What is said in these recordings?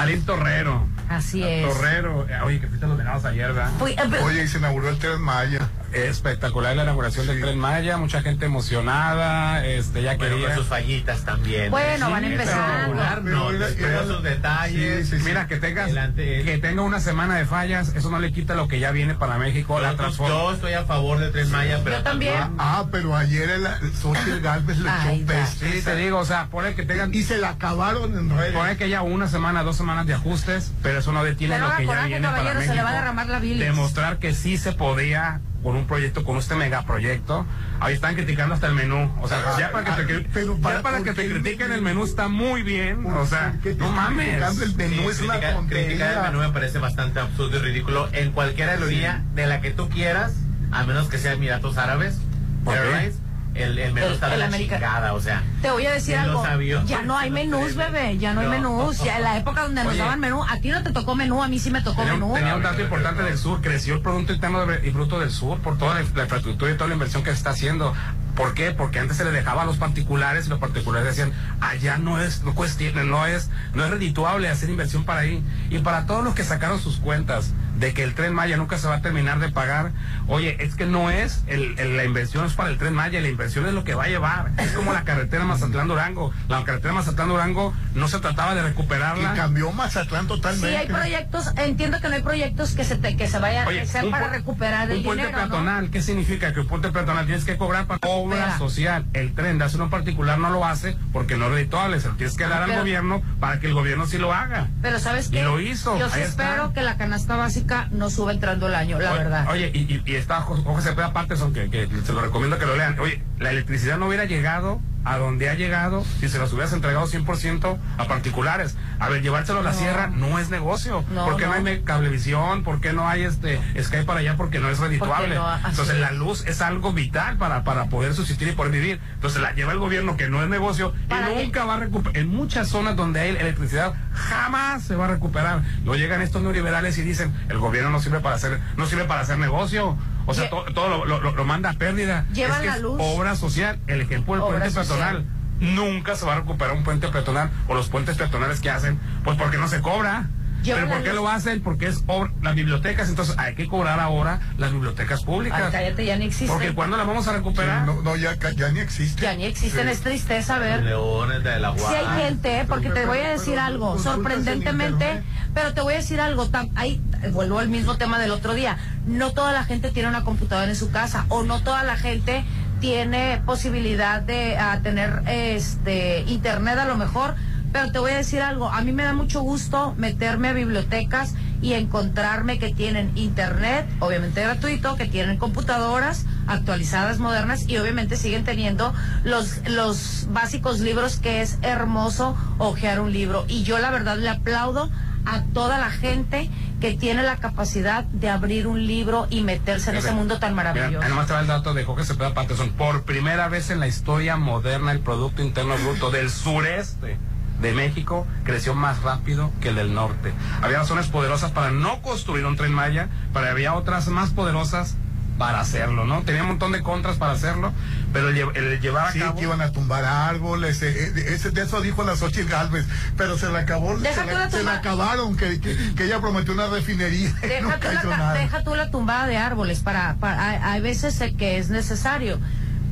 Alín Torrero. Así es. Torrero. Eh, Oye, que fuiste los venados ayer, ¿verdad? Fui- eh, Oye, y se inauguró el Tren Maya. Espectacular la inauguración del Tren Maya, mucha gente emocionada, este, ya Bueno, quería... con sus fallitas también. Bueno, van Sí, empezando. espectacular, Pero No, sus detalles. Sí, sí, sí. Mira, que tengas, Adelante. que tenga una semana de fallas, eso no le quita lo que ya viene para México, la Yo, transforma. yo estoy a favor del Tren Maya, pero Yo también. Ah, pero ayer el Xochitl Galvez le echó peste. Sí, te digo, o sea, pone que tengan, Y se la acabaron en redes. pone que ya una semana, dos semanas de ajustes, pero eso no detiene Pero lo que ya viene para México. se le va a derramar la bilis. Demostrar que sí se podía con un proyecto, con este megaproyecto. Ahí están criticando hasta el menú. O sea, ya para que te, cri- Pero ya para- para que ¿por te critiquen el menú está muy bien. ¿Por O sea, no mames. el menú? Sí, es una critica- criticar el menú me parece bastante absurdo y ridículo en cualquier aerolínea de la que tú quieras, a menos que sea Emiratos Árabes, ¿Por qué? Airlines, el, el menú El- está de la chingada, o sea. Te voy a decir algo. ya no hay menús, bebé. Ya no, hay menús. Ya en la época donde nos daban menú, a ti no te tocó menú, a mí sí me tocó Tenía, menú. tenía un dato importante del sur, creció el Producto Interno y Bruto del Sur por toda la, la infraestructura y toda la inversión que se está haciendo. ¿Por qué? Porque antes se le dejaba a los particulares y los particulares decían, allá no es, no cuestiona, no es, no es redituable hacer inversión para ahí. Y para todos los que sacaron sus cuentas de que el tren Maya nunca se va a terminar de pagar, oye, es que no es, el, el- la inversión es para el tren Maya, la inversión es lo que va a llevar. Es como la carretera Mazatlán-Durango. La carretera Mazatlán-Durango no se trataba de Y recuperarla. cambió Mazatlán Sí, totalmente. hay proyectos, entiendo que no hay proyectos que se te, que se vayan Oye, a hacer un para recuperar el un puente dinero, ¿no? peatonal, ¿qué significa? Que un puente peatonal tienes que cobrar para obra Espera. social. El tren de hacer un particular no lo hace porque no es redituable. Se lo tienes que dar al gobierno para que el gobierno sí lo haga. Pero ¿sabes Y qué? lo hizo, Yo sí está. espero que la canasta básica no suba entrando el año, la Oye, verdad. Oye, y, y- y está Jo- Jorge Cepeda Patterson, que, que se lo recomiendo que lo lean. Oye, la electricidad no hubiera llegado a donde ha llegado si se las hubieras entregado 100% a particulares. A ver, llevárselo a la No. sierra no es negocio. No, ¿Por qué no, no. hay cablevisión? ¿Por qué no hay este Sky para allá? Porque no es redituable. no, Entonces es. la luz es algo vital para, para poder subsistir y poder vivir. Entonces la lleva el gobierno que no es negocio y nunca va a recuperar. En muchas zonas donde hay electricidad jamás se va a recuperar. Luego llegan estos neoliberales y dicen el gobierno no sirve para hacer no sirve para hacer negocio. O sea, Lle- to- todo lo, lo- lo- manda a pérdida. Llevan es que la es luz. obra social. El ejemplo del Obra puente peatonal. Nunca se va a recuperar un puente peatonal o los puentes peatonales que hacen, pues porque no se cobra. Pero ¿por qué luz. lo hacen? Porque es obra- las bibliotecas, entonces hay que cobrar ahora las bibliotecas públicas. Ay, cállate, ya ni existen. Porque ¿cuándo las vamos a recuperar? No, no, ya, ya ni existe. Ya ni existen, Sí. es tristeza ver. Leones de la Sí hay gente, ¿eh? porque te voy a decir Pero algo, sorprendentemente, pero te voy a decir algo, tam- ahí vuelvo al mismo tema del otro día, no toda la gente tiene una computadora en su casa o no toda la gente tiene posibilidad de tener este internet a lo mejor, pero te voy a decir algo, a mí me da mucho gusto meterme a bibliotecas y encontrarme que tienen internet, obviamente gratuito, que tienen computadoras actualizadas, modernas y obviamente siguen teniendo los, los básicos libros que es hermoso hojear un libro. Y yo la verdad le aplaudo a toda la gente que tiene la capacidad de abrir un libro y meterse en ese mundo tan Mira, maravilloso. nomás te va el dato de Jorge Cepeda Patterson. Por primera vez en la historia moderna, el Producto Interno Bruto del sureste de México creció más rápido que el del norte. Había razones poderosas para no construir un tren Maya, pero había otras más poderosas para hacerlo, ¿no? Tenía un montón de contras para hacerlo, pero el, el llevar a Sí, cabo... que iban a tumbar árboles, eh, eh, ese, de eso dijo la Xochitl Galvez, pero se la acabó, se la la, se la acabaron, que, que, que ella prometió una refinería y Deja, no tú la, cayó ta- nada. deja tú la tumbada de árboles para, para hay, hay veces que es necesario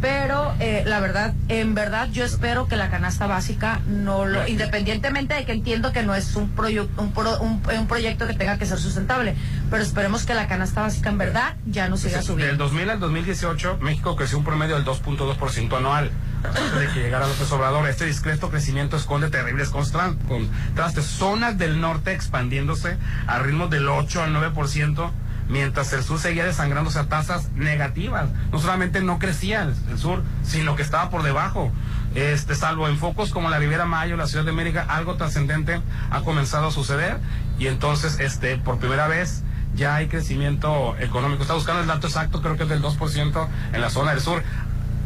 pero eh, la verdad en verdad yo espero que la canasta básica no lo independientemente de que entiendo que no es un, proyo- un, pro- un, un proyecto que tenga que ser sustentable pero esperemos que la canasta básica en verdad ya no siga Del subiendo 2000 al 2018, México creció un promedio del 2.2% anual. Antes de que llegara López Obrador, este discreto crecimiento esconde terribles contrastes. Zonas del norte expandiéndose a ritmos del 8 al 9%, mientras el sur seguía desangrándose a tasas negativas. No solamente no crecía el, sur, sino que estaba por debajo. Este, salvo en focos como la Riviera Mayo, la Ciudad de América, algo trascendente ha comenzado a suceder y entonces, este, por primera vez, ya hay crecimiento económico. Está buscando el dato exacto, creo que es del 2% en la zona del sur.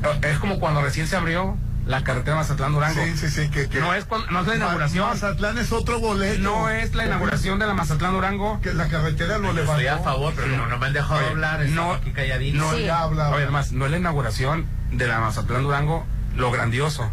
Eh, Es como cuando recién se abrió la carretera Mazatlán-Durango. Sí, sí, sí, que, que- No es, no es la inauguración. Mazatlán es otro boleto. No es la inauguración de la Mazatlán-Durango. Que la carretera lo levantó. estoy a favor, pero no, no me han dejado Oye, hablar. no, No, aquí calladito. No, Sí. ya habla. Oye, además, no es la inauguración de la Mazatlán-Durango lo grandioso.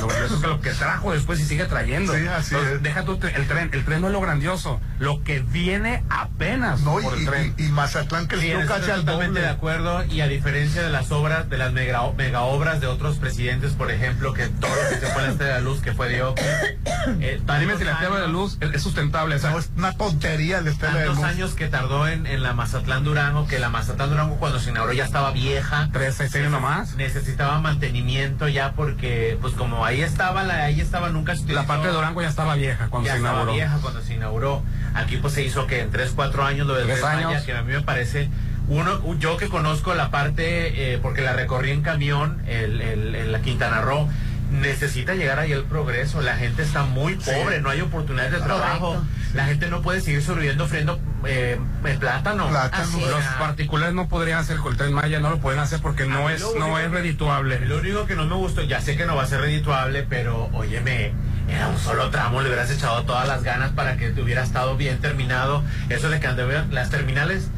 Lo grandioso que lo que trajo después y sigue trayendo. Sí, así es. Deja tú el tren, el tren no es lo grandioso, lo que viene apenas No, por el y, tren. y- y Mazatlán Sí, en eso casi estoy al totalmente doble. de acuerdo y a diferencia de las obras, de las mega, mega obras de otros presidentes, por ejemplo, que todo lo que se fue a la Estrella de la Luz, que fue de Oki, eh, Dime si la Estrella de la Luz es, es sustentable. o sea, No, es una tontería la Estela de tantos Luz. años que tardó en, en la Mazatlán Durango, que la Mazatlán Durango cuando se inauguró ya estaba vieja. tres, seis años nomás. Necesitaba mantenimiento ya porque, pues como ahí estaba, la, ahí estaba, nunca se La parte de Durango ya estaba vieja cuando ya se estaba inauguró. vieja cuando se inauguró. Aquí pues se hizo que en 3, 4 años lo de Tres años. que a mí me parece uno yo que conozco la parte eh, porque la recorrí en camión el, el- en la Quintana Roo necesita llegar ahí el progreso la gente está muy pobre no hay oportunidades de trabajo Correcto. La gente no puede seguir sobreviviendo friendo eh, el plátano Plátano. Los particulares no podrían hacer con el tren Maya, no lo pueden hacer porque no es, no es que- redituable. Lo único que no me gustó, ya sé que no va a ser redituable, pero óyeme, era un solo tramo, le hubieras echado todas las ganas para que te hubiera estado bien terminado. Eso de que las terminales,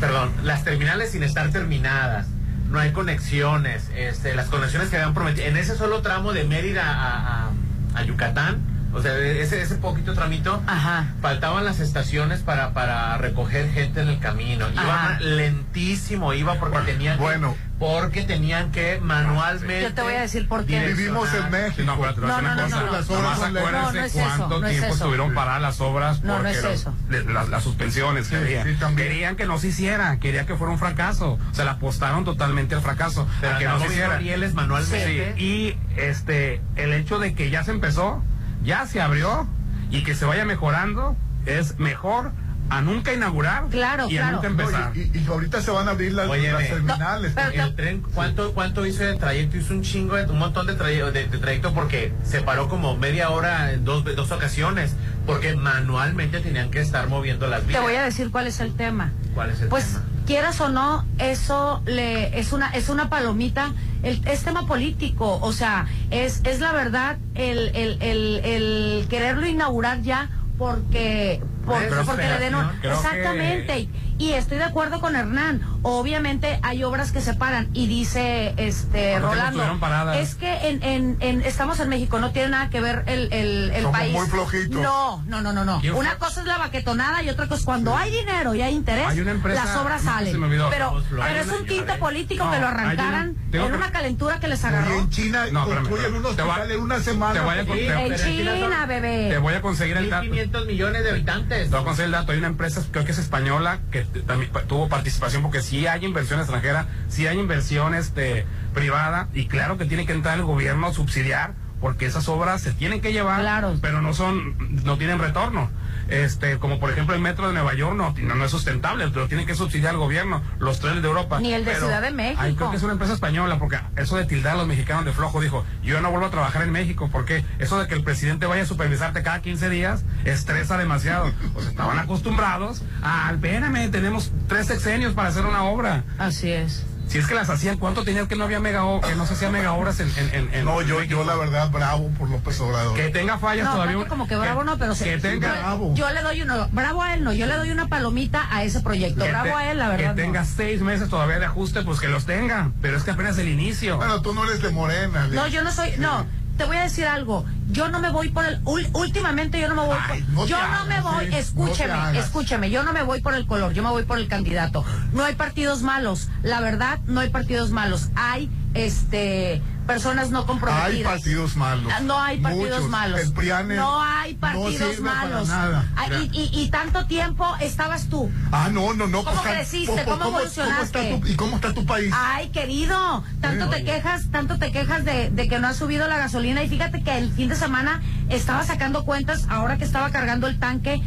perdón, las terminales sin estar terminadas. No hay conexiones, este, las conexiones que habían prometido. En ese solo tramo de Mérida a, a- a Yucatán, o sea, ese, ese poquito tramito, Ajá. faltaban las estaciones para, para recoger gente en el camino. Ajá. Iba lentísimo, iba porque tenían bueno. que, porque tenían que manualmente. Yo te voy a decir por qué. Vivimos en. México. No, pero No, no, una no, cosa. no, Las obras acuérdense cuánto no es tiempo estuvieron paradas las obras No, no porque es los- eso. de- las, las suspensiones que Sí, había. sí, también. Querían que no se hiciera, querían que fuera un fracaso. Se la apostaron totalmente al fracaso. Pero que no se hiciera. manualmente. y este el hecho de que ya se empezó, ya se abrió y que se vaya mejorando es mejor a nunca inaugurar Claro, y a claro. nunca empezar. y, y- y ahorita se van a abrir las, Óyeme. las terminales. No, pero- El tren, ¿cuánto, ¿cuánto hizo de trayecto? Hizo un chingo, de, un montón de, traye- de, de trayecto porque se paró como media hora en dos, dos ocasiones. Porque manualmente tenían que estar moviendo las Te vías. voy a decir cuál es el tema. ¿Cuál es el Pues tema? Quieras o no, eso le es una es una palomita. El, es tema político, o sea, es es la verdad el el, el, quererlo inaugurar ya porque por- porque le den exactamente que- y, estoy de acuerdo con Hernán. Obviamente hay obras que se paran y dice este ¿Cuánto tiempo Rolando es que en, en, en- estamos en México no tiene nada que ver el el, el Somos país. muy flojitos. No, no, no, no, no. Una cosa es la baquetonada y otra cosa es cuando hay dinero y hay interés, Hay una empresa- las obras no, salen. Pero, pero es un tinte político No, que lo arrancaran tengo en que- una calentura que les Y agarró. en China No, construyen un te una semana. te voy a porque- Sí, contar- En China son- bebé. Te voy a conseguir el dato. 1.500 millones de habitantes. Te voy a conseguir el dato. Hay una empresa, creo que es española, que también pa- tuvo participación porque sí hay inversión extranjera, sí hay inversión este, privada y claro que tiene que entrar el gobierno a subsidiar porque esas obras se tienen que llevar, Claro. pero no son, no tienen retorno. Este, como por ejemplo el metro de Nueva York no, no, no es sustentable, pero tiene que subsidiar el gobierno, los trenes de Europa. Ni el de Ciudad de México. creo que es una empresa española, porque eso de tildar a los mexicanos de flojo, dijo, yo no vuelvo a trabajar en México, porque eso de que el presidente vaya a supervisarte cada 15 días estresa demasiado. Pues estaban acostumbrados a, espérame, tenemos tres sexenios para hacer una obra. Así es. Si es que las hacían, ¿cuánto tenían que no había mega que no se hacían mega obras en, en, en- en No, yo, México? yo la verdad, bravo por López Obrador. Que tenga fallas No, todavía. como que bravo no, pero se- que tenga, yo, bravo. yo le doy uno, bravo a él no, yo le doy una palomita a ese proyecto. que bravo te- a él, la verdad. Que no. tenga seis meses todavía de ajuste, pues que los tenga. Pero es que apenas el inicio. Bueno, tú no eres de Morena. No, yo no soy, no, te voy a decir algo. Yo no me voy por el, últimamente yo no me voy Ay, por, no yo no hagas, me voy, te escúcheme, escúcheme, yo no me voy por el color, yo me voy por el candidato. No hay partidos malos, la verdad, no hay partidos malos. Hay, este, personas no comprometidas. Hay partidos malos. Ah, No hay partidos Muchos. malos. El no hay no partidos para malos. nada. Ah, y, y- y tanto tiempo estabas tú. Ah, no, no, no. ¿Cómo creciste? ¿Cómo evolucionaste? tu- ¿Y cómo está tu país? Ay, querido, tanto te quejas, tanto te quejas de, de que no ha subido la gasolina y fíjate que el fin de semana estaba sacando cuentas, ahora que estaba cargando el tanque,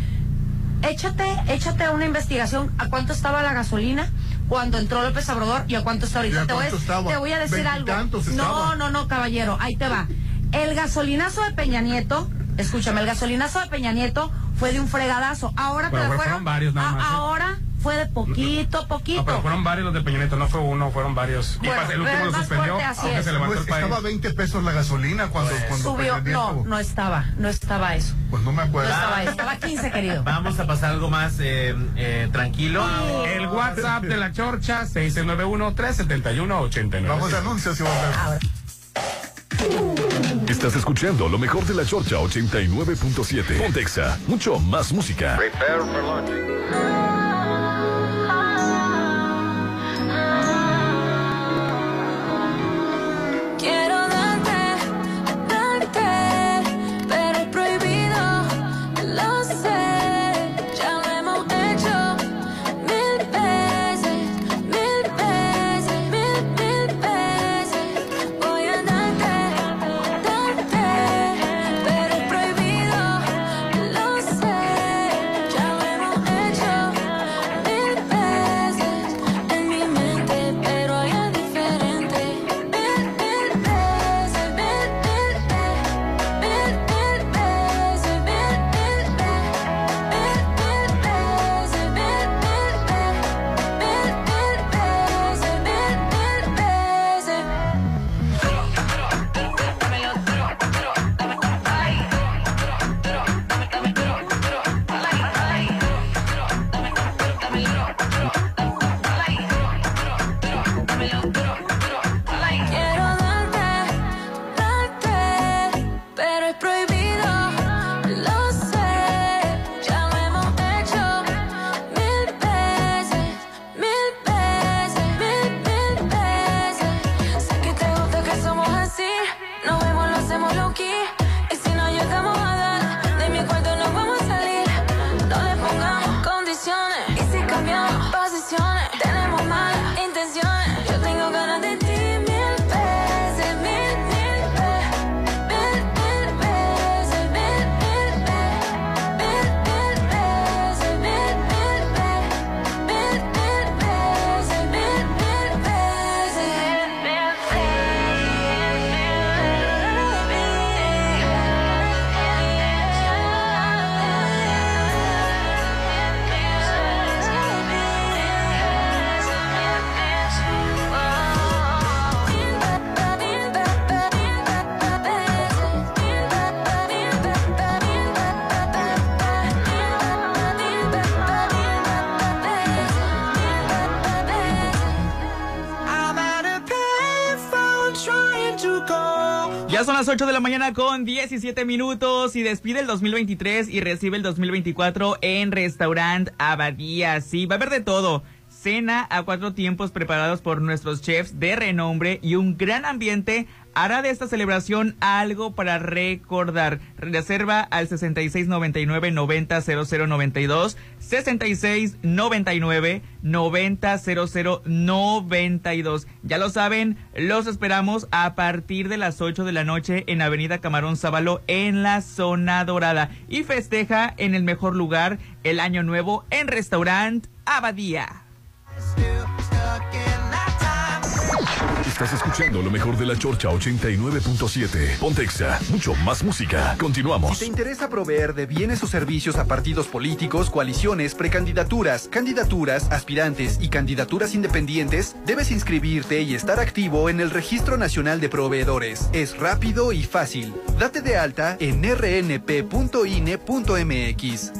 échate, échate una investigación a cuánto estaba la gasolina cuando entró López Obrador y a cuánto está ahorita. ¿Y a te, voy a, cuánto estaba? te voy a decir algo. No, no, no, caballero, ahí te va. El gasolinazo de Peña Nieto, escúchame, el gasolinazo de Peña Nieto fue de un fregadazo. Ahora Pero te la fueron fueron, varios nada a- más, ¿eh? ahora fue de poquito, poquito. No, pero fueron varios los de Peña Nieto, no fue uno, fueron varios. Bueno, y pas- el último lo suspendió, fuerte, aunque es. se levantó Pues el país. estaba a 20 pesos la gasolina cuando, cuando Subió, Peña no, Nieto- no estaba, no estaba eso. Pues no me No acuerdo. estaba eso, estaba 15, querido. Vamos a pasar algo más eh, eh, tranquilo. El WhatsApp de la Chorcha, 691-371-89. Vamos a anuncios y volvemos. Ahora. Estás escuchando lo mejor de la Chorcha 89.7. Pontexa, mucho más música. Prepare for launching. 8 de la mañana con 17 minutos y despide el 2023 y recibe el 2024 en Restaurant Abadía. Sí, va a haber de todo. Cena a cuatro tiempos preparados por nuestros chefs de renombre y un gran ambiente hará de esta celebración algo para recordar. Reserva al 6699 900092, 6699 900092. Ya lo saben, los esperamos a partir de las 8 de la noche en Avenida Camarón Sábalo en la zona dorada y festeja en el mejor lugar el año nuevo en Restaurant Abadía. Estás escuchando lo mejor de la Chorcha 89.7. Pontexa, mucho más música. Continuamos. Si te interesa proveer de bienes o servicios a partidos políticos, coaliciones, precandidaturas, candidaturas, aspirantes y candidaturas independientes, debes inscribirte y estar activo en el Registro Nacional de Proveedores. Es rápido y fácil. Date de alta en rnp.ine.mx.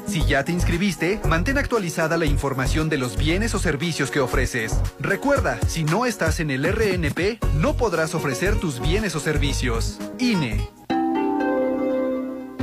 Si ya te inscribiste, mantén actualizada la información de los bienes o servicios que ofreces. Recuerda, si no estás en el RNP, no podrás ofrecer tus bienes o servicios. INE.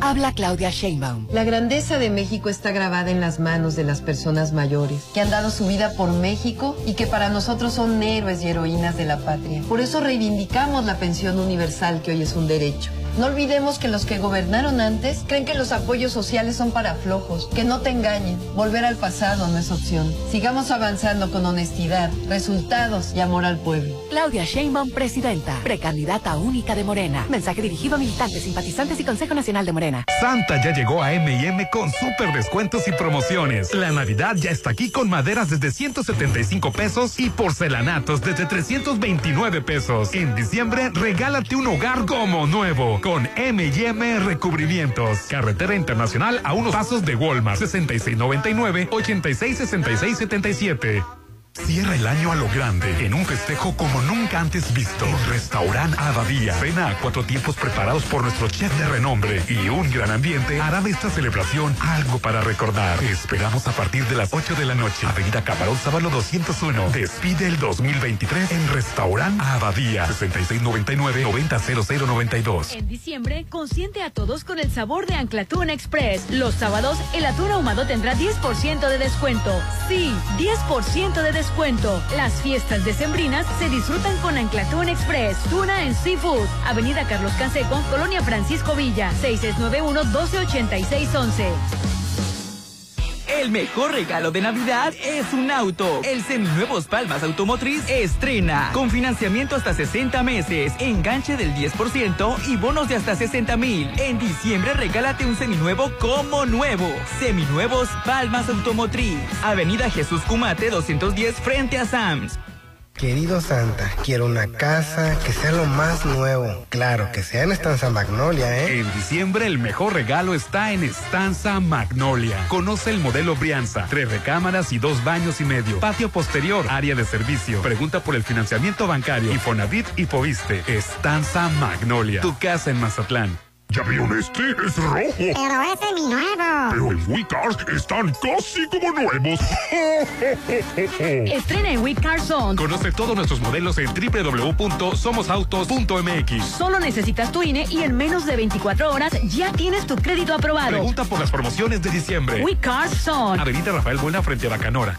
Habla Claudia Sheinbaum. La grandeza de México está grabada en las manos de las personas mayores, que han dado su vida por México y que para nosotros son héroes y heroínas de la patria. Por eso reivindicamos la pensión universal, que hoy es un derecho. No olvidemos que los que gobernaron antes creen que los apoyos sociales son para flojos, que no te engañen. Volver al pasado no es opción. Sigamos avanzando con honestidad, resultados y amor al pueblo. Claudia Sheinbaum, presidenta, precandidata única de Morena. Mensaje dirigido a militantes, simpatizantes y Consejo Nacional de Morena. Santa ya llegó a M&M con super descuentos y promociones. La Navidad ya está aquí con maderas desde 175 pesos y porcelanatos desde 329 pesos. En diciembre, regálate un hogar como nuevo con M&M Recubrimientos. Carretera Internacional a unos pasos de Walmart. 6699 866677. Cierra el año a lo grande, en un festejo como nunca antes visto. En Restaurant Abadía. Cena a cuatro tiempos preparados por nuestro chef de renombre y un gran ambiente hará de esta celebración algo para recordar. Te esperamos a partir de las 8 de la noche. Avenida Camarón Sábalo 201. Despide el 2023 en Restaurant Abadía. 6699-900092. En diciembre, consiente a todos con el sabor de Anclatún Express. Los sábados, el atún ahumado tendrá 10% de descuento. Sí, 10% de descuento. Las fiestas decembrinas se disfrutan con Anclatún Express. Tuna en Seafood. Avenida Carlos Canseco, Colonia Francisco Villa. 6691-128611. El mejor regalo de Navidad es un auto. El Seminuevos Palmas Automotriz estrena con financiamiento hasta 60 meses, enganche del 10% y bonos de hasta 60 mil. En diciembre regálate un seminuevo como nuevo. Seminuevos Palmas Automotriz. Avenida Jesús Cumate 210 frente a Sams. Querido Santa, quiero una casa que sea lo más nuevo. Claro, que sea en Estanza Magnolia, ¿eh? En diciembre el mejor regalo está en Estanza Magnolia. Conoce el modelo Brianza. Tres recámaras y dos baños y medio. Patio posterior, área de servicio. Pregunta por el financiamiento bancario. Infonavit y Poviste. Estanza Magnolia. Tu casa en Mazatlán. ¿Ya vieron este? Es rojo. Pero es mi nuevo. Pero en WeCars están casi como nuevos. Estrena en WeCar Zone. Conoce todos nuestros modelos en www.somosautos.mx. Solo necesitas tu INE y en menos de 24 horas ya tienes tu crédito aprobado. Pregunta por las promociones de diciembre. WeCar Zone. Avenida Rafael Buena frente a Bacanora.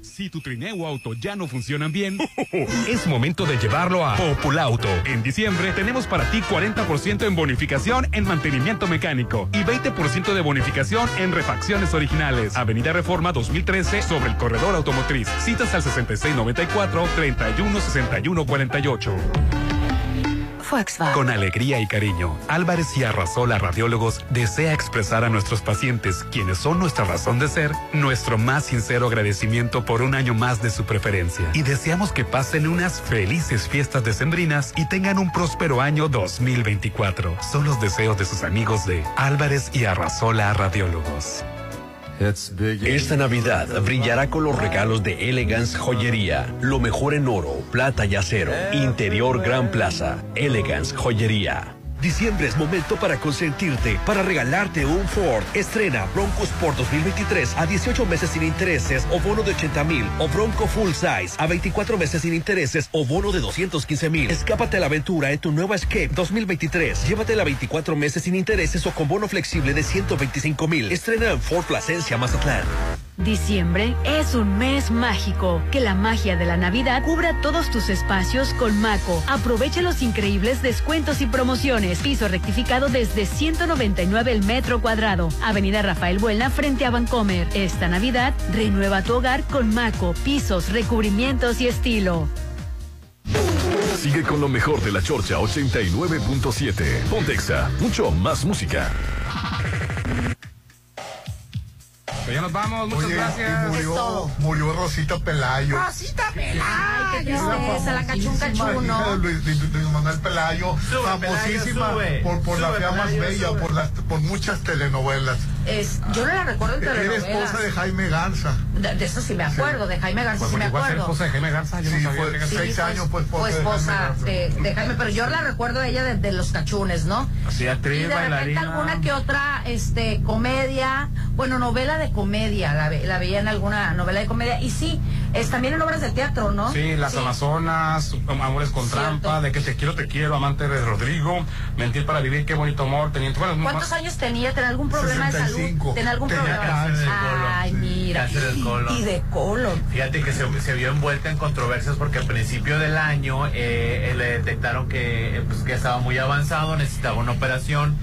Si tu trineo auto ya no funcionan bien, es momento de llevarlo a Populauto. En diciembre tenemos para ti 40% en bonificación en mantenimiento mecánico y 20% de bonificación en refacciones originales. Avenida Reforma 2013 sobre el corredor automotriz. Citas al 6694-316148. Con alegría y cariño, Álvarez y Arrasola Radiólogos desea expresar a nuestros pacientes, quienes son nuestra razón de ser, nuestro más sincero agradecimiento por un año más de su preferencia. Y deseamos que pasen unas felices fiestas decembrinas y tengan un próspero año 2024. Son los deseos de sus amigos de Álvarez y Arrasola Radiólogos. Esta Navidad brillará con los regalos de Elegance Joyería. Lo mejor en oro, plata y acero. Interior Gran Plaza. Elegance Joyería. Diciembre es momento para consentirte, para regalarte un Ford. Estrena Bronco Sport 2023 a 18 meses sin intereses o bono de 80 mil o Bronco Full Size a 24 meses sin intereses o bono de 215 mil. Escápate a la aventura en tu nueva Escape 2023. Llévatela a 24 meses sin intereses o con bono flexible de 125 mil. Estrena en Ford Plasencia, Mazatlán. Diciembre es un mes mágico. Que la magia de la Navidad cubra todos tus espacios con Maco. Aprovecha los increíbles descuentos y promociones. Piso rectificado desde 199 el metro cuadrado. Avenida Rafael Buelna frente a Vancomer. Esta Navidad renueva tu hogar con Maco. Pisos, recubrimientos y estilo. Sigue con lo mejor de la Chorcha 89.7. Pontexa, mucho más música. Pues ya nos vamos, muchas Oye, gracias. y murió, murió Rosita Pelayo. Rosita Pelayo. Ay, qué tristeza, la cachun cachuno. Hija de Luis, de- de Luis Manuel Pelayo, Sube, famosísima Pelayo, sube. por, por la Sube, fea más bella, por, las, por muchas telenovelas. Es, yo no la recuerdo en Era telenovelas. esposa de Jaime Garza. De, de eso sí me acuerdo, de Jaime Garza sí me acuerdo. esposa de Jaime Garza, yo Sí, no sabía fue que seis Sí, años, pues, fue esposa de esposa Jaime Garza. de, de Jaime, pero yo la recuerdo a ella de, de los cachunes, ¿no? Así, Y actriz, de repente bailarina. alguna que otra este comedia, bueno, novela de comedia, la, ve- la veía en alguna novela de comedia, y sí, es también en obras de teatro, ¿no? Sí, Las Amazonas, Amores con Cierto. Trampa, De que te quiero, te quiero, Amante de Rodrigo, Mentir para vivir, qué bonito amor, teniente. Bueno, ¿Cuántos más- años tenía? ¿Tenía algún problema de 65. salud? ¿Tenía algún Tenía problema? cáncer de colon. Ay, mira. Cáncer del colon. Y de colon. Fíjate que se, se vio envuelta en controversias porque al principio del año eh, le detectaron que, eh, pues, que estaba muy avanzado, necesitaba una operación.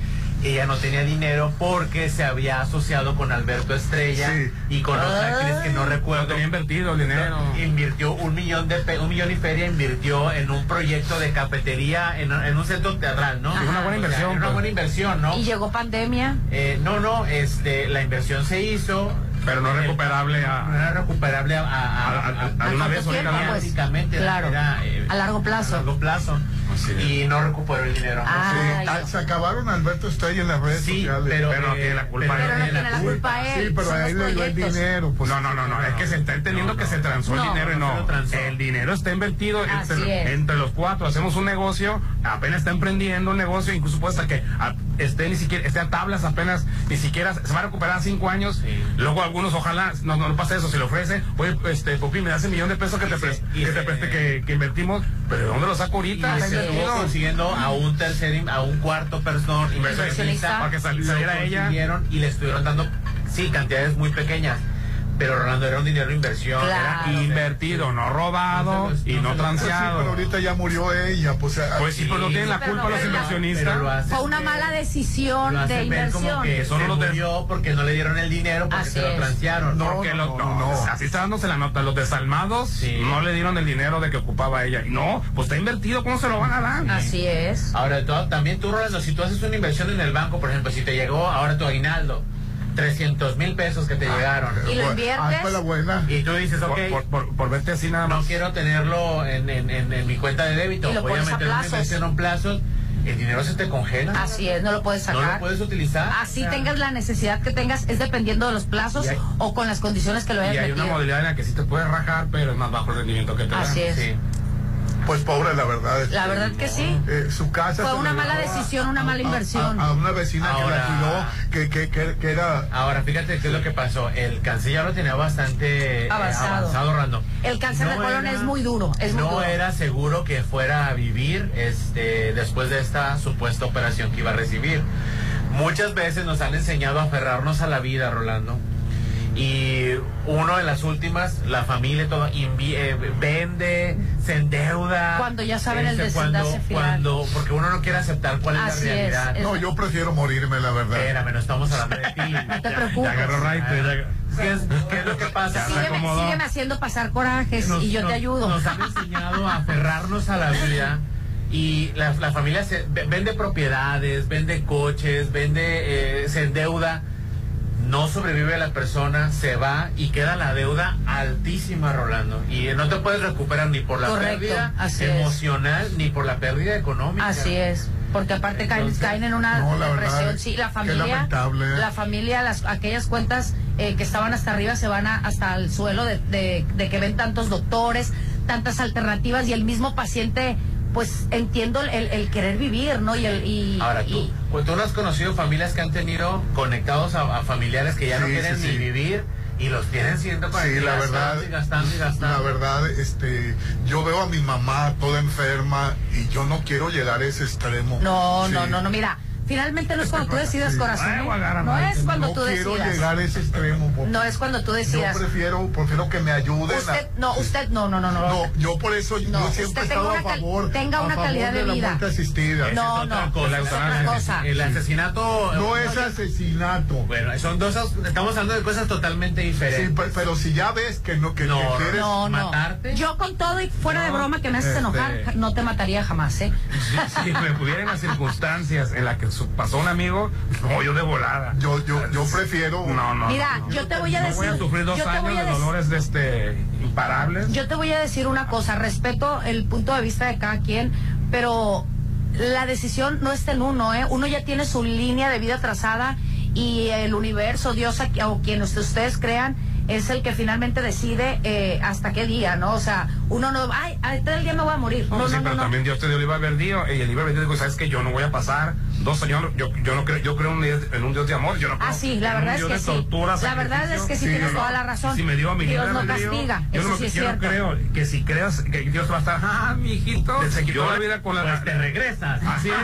Ella no tenía dinero porque se había asociado con Alberto Estrella Sí. y con otra actriz que no recuerdo. No tenía invertido el dinero. Invirtió un millón de pe- un millón y feria, invirtió en un proyecto de cafetería en, en un centro teatral, ¿no? Sí, una buena O sea, inversión, una pues. buena inversión, ¿no? Y llegó pandemia. Eh, no, no, este, la inversión se hizo. Pero no El- recuperable a- No era recuperable a, a, a- A- a- a- a una ¿Al vez tiempo, pues? Claro. era, eh, A largo plazo. a largo plazo. Y no recuperó el dinero. Ah, Sí, ah, se acabaron Alberto Estrella en las redes Sí, sociales. pero, Pero no tiene la culpa pero él. Pero no tiene la culpa él. Sí, pero a él le dio el dinero. Pues, No, no, no, no, es que se está entendiendo que se transó el dinero y no. El dinero está invertido entre, es. entre los cuatro. Hacemos un negocio, apenas está emprendiendo un negocio, incluso puede hasta que a- esté ni siquiera, esté a tablas apenas, ni siquiera se va a recuperar cinco años. Sí. Luego algunos, ojalá, no, no, no pase eso, si le ofrece, oye, este, Popi, me das el millón de pesos que Y te, y que te preste que, que invertimos, pero ¿de dónde lo saco ahorita? Invertido. consiguiendo a un tercer, a un cuarto persona Inversionista. Para que saliera ella. y le estuvieron dando, sí, cantidades muy pequeñas. Pero Rolando era un dinero de inversión. Claro. Era Invertido, no robado y no Pues sí, transeado. pero ahorita ya murió ella. Pues, Pues sí, pero no tienen la culpa no, los pero- inversionistas. pero lo hacen Fue una ver- mala decisión lo de ver como inversión. que Son se murió porque no le dieron el dinero porque Así se lo transearon. No, Porque no, los, no, así está dándose la nota. Los desalmados Sí. no le dieron el dinero de que ocupaba ella. No, pues está invertido, ¿cómo se lo van a dar? Así es. Ahora, de todo, también tú, Rolando, si tú haces una inversión en el banco, por ejemplo, si te llegó ahora tu aguinaldo, 300 mil pesos que te llegaron, ¿Y lo Ah, inviertes? fue la buena. y tú dices, ok, por, por- por verte así nada no más. quiero tenerlo en, en, en, en mi cuenta de débito, Y lo voy a pones a meter una plazos. inversión en plazos, el dinero se te congela. Así es, no lo puedes no sacar. lo puedes utilizar. Así O sea, tengas la necesidad que tengas, es dependiendo de los plazos hay- o con las condiciones que lo hayas Y hay una metido. modalidad en la que sí te puedes rajar, pero es más bajo el rendimiento que te dan. Así es. Sí. Pues pobre, la verdad. La este, verdad que sí. eh, su casa Fue una mala decisión, una a- mala inversión. A, a una vecina Ahora- que la cuidó, que, que, que, que era. Ahora, fíjate qué es lo que pasó. El cáncer ya lo tenía bastante eh, Avanzado. avanzado, Rando. El cáncer de colon era- es muy duro, es muy no duro. era seguro que fuera a vivir este, después de esta supuesta operación que iba a recibir. Muchas veces nos han enseñado a aferrarnos a la vida, Rolando. Y uno de las últimas, la familia y todo, eh, vende, se endeuda. Cuando ya saben el Este, desenlace cuando, final. cuando Porque uno no quiere aceptar cuál es la realidad. es- No, yo prefiero morirme, la verdad. Espérame, no estamos hablando de ti. No te Ya preocupes. right, ya- ¿Qué es, qué es lo que pasa? Sígueme, sígueme haciendo pasar corajes Nos- y yo nos- te ayudo. Nos han enseñado a aferrarnos a la vida y la, la familia se, ve- vende propiedades, vende coches, vende, eh, se endeuda. No sobrevive la persona, se va y queda la deuda altísima, Rolando. Y no te puedes recuperar ni por la Correcto, pérdida así es. emocional ni por la pérdida económica. Así es, porque aparte caen, Entonces, caen en una no, la depresión. verdad, sí, la familia, lamentable. la familia, las aquellas cuentas eh, que estaban hasta arriba se van a- hasta el suelo de, de- de que ven tantos doctores, tantas alternativas y el mismo paciente, pues entiendo el, el querer vivir, ¿no? Y el y, Ahora tú, y- pues tú no has conocido familias que han tenido conectados a, a familiares que ya no quieren sí, ni sí. vivir y los tienen siendo para Sí, la gastando verdad, y gastando y gastando. la verdad, este, yo veo a mi mamá toda enferma y yo no quiero llegar a ese extremo. no, Sí. no, no, no, mira, finalmente no es cuando tú decidas, Sí. corazón. No es cuando no tú quiero decidas. llegar a ese extremo. No es cuando tú Yo decidas. prefiero, prefiero que me ayuden. a- Usted, no, usted, no, no, no, no. No, yo por eso No, yo siempre he estado a favor. tenga a una favor calidad de vida. No, no, cosa. esa es otra cosa. El asesinato. No es asesinato. Bueno, son dos. Estamos hablando de cosas totalmente Sí, diferentes. pe- pero si ya ves que no que, que No, quieres No, no. matarte. Yo con todo y fuera de No, broma que me haces este- enojar, no te mataría jamás, ¿eh? Si me pudiera en las circunstancias en las que pasó un amigo, no, yo de volada. yo yo yo prefiero No, no. Mira, no. yo te voy a No decir. voy a sufrir dos yo te años voy a de dolores de este imparables. Yo te voy a decir una cosa, respeto el punto de vista de cada quien, pero la decisión no está en uno, ¿eh? Uno ya tiene su línea de vida trazada y el universo, Dios aquí- o quien ustedes crean, es el que finalmente decide eh, hasta qué día, ¿no? O sea, uno no, ay, a tal día me voy a morir. No, sí, no, pero no, no. también Dios te dio libre albedrío y el libre albedrío dijo, sabes que yo no voy a pasar dos años, yo, yo no creo, yo creo en un Dios- en un Dios de amor, yo no creo Ah, sí, la verdad es que sí. tortura, La verdad es que sí tienes yo toda no. la razón. Si me dio a mi Dios no castiga, yo eso no, sí es yo no creo que si creas que Dios va a estar, ah, mi hijito, se quitó yo- la vida con la... pues te regresas. Así es,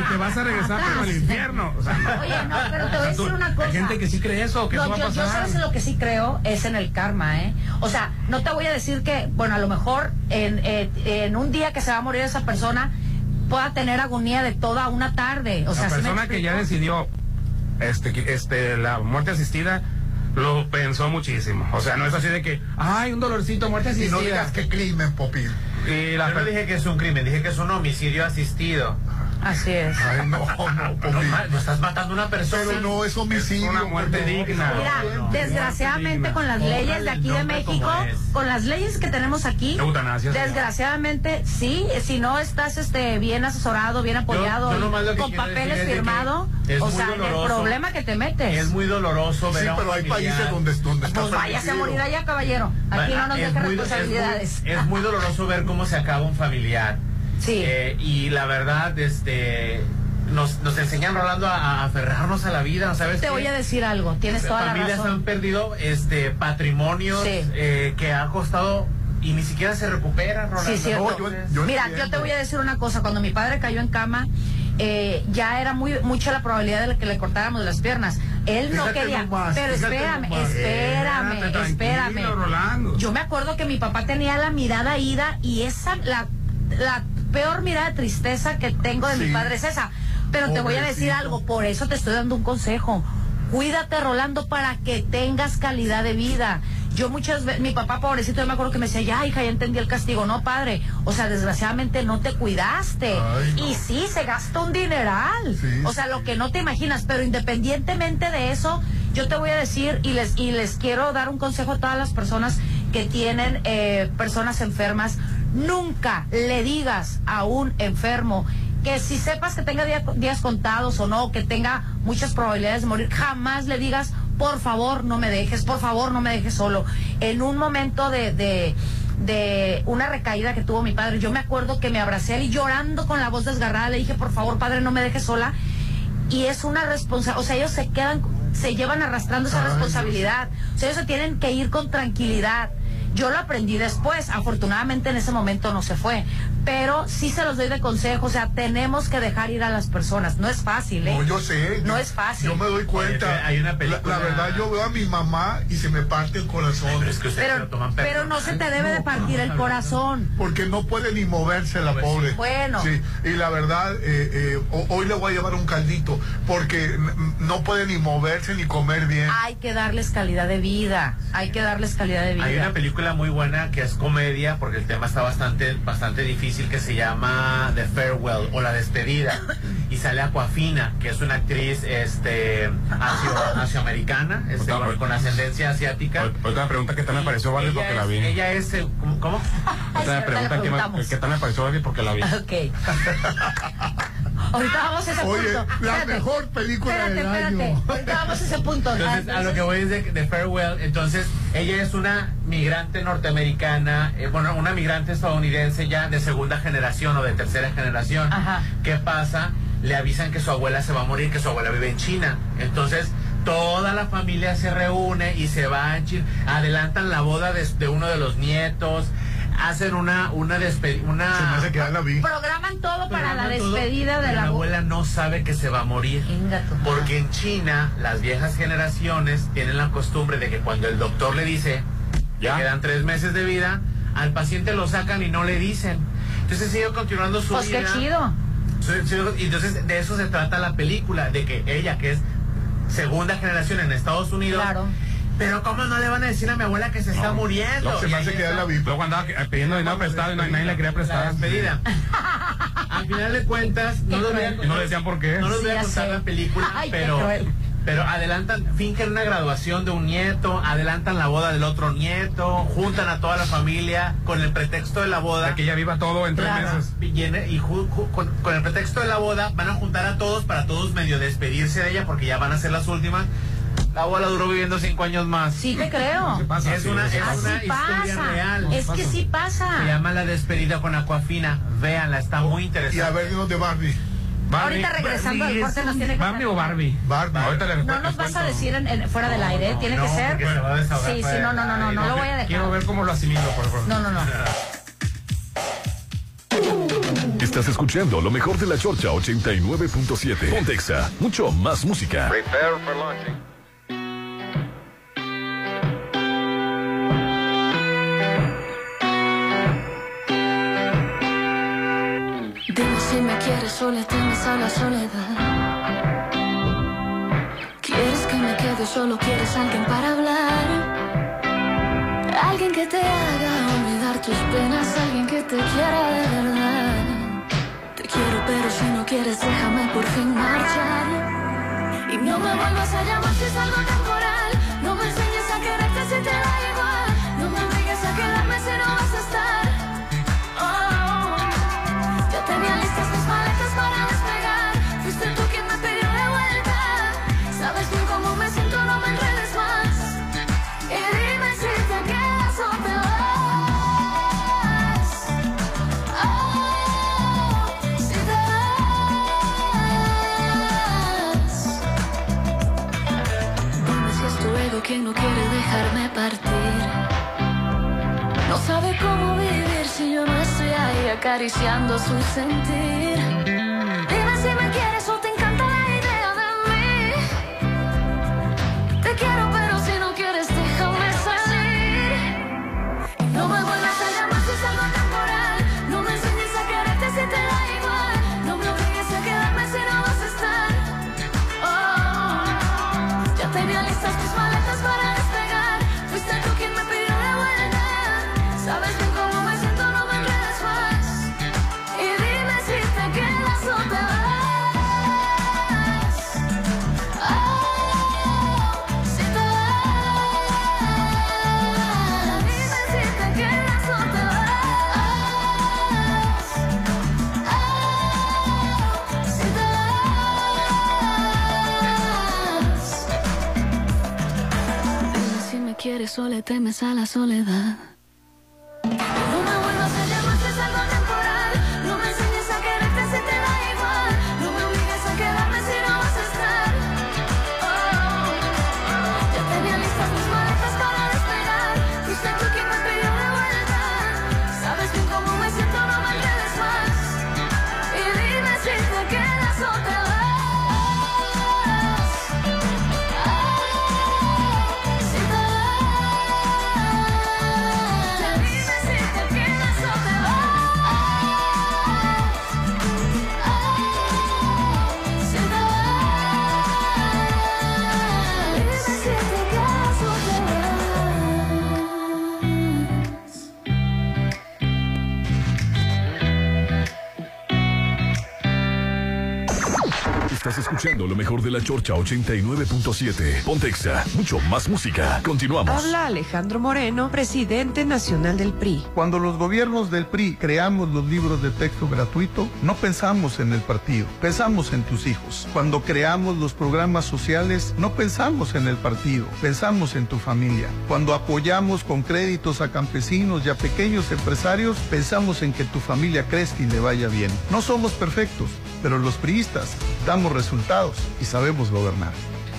y te vas a regresar pero al infierno. O sea, no. Oye, no, pero te voy a decir una cosa. Hay gente que sí cree eso, que No, eso va a yo, yo pasar. sabes en lo que sí creo es en el karma, ¿eh? O sea, no te voy a decir que, bueno, a lo mejor en, eh, en un día que se va a morir esa persona pueda tener agonía de toda una tarde. O sea, la ¿sí me persona que ya decidió este, este, la muerte asistida lo pensó muchísimo. O sea, no es así de que, ay, un dolorcito, muerte Y asistida. no digas que crimen, Popín. Y la Yo no dije que es un crimen, dije que es un homicidio asistido. Así es. Ay, no, no, No, estás matando a una persona. Pero no es homicidio. una muerte digna. Mira, No, desgraciadamente con las leyes de aquí de México, con las leyes que tenemos aquí, Eutanasia, desgraciadamente sí, si no estás este bien asesorado, bien apoyado, yo con papeles decir es de que firmado, es o sea, el problema que te metes. Es muy doloroso ver Sí, pero hay países donde, donde Pues váyase a morir allá, caballero. Aquí no nos dejan responsabilidades. Es muy, es muy doloroso ver cómo se acaba un familiar. Sí. Eh, y la verdad, este, nos, nos enseñan, Rolando, a, a aferrarnos a la vida, ¿sabes? Te qué? voy a decir algo, tienes toda la Familias han razón. perdido este patrimonios Sí. eh, que ha costado y ni siquiera se recupera, Rolando. Sí, cierto. No, yo- yo Mira, entiendo. yo te voy a decir una cosa. Cuando mi padre cayó en cama, eh, ya era muy mucha la probabilidad de que le cortáramos las piernas. Él no quería. nomás, pero espérame, nomás. espérame, espérame. Yo me acuerdo que mi papá tenía la mirada ida y esa, la, la peor mirada de tristeza que tengo de mi padre es esa. Pero te voy a decir algo, por eso te estoy dando un consejo. Cuídate, Rolando, para que tengas calidad de vida. Yo muchas veces, mi papá pobrecito, yo me acuerdo que me decía, ya hija, ya entendí el castigo. No, padre, o sea, desgraciadamente no te cuidaste. Ay, no. Y sí, se gasta un dineral. Sí, o sea, lo que no te imaginas. Pero independientemente de eso, yo te voy a decir y les, y les quiero dar un consejo a todas las personas que tienen eh, personas enfermas. Nunca le digas a un enfermo que si sepas que tenga día- días contados o no, que tenga muchas probabilidades de morir, jamás le digas, por favor, no me dejes, por favor, no me dejes solo. En un momento de, de, de una recaída que tuvo mi padre, yo me acuerdo que me abracé a él y llorando con la voz desgarrada, le dije, por favor, padre, no me dejes sola. Y es una responsabilidad, o sea, ellos se quedan, se llevan arrastrando esa responsabilidad. O sea, ellos se tienen que ir con tranquilidad. Yo lo aprendí después, afortunadamente en ese momento no se fue, pero sí se los doy de consejo, o sea, tenemos que dejar ir a las personas, no es fácil, ¿eh? No, yo sé. No yo- es fácil. Yo me doy cuenta. Oye, hay una La- película- La, verdad, yo veo a mi mamá y se me parte el corazón. Pero es que ustedes se Pero, lo toman pero no se te debe de No, partir el corazón. Porque no puede ni moverse la Pues sí. pobre. Bueno. Sí, y la verdad, eh, eh, ho- hoy le voy a llevar un caldito. Porque no puede ni moverse ni comer bien. Hay que darles calidad de vida, hay que darles calidad de vida. Hay una película muy buena que es comedia porque el tema está bastante bastante difícil que se llama The Farewell o La Despedida y sale Aquafina que es una actriz este asio- asioamericana este, con, con ascendencia asiática. Ahorita me pregunta qué tal me pareció Barbie Ella porque la es- vi. Ella es eh, ¿cómo? Ahorita me pregunta qué tal me pareció Barbie porque la vi. Ok. Ahorita vamos a ese Oye, punto. la Espérate. mejor película Espérate, del espérate. año. Ahorita vamos a ese punto. Entonces, a lo que voy es de, de Farewell. Entonces, ella es una migrante norteamericana, eh, bueno, una migrante estadounidense ya de segunda generación o de tercera generación. Ajá. ¿Qué pasa? Le avisan que su abuela se va a morir, que su abuela vive en China. Entonces, toda la familia se reúne y se va a China. Adelantan la boda de, de uno de los nietos. Hacen una, una despedida. Una, Se me hace que ya la vi. Programan todo para la todo, despedida de pero la abuela no sabe que se va a morir. Porque en China, las viejas generaciones tienen la costumbre de que cuando el doctor le dice Ya. que quedan tres meses de vida, al paciente lo sacan y no le dicen. Entonces sigue continuando su Pues vida. qué chido. Sí, sí, Y entonces de eso se trata la película, de que ella, que es segunda generación en Estados Unidos, Claro. Pero ¿cómo no le van a decir a mi abuela que se está muriendo? No, se me hace que la vi. Luego andaba pidiendo dinero prestado y nadie le quería la prestar. despedida. Al final de cuentas, no, los voy a, no decían por qué. no los voy a contar la película, Ay, pero, pero adelantan, fingen una graduación de un nieto, adelantan la boda del otro nieto, juntan a toda la familia con el pretexto de la boda. Para que ya viva todo en tres Claro. meses. Y, en- y ju- ju- con, con el pretexto de la boda van a juntar a todos para todos medio despedirse de ella porque ya van a ser las últimas. La abuela duró viviendo cinco años más. Sí te creo. Es una, es Así una historia pasa. real. Es que sí pasa. Se llama La despedida con Aquafina. Véanla, está muy interesante. Y a ver, dinos de Barbie. Ahorita regresando al corte nos tiene que ¿Barbie o Barbie? Barbie. Ahorita le No nos vas a decir en- en- fuera del aire, tiene no, que ser. porque se va a desahogar Sí, sí, no, no, no, no, no lo voy a dejar. Quiero ver cómo lo asimilo, por favor. No, no, no. Estás escuchando lo mejor de la Chorcha 89.7. Pontexa, mucho más música. Prepare for launching. Si me quieres o le temes a la soledad. ¿Quieres que me quede solo quieres alguien para hablar? Alguien que te haga olvidar tus penas, alguien que te quiera de verdad. Te quiero, pero si no quieres, déjame por fin marchar. Y no me vuelvas a llamar si es algo temporal. No me enseñes a quererte si te da si yo no estoy ahí acariciando su sentir. O le temes a la soledad. Estás escuchando lo mejor de la Chorcha 89.7. Pontexa, mucho más música. Continuamos. Habla Alejandro Moreno, presidente nacional del PRI. Cuando los gobiernos del PRI creamos los libros de texto gratuito, no pensamos en el partido, pensamos en tus hijos. Cuando creamos los programas sociales, no pensamos en el partido, pensamos en tu familia. Cuando apoyamos con créditos a campesinos y a pequeños empresarios, pensamos en que tu familia crezca y le vaya bien. No somos perfectos, pero los priistas damos resultados y sabemos gobernar.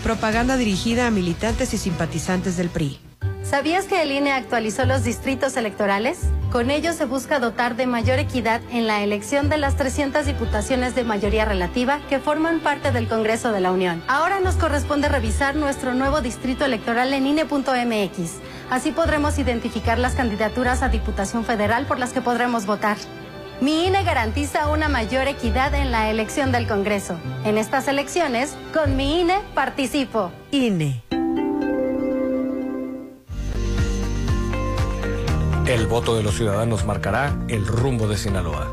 Propaganda dirigida a militantes y simpatizantes del PRI. ¿Sabías que el INE actualizó los distritos electorales? Con ello se busca dotar de mayor equidad en la elección de las 300 diputaciones de mayoría relativa que forman parte del Congreso de la Unión. Ahora nos corresponde revisar nuestro nuevo distrito electoral en INE.mx. Así podremos identificar las candidaturas a Diputación Federal por las que podremos votar. Mi INE garantiza una mayor equidad en la elección del Congreso. En estas elecciones, con mi INE participo. INE. El voto de los ciudadanos marcará el rumbo de Sinaloa.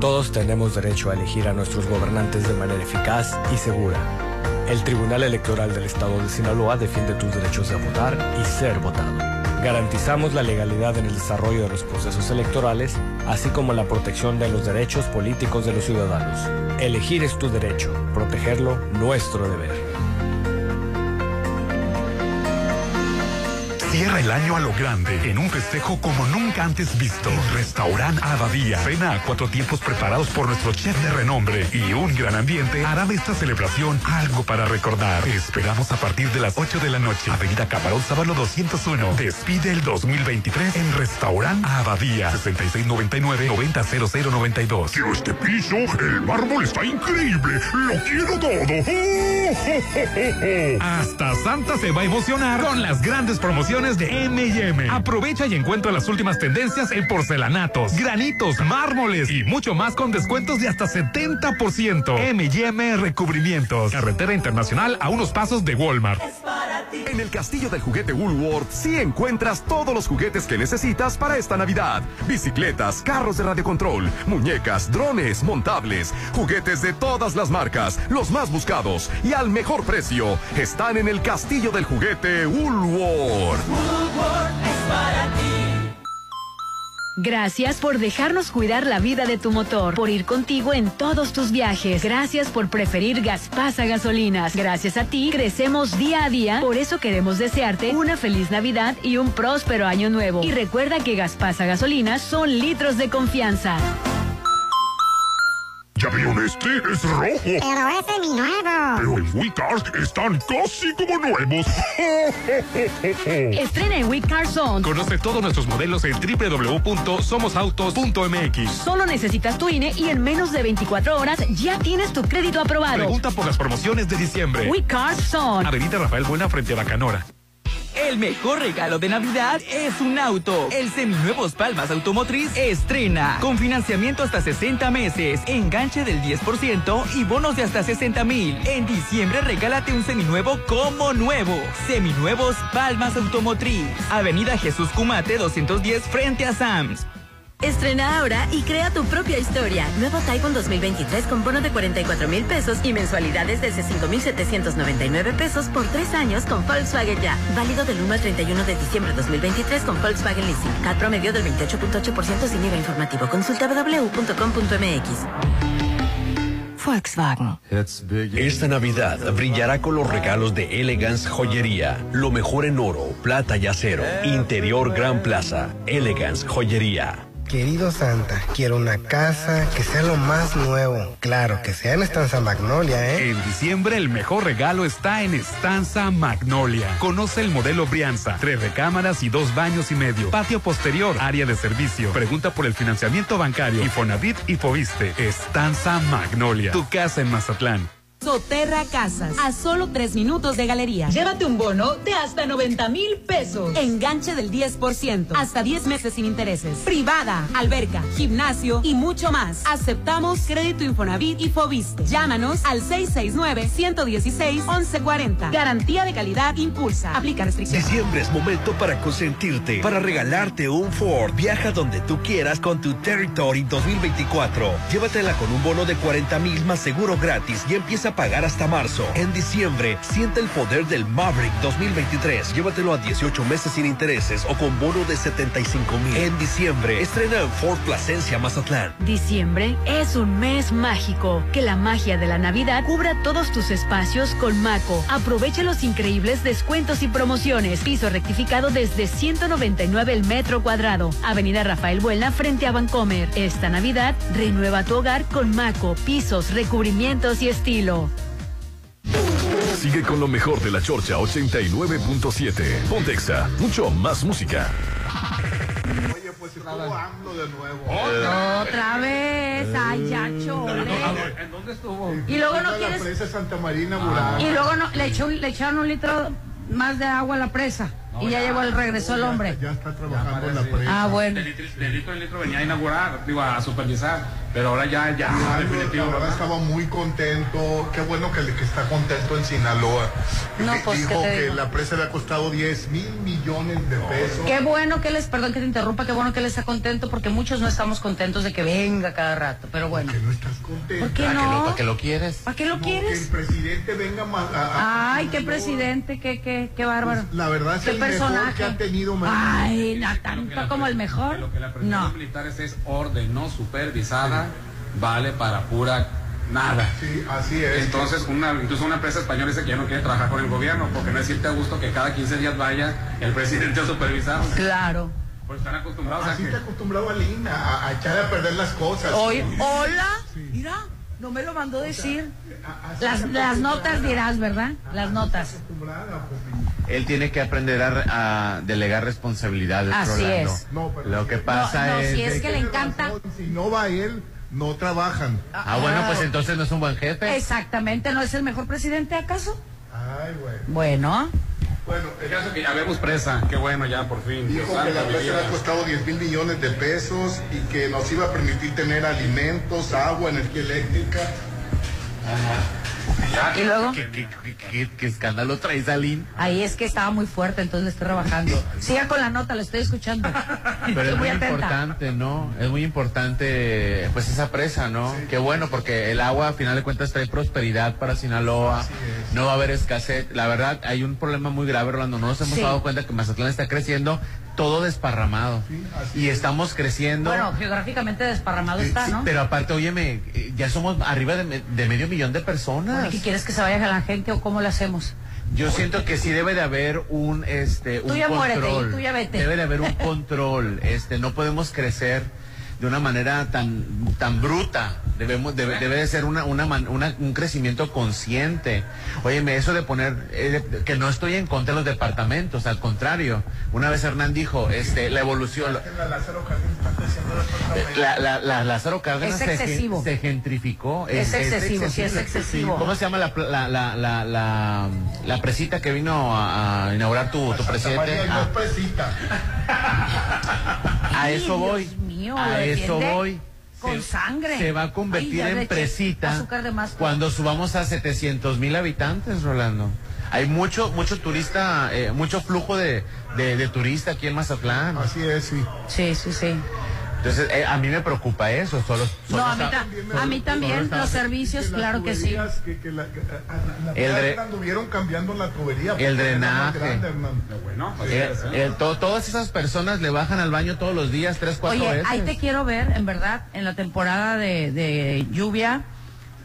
Todos tenemos derecho a elegir a nuestros gobernantes de manera eficaz y segura. El Tribunal Electoral del Estado de Sinaloa defiende tus derechos de votar y ser votado. Garantizamos la legalidad en el desarrollo de los procesos electorales, así como la protección de los derechos políticos de los ciudadanos. Elegir es tu derecho, protegerlo nuestro deber. Cierra el año a lo grande en un festejo como nunca antes visto. Restaurant Abadía. Cena a cuatro tiempos preparados por nuestro chef de renombre y un gran ambiente hará de esta celebración algo para recordar. Te esperamos a partir de las 8 de la noche. Avenida Camarón Sábalo 201. Despide el 2023 en Restaurant Abadía. 6699-900092. Quiero este piso, el mármol está increíble, lo quiero todo. Hasta Santa se va a emocionar con las grandes promociones de M&M. Aprovecha y encuentra las últimas tendencias en porcelanatos, granitos, mármoles y mucho más con descuentos de hasta 70%. M&M Recubrimientos. Carretera Internacional a unos pasos de Walmart. En el Castillo del Juguete Woolworth sí encuentras todos los juguetes que necesitas para esta Navidad. Bicicletas, carros de radiocontrol, muñecas, drones, montables, juguetes de todas las marcas, los más buscados y al mejor precio. Están en el Castillo del Juguete Woolworth. Gracias por dejarnos cuidar la vida de tu motor, por ir contigo en todos tus viajes. Gracias por preferir Gaspasa Gasolinas. Gracias a ti crecemos día a día, por eso queremos desearte una feliz Navidad y un próspero año nuevo. Y recuerda que Gaspasa Gasolinas son litros de confianza. ¿Ya vieron este? Es rojo. Pero ese es mi nuevo. Pero en WeCars están casi como nuevos. Estrena en We Car Zone. Conoce todos nuestros modelos en www.somosautos.mx. Solo necesitas tu INE y en menos de 24 horas ya tienes tu crédito aprobado. Pregunta por las promociones de diciembre. We Car Zone. Avenida Rafael Buena frente a Bacanora. El mejor regalo de Navidad es un auto. El Seminuevos Palmas Automotriz estrena. Con financiamiento hasta 60 meses, enganche del 10% y bonos de hasta 60 mil. En diciembre regálate un seminuevo como nuevo. Seminuevos Palmas Automotriz. Avenida Jesús Cumate 210 frente a Sams. Estrena ahora y crea tu propia historia. Nuevo Taiwan 2023 con bono de 44 mil pesos y mensualidades desde 5,799 pesos por tres años con Volkswagen Ya. Válido del 1 al 31 de diciembre de 2023 con Volkswagen Leasing. CAT promedio del 28.8% sin IVA informativo. Consulta www.com.mx. Volkswagen. Esta Navidad brillará con los regalos de Elegance Joyería. Lo mejor en oro, plata y acero. Interior Gran Plaza. Elegance Joyería. Querido Santa, quiero una casa que sea lo más nuevo. Claro, que sea en Estanza Magnolia, ¿eh? En diciembre el mejor regalo está en Estanza Magnolia. Conoce el modelo Brianza. Tres recámaras y dos baños y medio. Patio posterior, área de servicio. Pregunta por el financiamiento bancario. Infonavit y Fobiste. Estanza Magnolia. Tu casa en Mazatlán. Soterra Casas, a solo tres minutos de galería. Llévate un bono de hasta 90 mil pesos. Enganche del 10%, hasta 10 meses sin intereses. Privada, alberca, gimnasio y mucho más. Aceptamos crédito Infonavit y Fobiste. Llámanos al 669-116-1140. Garantía de calidad impulsa. Aplica restricciones. Diciembre es momento para consentirte, para regalarte un Ford. Viaja donde tú quieras con tu Territory 2024. Llévatela con un bono de 40 mil más seguro gratis y empieza pagar hasta marzo. En diciembre, siente el poder del Maverick 2023. Llévatelo a 18 meses sin intereses o con bono de 75 mil. En diciembre, estrena en Ford Plasencia, Mazatlán. Diciembre es un mes mágico. Que la magia de la Navidad cubra todos tus espacios con Maco. Aprovecha los increíbles descuentos y promociones. Piso rectificado desde 199 el metro cuadrado. Avenida Rafael Buena frente a Vancomer. Esta Navidad renueva tu hogar con Maco, pisos, recubrimientos y estilo. Sigue con lo mejor de la Chorcha 89.7. Pontexa, mucho más música. Oye, pues estuvo AMLO de nuevo. Otra vez, ay, ya chole. ¿En dónde estuvo? Y luego no La quieres- presa Santa Marina Murano. Y luego no, le, echó, un- le echaron un litro más de agua a la presa. Y ya llegó el regresó el hombre. Ya está trabajando en la presa. Ah, bueno. De litro, de litro en litro venía a inaugurar, digo, a supervisar. Pero ahora ya, ya, Ah, definitivo. la verdad estaba muy contento. Qué bueno que, que está contento en Sinaloa. No, pues, ¿qué Dijo que digo? la presa le ha costado 10 mil millones de pesos. Qué bueno que les, perdón que te interrumpa, qué bueno que él está contento porque muchos no estamos contentos de que venga cada rato, pero bueno. no estás contento? ¿Por qué ¿Para qué no? lo- para qué lo quieres? ¿Para qué lo No, quieres? Que el presidente venga más a, a- Ay, qué presidente, qué, qué, qué bárbaro. La verdad es qué mejor que ha tenido. Ay, no, tanto como el mejor. Lo que la presidencia No. militar es, es orden no supervisada, vale para pura nada. Sí, así es. Entonces, una, incluso una empresa española dice que ya no quiere trabajar con el gobierno, porque no es irte a gusto que cada 15 días vaya el presidente a supervisar. Claro. Pues están acostumbrados Así a que... te acostumbrado a Lina, a, a echar a perder las cosas. Hoy, hola, mira, no me lo mandó decir. Las, las notas dirás, ¿verdad? Las notas. Él tiene que aprender a, a delegar responsabilidades, Así Rolando. es. No, pero Lo que pasa no, es... si es que le encanta. Si no va él, no trabajan. Ah, bueno, pues entonces no es un buen jefe. Exactamente, ¿no es el mejor presidente acaso? Ay, güey. Bueno, Bueno, El caso que ya vemos presa, qué bueno ya por fin. Dijo Dios que la presa le ha costado 10 mil millones de pesos y que nos iba a permitir tener alimentos, agua, energía eléctrica. ¿Y luego? ¿Qué, qué- qué- qué- qué escándalo trae Salín? ahí es que estaba muy fuerte, entonces estoy rebajando. Siga con la nota, la estoy escuchando. Pero Estoy es muy atenta. importante, ¿no? Es muy importante, pues esa presa, ¿no? Qué bueno, porque el agua, a final de cuentas, trae prosperidad para Sinaloa. No va a haber escasez. La verdad, hay un problema muy grave, Rolando. No nos hemos Sí. dado cuenta que Mazatlán está creciendo todo desparramado. y estamos creciendo. Bueno, geográficamente desparramado está, ¿no? Pero aparte, óyeme, eh, ya somos arriba de, me- de medio millón de personas. ¿Y quieres que se vaya a la gente o cómo lo hacemos? Yo siento que sí debe de haber un este Tú un ya muérete, control. y tú ya vete. Debe de haber un control. Este, no podemos crecer de una manera tan tan bruta. Debemos debe, debe de ser una, una, man- una- un crecimiento consciente. Óyeme, eso de poner eh, de- que no estoy en contra de los departamentos, al contrario. Una vez Hernán dijo, este la evolución La Lázaro Cárdenas está creciendo de otra manera. la, la, la Lázaro Cárdenas Es se excesivo. Se, gentrificó. Es excesivo, sí, es excesivo. ¿Cómo se llama la, la, la, la, la, la presita que vino a, a inaugurar tu, tu presidente? Ah, no presita. a eso voy. Mío, a eso voy. Con Se- sangre. Se va a convertir Ay, en presita cuando subamos a 700 mil habitantes, Rolando. Hay mucho, mucho turista, eh, mucho flujo de, de, de turista aquí en Mazatlán. Así es, sí. Sí, sí, sí. Entonces, eh, a mí me preocupa eso. Solo, solo No, a mí, está- a mí también, los servicios, Que claro que sí. tuberías, Que, que la, que- a- a- la El dre- que anduvieron cambiando la tubería. porque El drenaje. grande. Bueno, Eh, es, ¿eh? eh, to- todas esas personas le bajan al baño todos los días, tres, cuatro Oye, veces. ahí te quiero ver, en verdad, en la temporada de, de lluvia,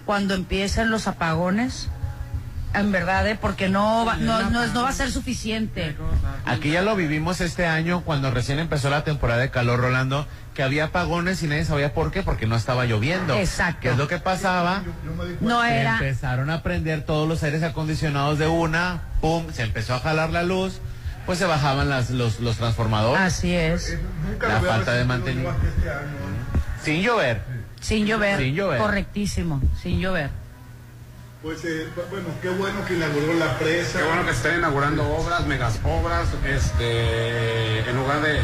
cuando empiezan los apagones, en verdad, ¿eh? porque no va, no, no, no va a ser suficiente. Aquí ya lo vivimos este año cuando recién empezó la temporada de calor, Rolando, que había apagones y nadie sabía por qué, porque no estaba lloviendo. Exacto. ¿Qué es lo que pasaba? No Se era. empezaron a prender todos los aires acondicionados de una, pum, se empezó a jalar la luz, pues se bajaban las, los, los transformadores. Así es. Nunca La lo había falta de mantenimiento. este ¿eh? Sin llover. Sin llover. Sin llover. Correctísimo, sin llover. Pues eh, bueno, qué bueno que inauguró la presa. Qué bueno que estén inaugurando obras, megas obras, este, en lugar de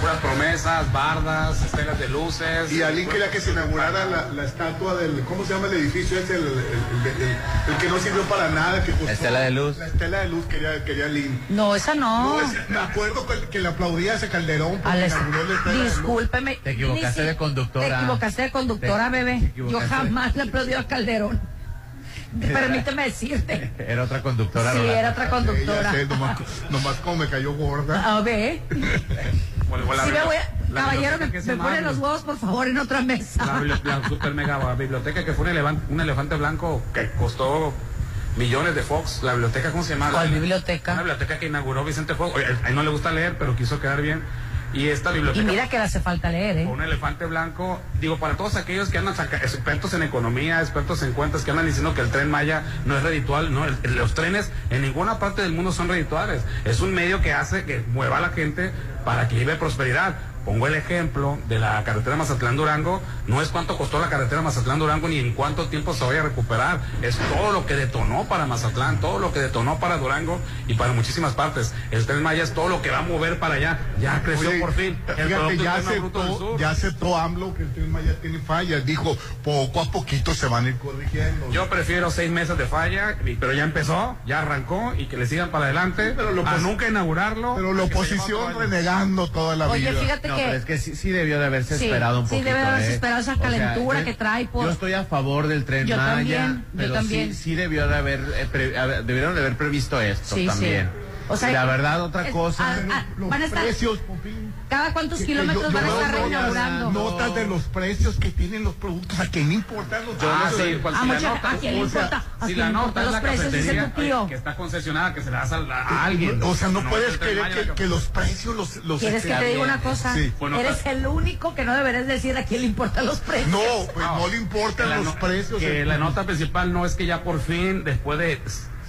puras promesas, bardas, estelas de luces. Y Alín quería que se inaugurara la, la estatua del, ¿cómo se llama el edificio? Es el, el, el- el- el que no sirvió para nada, que costó. La estela de luz. La estela de luz quería, quería Alín. No, esa no. No, es- me acuerdo que, que le aplaudía a ese Calderón porque Al est- inauguró la estela de luz. Discúlpeme. Te equivocaste si- de conductora. Te equivocaste de conductora, Te- bebé. te Yo jamás le aplaudí a Calderón. Permíteme decirte. Era otra conductora, Sí, era otra conductora. sé, nomás, nomás como me cayó gorda. A ver. O- o la Sí, me voy a- caballero, me, biblioteca que se me pone llama- los huevos, por favor, en otra mesa. La, la super mega biblioteca que fue un, elevan- un elefante blanco que costó millones de Fox. La biblioteca, ¿cómo se llama? ¿Cuál La- biblioteca? Una biblioteca que inauguró Vicente Fox. Oye, a él no le gusta leer, pero quiso quedar bien. Y esta Y biblioteca. mira que le hace falta leer, ¿eh? Un elefante blanco, digo, para todos aquellos que andan expertos en economía, expertos en cuentas, que andan diciendo que el tren Maya no es reditual, no, el- los trenes en ninguna parte del mundo son redituales. Es un medio que hace que mueva a la gente para que lleve prosperidad. Pongo el ejemplo de la carretera Mazatlán-Durango, no es cuánto costó la carretera Mazatlán-Durango ni en cuánto tiempo se vaya a recuperar, es todo lo que detonó para Mazatlán, todo lo que detonó para Durango y para muchísimas partes. El tren Maya es todo lo que va a mover para allá, ya creció Oye, por fin. El Fíjate, ya aceptó, ya aceptó AMLO que el Tren Maya tiene fallas. Dijo, poco a poquito se van a ir corrigiendo. Yo prefiero seis meses de falla, pero ya empezó, ya arrancó y que le sigan para adelante. pero lo a nunca inaugurarlo. Pero la oposición renegando toda la Oye, vida. fíjate No, que. pero es que sí, sí debió de haberse Sí, esperado un sí poquito. debe de haberse ¿eh? esperado esa O sea, calentura yo- que trae por- Yo estoy a favor del tren Yo Maya, también, yo pero también. sí, sí debió de haber, eh, pre- haber- debieron de haber previsto esto Sí, sí. también. O sea, la verdad, otra es- cosa. ah, ah, Los van a estar. precios, Popín. ¿Cada cuántos Que- que kilómetros yo- van a estar notas- reinaugurando? Notas de los precios que tienen los productos. ¿A quién le importan los Ah, precios? sí, pues Ah, si la mucha- nota, ¿a quién le importa? ¿A si quién la nota los la precios? Dice cafetería tu tío. oye, que está concesionada, que se la das a, la- a alguien. O sea, no, puedes creer que, los precios los... los ¿Quieres que te diga una cosa? Sí. Bueno, Eres el único que no deberías decir a quién le importan los precios. No, pues no le importan los no- precios. Que el- la nota principal no es que ya por fin, después de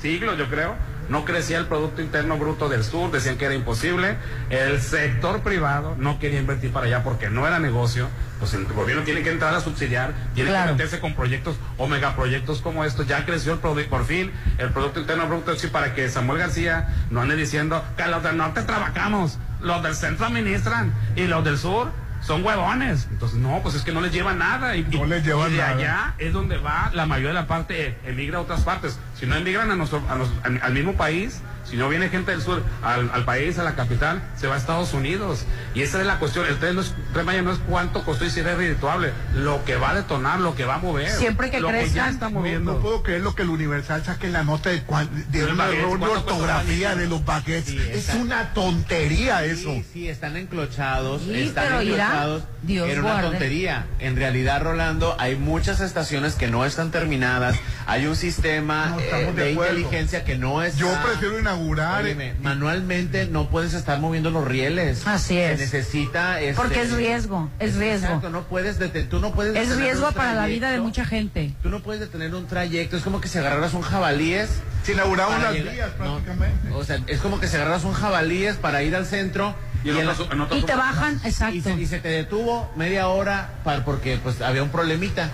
siglos, yo creo, no crecía el Producto Interno Bruto del Sur, decían que era imposible. El sector privado no quería invertir para allá porque no era negocio. Pues el gobierno tiene que entrar a subsidiar, tiene Claro. que meterse con proyectos o megaproyectos como estos. Ya creció el produ- por fin el Producto Interno Bruto del Sur para que Samuel García no ande diciendo que los del norte trabajamos, los del centro administran y los del sur son huevones. Entonces, no, pues es que no les lleva nada. Y, No les llevan y de nada. allá es donde va la mayoría de la parte, emigra a otras partes. Si no emigran a nuestro, a al, al mismo país, si no viene gente del sur al, al país, a la capital, se va a Estados Unidos. Y esa es la cuestión. El tren, no es, Tren Maya no es cuánto costó y si era redituable. Lo que va a detonar, lo que va a mover. Siempre que lo que crezcan. ya está No, moviendo. no puedo creer lo que el Universal saque la nota de, cuan- de un baguette, error de ¿cuánto cuesta ortografía de los baguettes. Sí, es una tontería eso. Sí, sí, están enclochados, Sí, están pero irá, enclochados Dios en una guarde. tontería. En realidad, Rolando, hay muchas estaciones que no están terminadas, hay un sistema No, eh, de de, inteligencia que no es. Yo prefiero inaugurar. Óyeme, manualmente no puedes estar moviendo los rieles. Así Se es. necesita. este, Porque es riesgo, es riesgo. Exacto, no puedes dete- tú no puedes Es detener riesgo para la vida de mucha gente. Tú no puedes detener un trayecto, es como que si agarraras un jabalíes. Se inauguraron las llegar- vías no, prácticamente. o sea, es como que si agarraras un jabalíes para ir al centro Y la- en otros- Y te bajan, y exacto. se, y se te detuvo media hora para, porque pues había un problemita.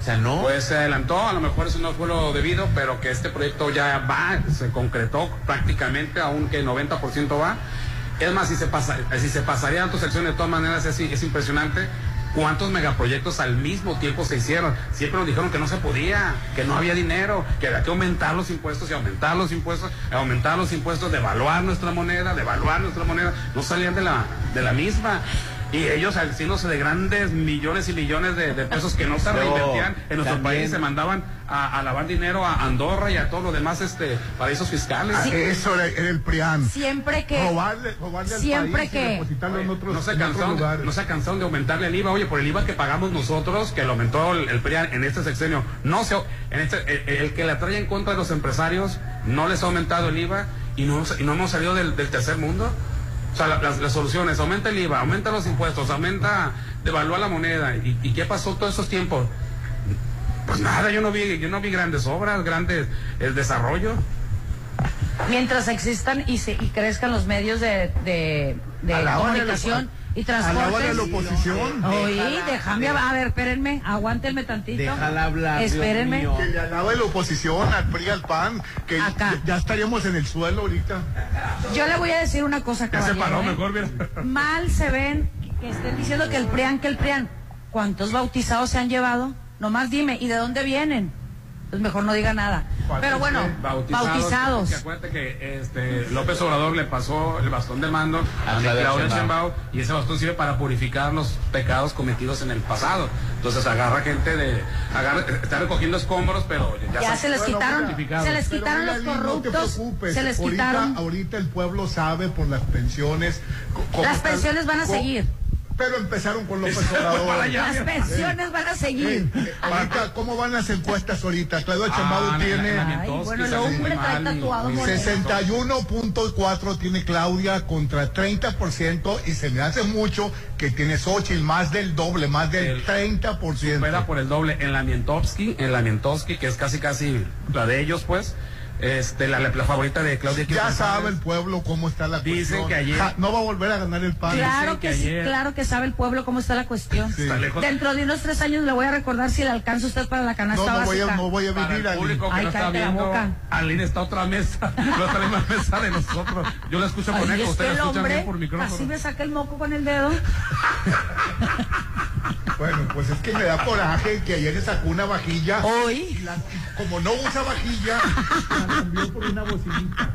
O sea, no. Pues se adelantó, a lo mejor eso no fue lo debido, pero que este proyecto ya va, se concretó prácticamente, aunque el 90% va. Es más, si se, pasa, si se pasaría a otras secciones, de todas maneras es, es impresionante cuántos megaproyectos al mismo tiempo se hicieron. Siempre nos dijeron que no se podía, que no había dinero, que había que aumentar los impuestos y aumentar los impuestos, aumentar los impuestos, devaluar nuestra moneda, devaluar nuestra moneda. No salían de la, de la misma. Y ellos haciéndose de grandes millones y millones de, de pesos que no se reinvertían en nuestro también- país, se mandaban a, a lavar dinero a Andorra y a todos los demás este, paraísos fiscales. Ah, Eso era, era el PRIAN. Siempre que. Robarle, robarle al Siempre país y que- en otros, no se, otros cansaron, no se cansaron de aumentarle el IVA. Oye, por el IVA que pagamos nosotros, que lo aumentó el, el PRIAN en este sexenio, no se, en este, el, el que la trae en contra de los empresarios, no les ha aumentado el IVA y no, y no hemos salido del, del tercer mundo. Sea, la- las, las soluciones, aumenta el IVA, aumenta los impuestos, aumenta, devalúa la moneda. ¿Y, y qué pasó todos esos tiempos? Pues nada, yo no vi, yo no vi grandes obras, grandes el desarrollo. Mientras existan y, se, y crezcan los medios de, de, de hora de comunicación y a la hora de la oposición. Oye, Déjala, déjame, déjala. a ver, espérenme, aguántenme tantito. Déjala hablar, Dios Espérenme. mío. Que le alaba de la oposición al PRI, al PAN, que Acá. ya, estaríamos en el suelo ahorita. Yo le voy a decir una cosa, Ya se paró ¿eh? mejor, mira. Mal se ven que estén diciendo que el PRIAN, que el PRIAN. ¿Cuántos bautizados se han llevado? Nomás dime, ¿y de dónde vienen? Pues mejor no diga nada. Pero bueno, bautizados. porque acuérdate que este, López Obrador le pasó el bastón de mando A Claudia Sheinbaum. Y ese bastón sirve para purificar los pecados cometidos en el pasado. Entonces agarra gente de, agarra, está recogiendo escombros, pero ya, se les quitaron, se les quitaron los No corruptos, preocupes. se les ahorita, quitaron. ahorita el pueblo sabe por las pensiones. Las están- pensiones van a seguir. Pero empezaron con López Obrador. Las pensiones van a seguir. Eh, ahorita, ¿cómo van las encuestas ahorita? Claudio Ah, tiene Ay, bueno, el salió muy hombre trae mal y- tatuado y- moreno. 61.4 tiene Claudia contra 30% y se me hace mucho que tiene Xochitl más del doble, más del El- 30%. supera por el doble en la Mientowski, en la Mientowski, que es casi casi la de ellos, pues. Este, la, la favorita de Claudia Ya González. sabe el pueblo cómo está la Dicen cuestión. que ayer- Ja, no va a volver a ganar el PAN. Claro que, que sí, claro que sabe el pueblo cómo está la cuestión. Sí. Está lejos. Dentro de unos tres años le voy a recordar si le alcanza usted para la canasta No, no voy, a, no voy a Para el que Ay, no está la viendo. Aline está otra mesa, no está en la misma mesa de nosotros. Yo la escucho con eco, usted la escucha bien por micrófono. así me saca el moco con el dedo. Bueno, pues es que me da coraje que ayer se sacó una vajilla. Hoy. Y la- como no usa vajilla, la cambió por una bocinita.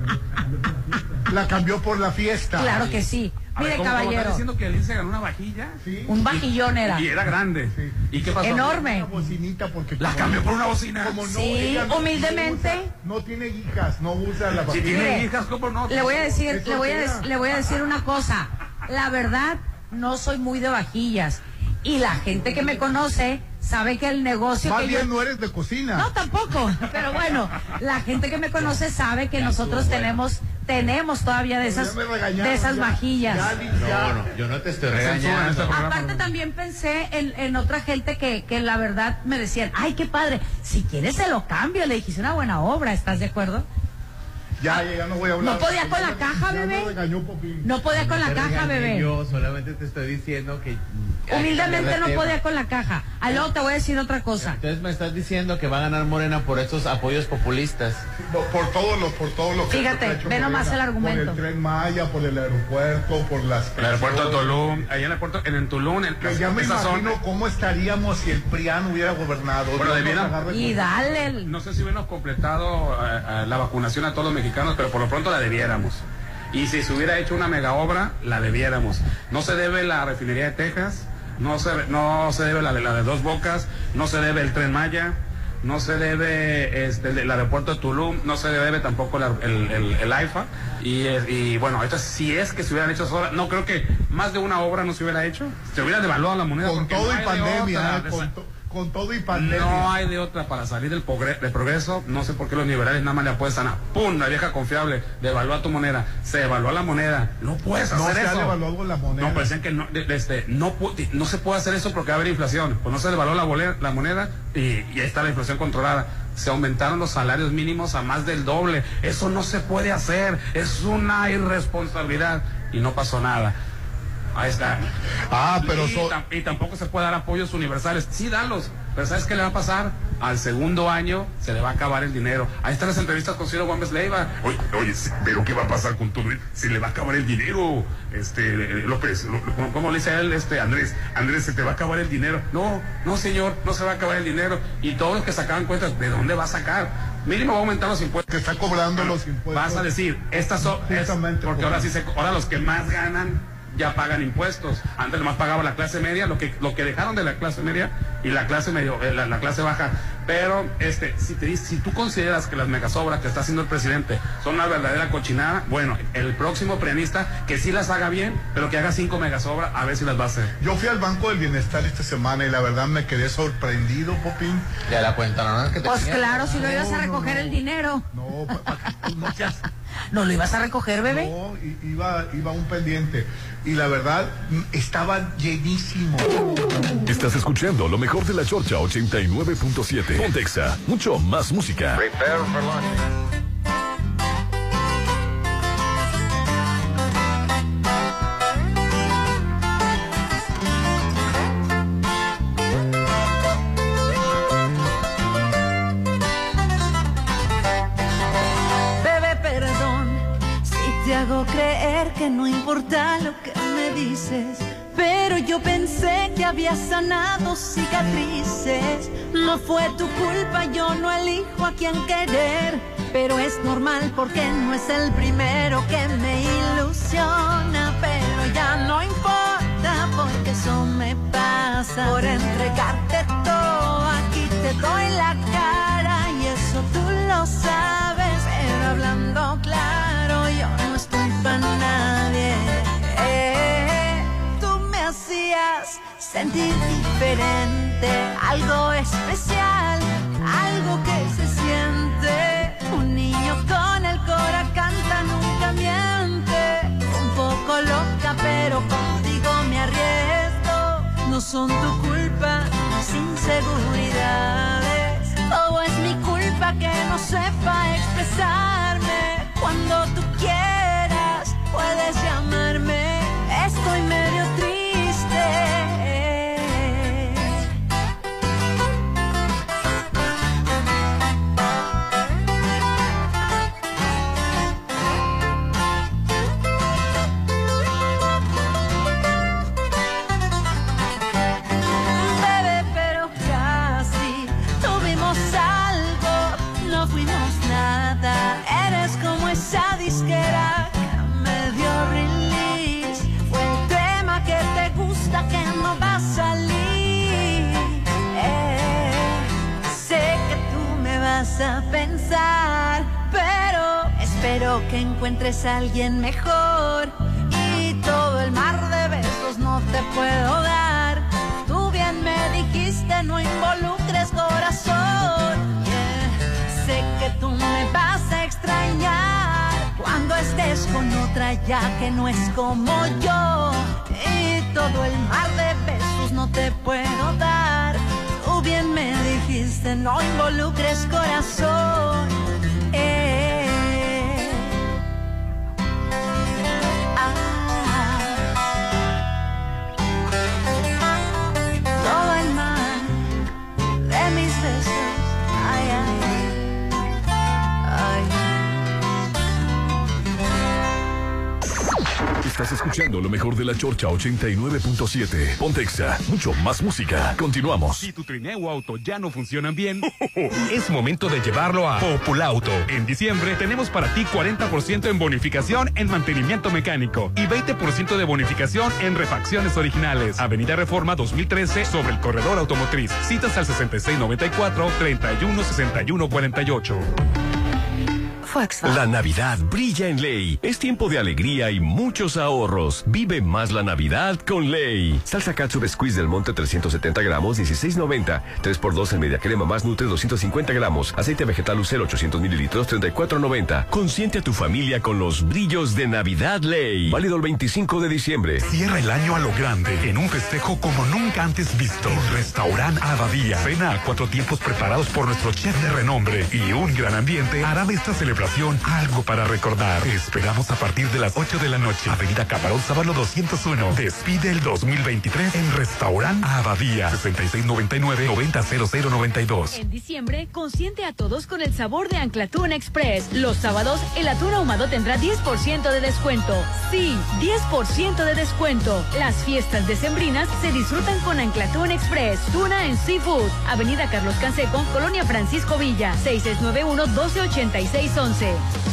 La cambió por la fiesta. Claro que sí. A ver, Mire, ¿cómo, cómo está caballero, diciendo que Aline se ganó una vajilla? Sí. un vajillón era. Y era grande. Sí. ¿Y qué pasó? Enorme. Una bocinita porque La cambió por una bocina. Como no, Sí, no- humildemente. No, usa- no tiene hijas, no usa la Si vajilla. tiene Mire, hijas, ¿cómo no? Le voy a decir, voy a, le voy a decir una cosa. la verdad, no soy muy de vajillas. Y la gente que me conoce sabe que el negocio Más que bien yo... no eres de cocina. No, tampoco. Pero bueno, la gente que me conoce sabe que nosotros tenemos tenemos todavía de esas de esas ya, vajillas. ya, No, no, yo no te estoy regañando. Aparte también pensé en, en otra gente que, que la verdad me decían, ay, qué padre, si quieres se lo cambio, le es una buena obra, ¿estás de acuerdo? Ya, ya, ya no voy a hablar. No podía con la caja, Ya me bebé. No podía con la caja, bebé. Yo solamente te estoy diciendo que. Humildemente no podía con la caja. Al luego te voy a decir otra cosa. Entonces me estás diciendo que va a ganar Morena por estos apoyos populistas. Por, por todo lo, por todo lo que Fíjate, ve nomás Morena. el argumento. Por el tren Maya, por el aeropuerto, por las. El aeropuerto de Tulum, ahí en el aeropuerto, en, en Tulum, en, Que ya me zona- imagino cómo estaríamos si el PRIAN hubiera gobernado. Bueno, debieran- Y dale. el- No sé si hubiéramos completado eh, eh, la vacunación a todos los mexicanos, pero por lo pronto la debiéramos. Y si se hubiera hecho una mega obra, la debiéramos. No se debe la refinería de Texas, no se, no se debe la de, la de Dos Bocas, no se debe el Tren Maya, no se debe este, el, el aeropuerto de Tulum, no se debe tampoco la- el, el, el AIFA. Y, y bueno, ahorita si es que se hubieran hecho esas obras, no creo que más de una obra no se hubiera hecho. Se hubiera devaluado la moneda. Con todo y pandemia, otra. eh, con, to- con todo y pandemia. No hay de otra para salir del, progre- del progreso. No sé por qué los liberales nada más le apuestan a ¡pum! La vieja confiable. Devalúa tu moneda. Se evalúa la moneda. No puedes No hacer se eso. devaluado la moneda. No, pero dicen que no, este, no, no se puede hacer eso porque va a haber inflación. Pues no se devaluó la moneda y, y ahí está la inflación controlada. Se aumentaron los salarios mínimos a más del doble. Eso no se puede hacer. Es una irresponsabilidad. Y no pasó nada. Ahí está. Ah, pero y, so- y tampoco se puede dar apoyos universales. Sí, dalos. Pero ¿sabes qué le va a pasar? Al segundo año se le va a acabar el dinero. Ahí están las entrevistas con Ciro Gómez Leiva. Oye, oye, pero ¿qué va a pasar con todo? Se le va a acabar el dinero. Este, eh, López, ¿Cómo- ¿Cómo le dice a él, este, Andrés? Andrés, se te va a acabar el dinero. No, no, señor, no se va a acabar el dinero. Y todos los que sacaban cuentas, ¿de dónde va a sacar? Mínimo va a aumentar los impuestos. Que está cobrando los impuestos. Vas a decir, estas son, es- porque por- ahora sí se, ahora los que más ganan ya pagan impuestos. Antes nomás pagaba la clase media, lo que, lo que dejaron de la clase media y la clase medio, eh, la, la clase baja. Pero, este, si te dice- si tú consideras que las megasobras que está haciendo el presidente son una verdadera cochinada, bueno, el próximo pianista que sí las haga bien, pero que haga cinco megasobras, a ver si las va a hacer. Yo fui al Banco del Bienestar esta semana y la verdad me quedé sorprendido, Popín. Ya la cuenta, ¿no? Es que te Pues tenía- claro, si no ibas a recoger no. el dinero. No, pa- pa- no seas- ¿No lo ibas a recoger, bebé? No, iba, iba un pendiente. Y la verdad, estaba llenísimo. Estás escuchando lo mejor de la Chorcha 89.7. Pontexa, mucho más música. Bebé, que no importa lo que me dices. Pero yo pensé que había sanado cicatrices. No fue tu culpa, yo no elijo a quién querer. Pero es normal porque no es el primero que me ilusiona. Pero ya no importa porque eso me pasa. Por entregarte todo, aquí te doy la cara. Y eso tú lo sabes. Pero hablando claro, no estoy para nadie. Eh, tú me hacías sentir diferente, algo especial, algo que se siente. Un niño con el cora canta, nunca miente. Un poco loca, pero contigo me arriesgo. No son tu culpa, mis inseguridades. Todo es mi culpa que no sepa expresarme. Cuando tú quieras, puedes llamarme. Estoy medio triste. Que encuentres a alguien mejor y todo el mar no te puedo dar. Tú bien me dijiste, no involucres corazón. Sé que tú me vas a extrañar cuando estés con otra ya que no es como yo. Y todo el mar de besos no te puedo dar. Tú bien me dijiste, no involucres corazón. Estás escuchando lo mejor de la Chorcha 89.7. Pontexa, mucho más música. Continuamos. Si tu trineo o auto ya no funcionan bien, es momento de llevarlo a Populauto. En diciembre tenemos para ti 40% en bonificación en mantenimiento mecánico y 20% de bonificación en refacciones originales. Avenida Reforma 2013 sobre el corredor automotriz. Citas al 6694 316148. La Navidad brilla en Ley. Es tiempo de alegría y muchos ahorros. Vive más la Navidad con Ley. Salsa Katsu Squeeze del Monte 370 gramos, 16.90. 3x2 en media crema más nutre 250 gramos. Aceite vegetal Lucel 800 mililitros, 34.90. Consiente a tu familia con los brillos de Navidad Ley. Válido el 25 de diciembre. Cierra el año a lo grande en un festejo como nunca antes visto. En Restaurant Abadía. Cena a cuatro tiempos preparados por nuestro chef de renombre y un gran ambiente hará de esta celebración algo para recordar. Te esperamos a partir de las 8 de la noche. Avenida Camarón Sábalo 201. Despide el 2023 en Restaurant Abadía. 6699-900092. En diciembre, consiente a todos con el sabor de Anclatún Express. Los sábados, el atún ahumado tendrá 10% de descuento. Sí, 10% de descuento. Las fiestas decembrinas se disfrutan con Anclatún Express. Tuna en Seafood. Avenida Carlos Canseco, Colonia Francisco Villa. 6691-128611.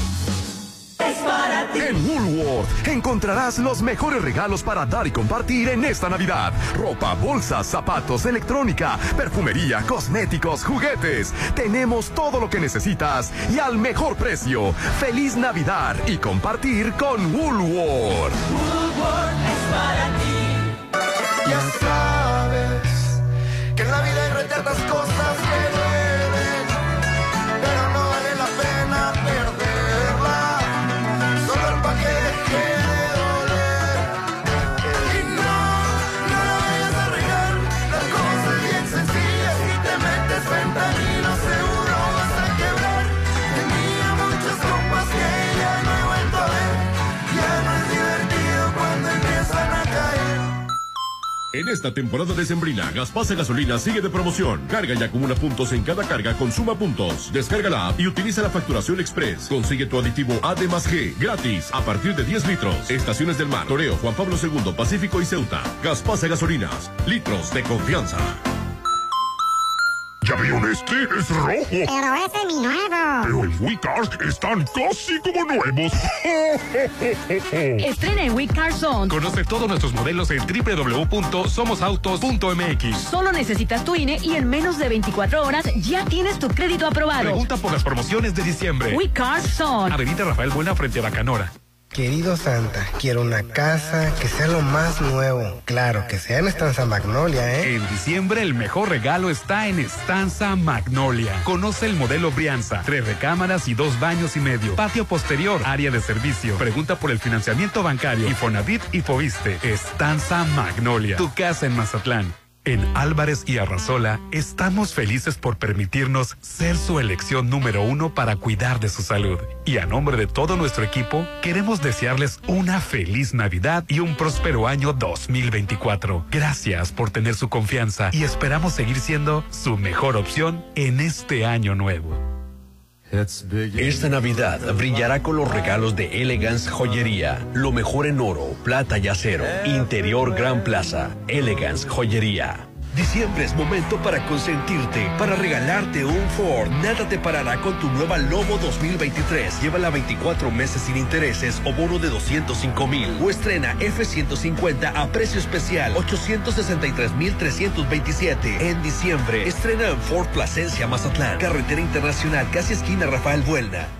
En Woolworth encontrarás los mejores regalos para dar y compartir en esta Navidad. Ropa, bolsas, zapatos, electrónica, perfumería, cosméticos, juguetes. Tenemos todo lo que necesitas y al mejor precio. Feliz Navidad y compartir con Woolworth. es para ti. Ya sabes que en la vida hay retardas cosas En esta temporada de Sembrina, Gaspasa Gasolina sigue de promoción. Carga y acumula puntos en cada carga con suma puntos. Descarga la app y utiliza la facturación express. Consigue tu aditivo A de más G gratis a partir de 10 litros. Estaciones del Mar, Toreo, Juan Pablo II, Pacífico y Ceuta. Gaspasa Gasolinas. Litros de confianza. ¿Ya vieron este? Es rojo. Pero ese es mi nuevo. Pero en WeCars están casi como nuevos. Estrena en Week Car Zone. Conoce todos nuestros modelos en www.somosautos.mx. Solo necesitas tu INE y en menos de 24 horas ya tienes tu crédito aprobado. Pregunta por las promociones de diciembre. We Car Zone. Avenida Rafael Buena frente a Bacanora. Querido Santa, quiero una casa que sea lo más nuevo. Claro, que sea en Estanza Magnolia, ¿eh? En diciembre el mejor regalo está en Estanza Magnolia. Conoce el modelo Brianza. Tres recámaras y dos baños y medio. Patio posterior, área de servicio. Pregunta por el financiamiento bancario. Infonavit y Fobiste. Estanza Magnolia. Tu casa en Mazatlán. En Álvarez y Arrasola estamos felices por permitirnos ser su elección número uno para cuidar de su salud. Y a nombre de todo nuestro equipo, queremos desearles una feliz Navidad y un próspero año 2024. Gracias por tener su confianza y esperamos seguir siendo su mejor opción en este año nuevo. Esta Navidad brillará con los regalos de Elegance Joyería. Lo mejor en oro, plata y acero. Interior Gran Plaza. Elegance Joyería. Diciembre es momento para consentirte, para regalarte un Ford. Nada te parará con tu nueva Lobo 2023. Llévala 24 meses sin intereses o bono de 205 mil. O estrena F-150 a precio especial 863,327. En diciembre, estrena en Ford Plasencia, Mazatlán. Carretera Internacional, casi esquina Rafael Buelna.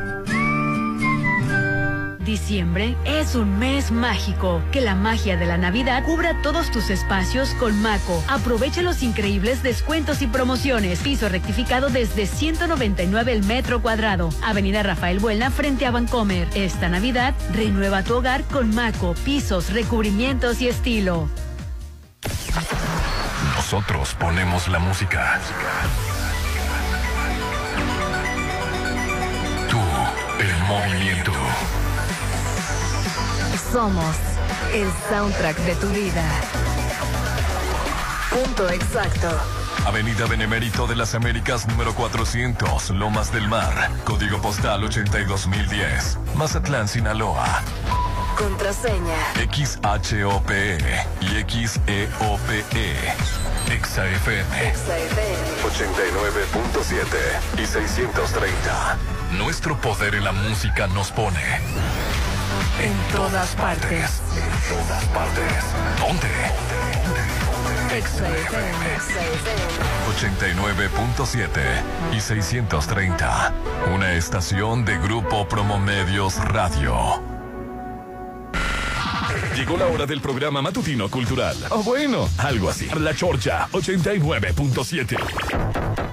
Diciembre es un mes mágico. Que la magia de la Navidad cubra todos tus espacios con Maco. Aprovecha los increíbles descuentos y promociones. Piso rectificado desde 199 el metro cuadrado. Avenida Rafael Buelna frente a Vancomer. Esta Navidad renueva tu hogar con Maco. Pisos, recubrimientos y estilo. Nosotros ponemos la música. Tú, el movimiento. Somos el soundtrack de tu vida. Punto exacto. Avenida Benemérito de las Américas número 400, Lomas del Mar. Código postal 82010. Mazatlán, Sinaloa. Contraseña. XHOPE y XEOPE. XAFM. 89.7 y 630. Nuestro poder en la música nos pone. En todas partes. En todas partes. ¿Dónde? XFM. 89.7 y 630. Una estación de Grupo Promomedios Radio. Llegó la hora del programa matutino cultural. O bueno, algo así. La Chorcha 89.7.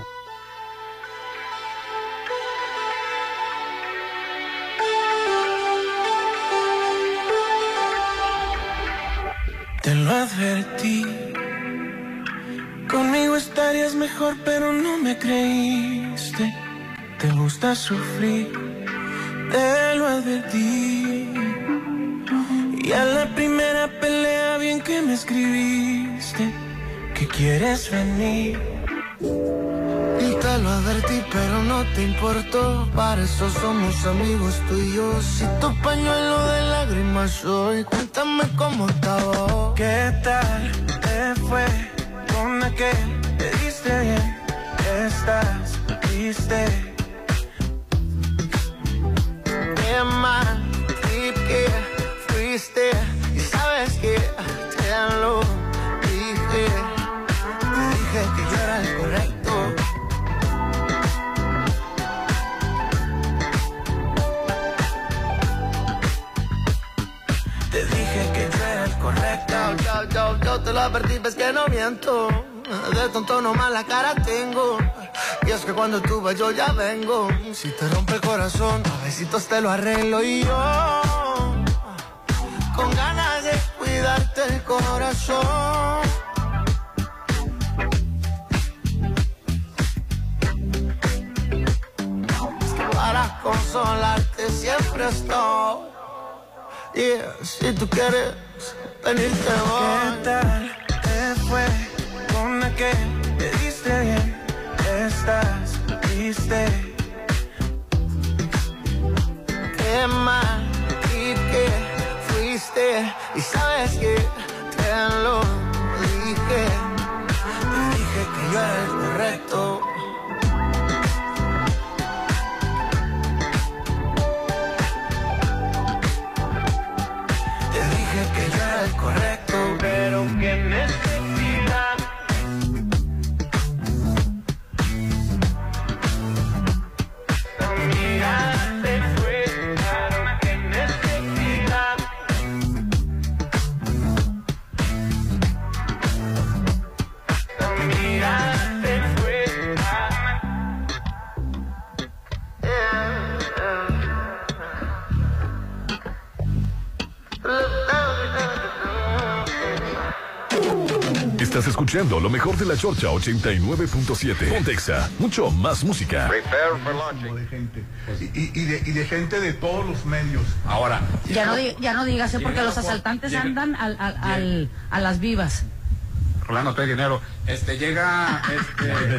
Conmigo estarías mejor, pero no me creíste. Te gusta sufrir, te lo advertí. Y a la primera pelea, bien que me escribiste, que quieres venir. Y te lo advertí, pero no te importó. Para eso somos amigos tú y yo. Si tu pañuelo de lágrimas soy, cuéntame cómo estaba. ¿Qué tal te fue con aquel? Te diste bien, estás triste. Qué mal trip que fuiste. Y sabes que te lo lo advertí, ves que no miento. De tonto nomás la cara tengo. Y es que cuando tú vas yo ya vengo. Si te rompe el corazón, a besitos te lo arreglo y yo. Con ganas de cuidarte el corazón. Para consolarte siempre estoy. Yeah, si tú quieres venirte. ¿Qué tal te fue con aquel? Te diste bien, estás triste. Qué mal y que fuiste y sabes que te lo dije. Te dije que yo era el correcto. Escuchando lo mejor de la Chorcha 89.7. Pontexa, mucho más música. de gente. Y, y- y de, y de gente de todos los medios. Ahora, Ya no, ya no digas, porque los asaltantes llega- andan al, al- al- a las vivas. Rolando trae dinero. este llega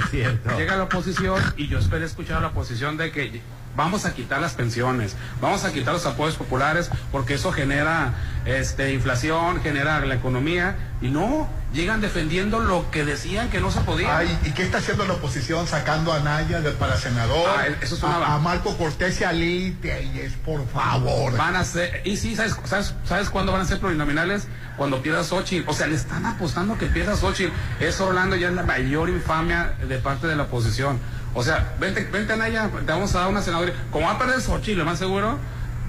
este, llega la oposición y yo esperé escuchar a la oposición de que vamos a quitar las pensiones, vamos a quitar los apoyos populares porque eso genera este inflación, genera la economía y no, llegan defendiendo lo que decían que no se podía. Ay, ¿Y qué está haciendo la oposición sacando a Naya del para senador? Ah, eso es una- a, a Marco Cortés y a Telles, por favor. Van a ser, y sí, ¿sabes, sabes, ¿sabes cuándo van a ser plurinominales? Cuando pierda Xochitl. O sea, le están apostando que pierda Xochitl. Eso, Orlando, ya es la mayor infamia de parte de la oposición. O sea, vente, vente Anaya, te vamos a dar una senadora. Como va a perder Xochitl, lo más seguro,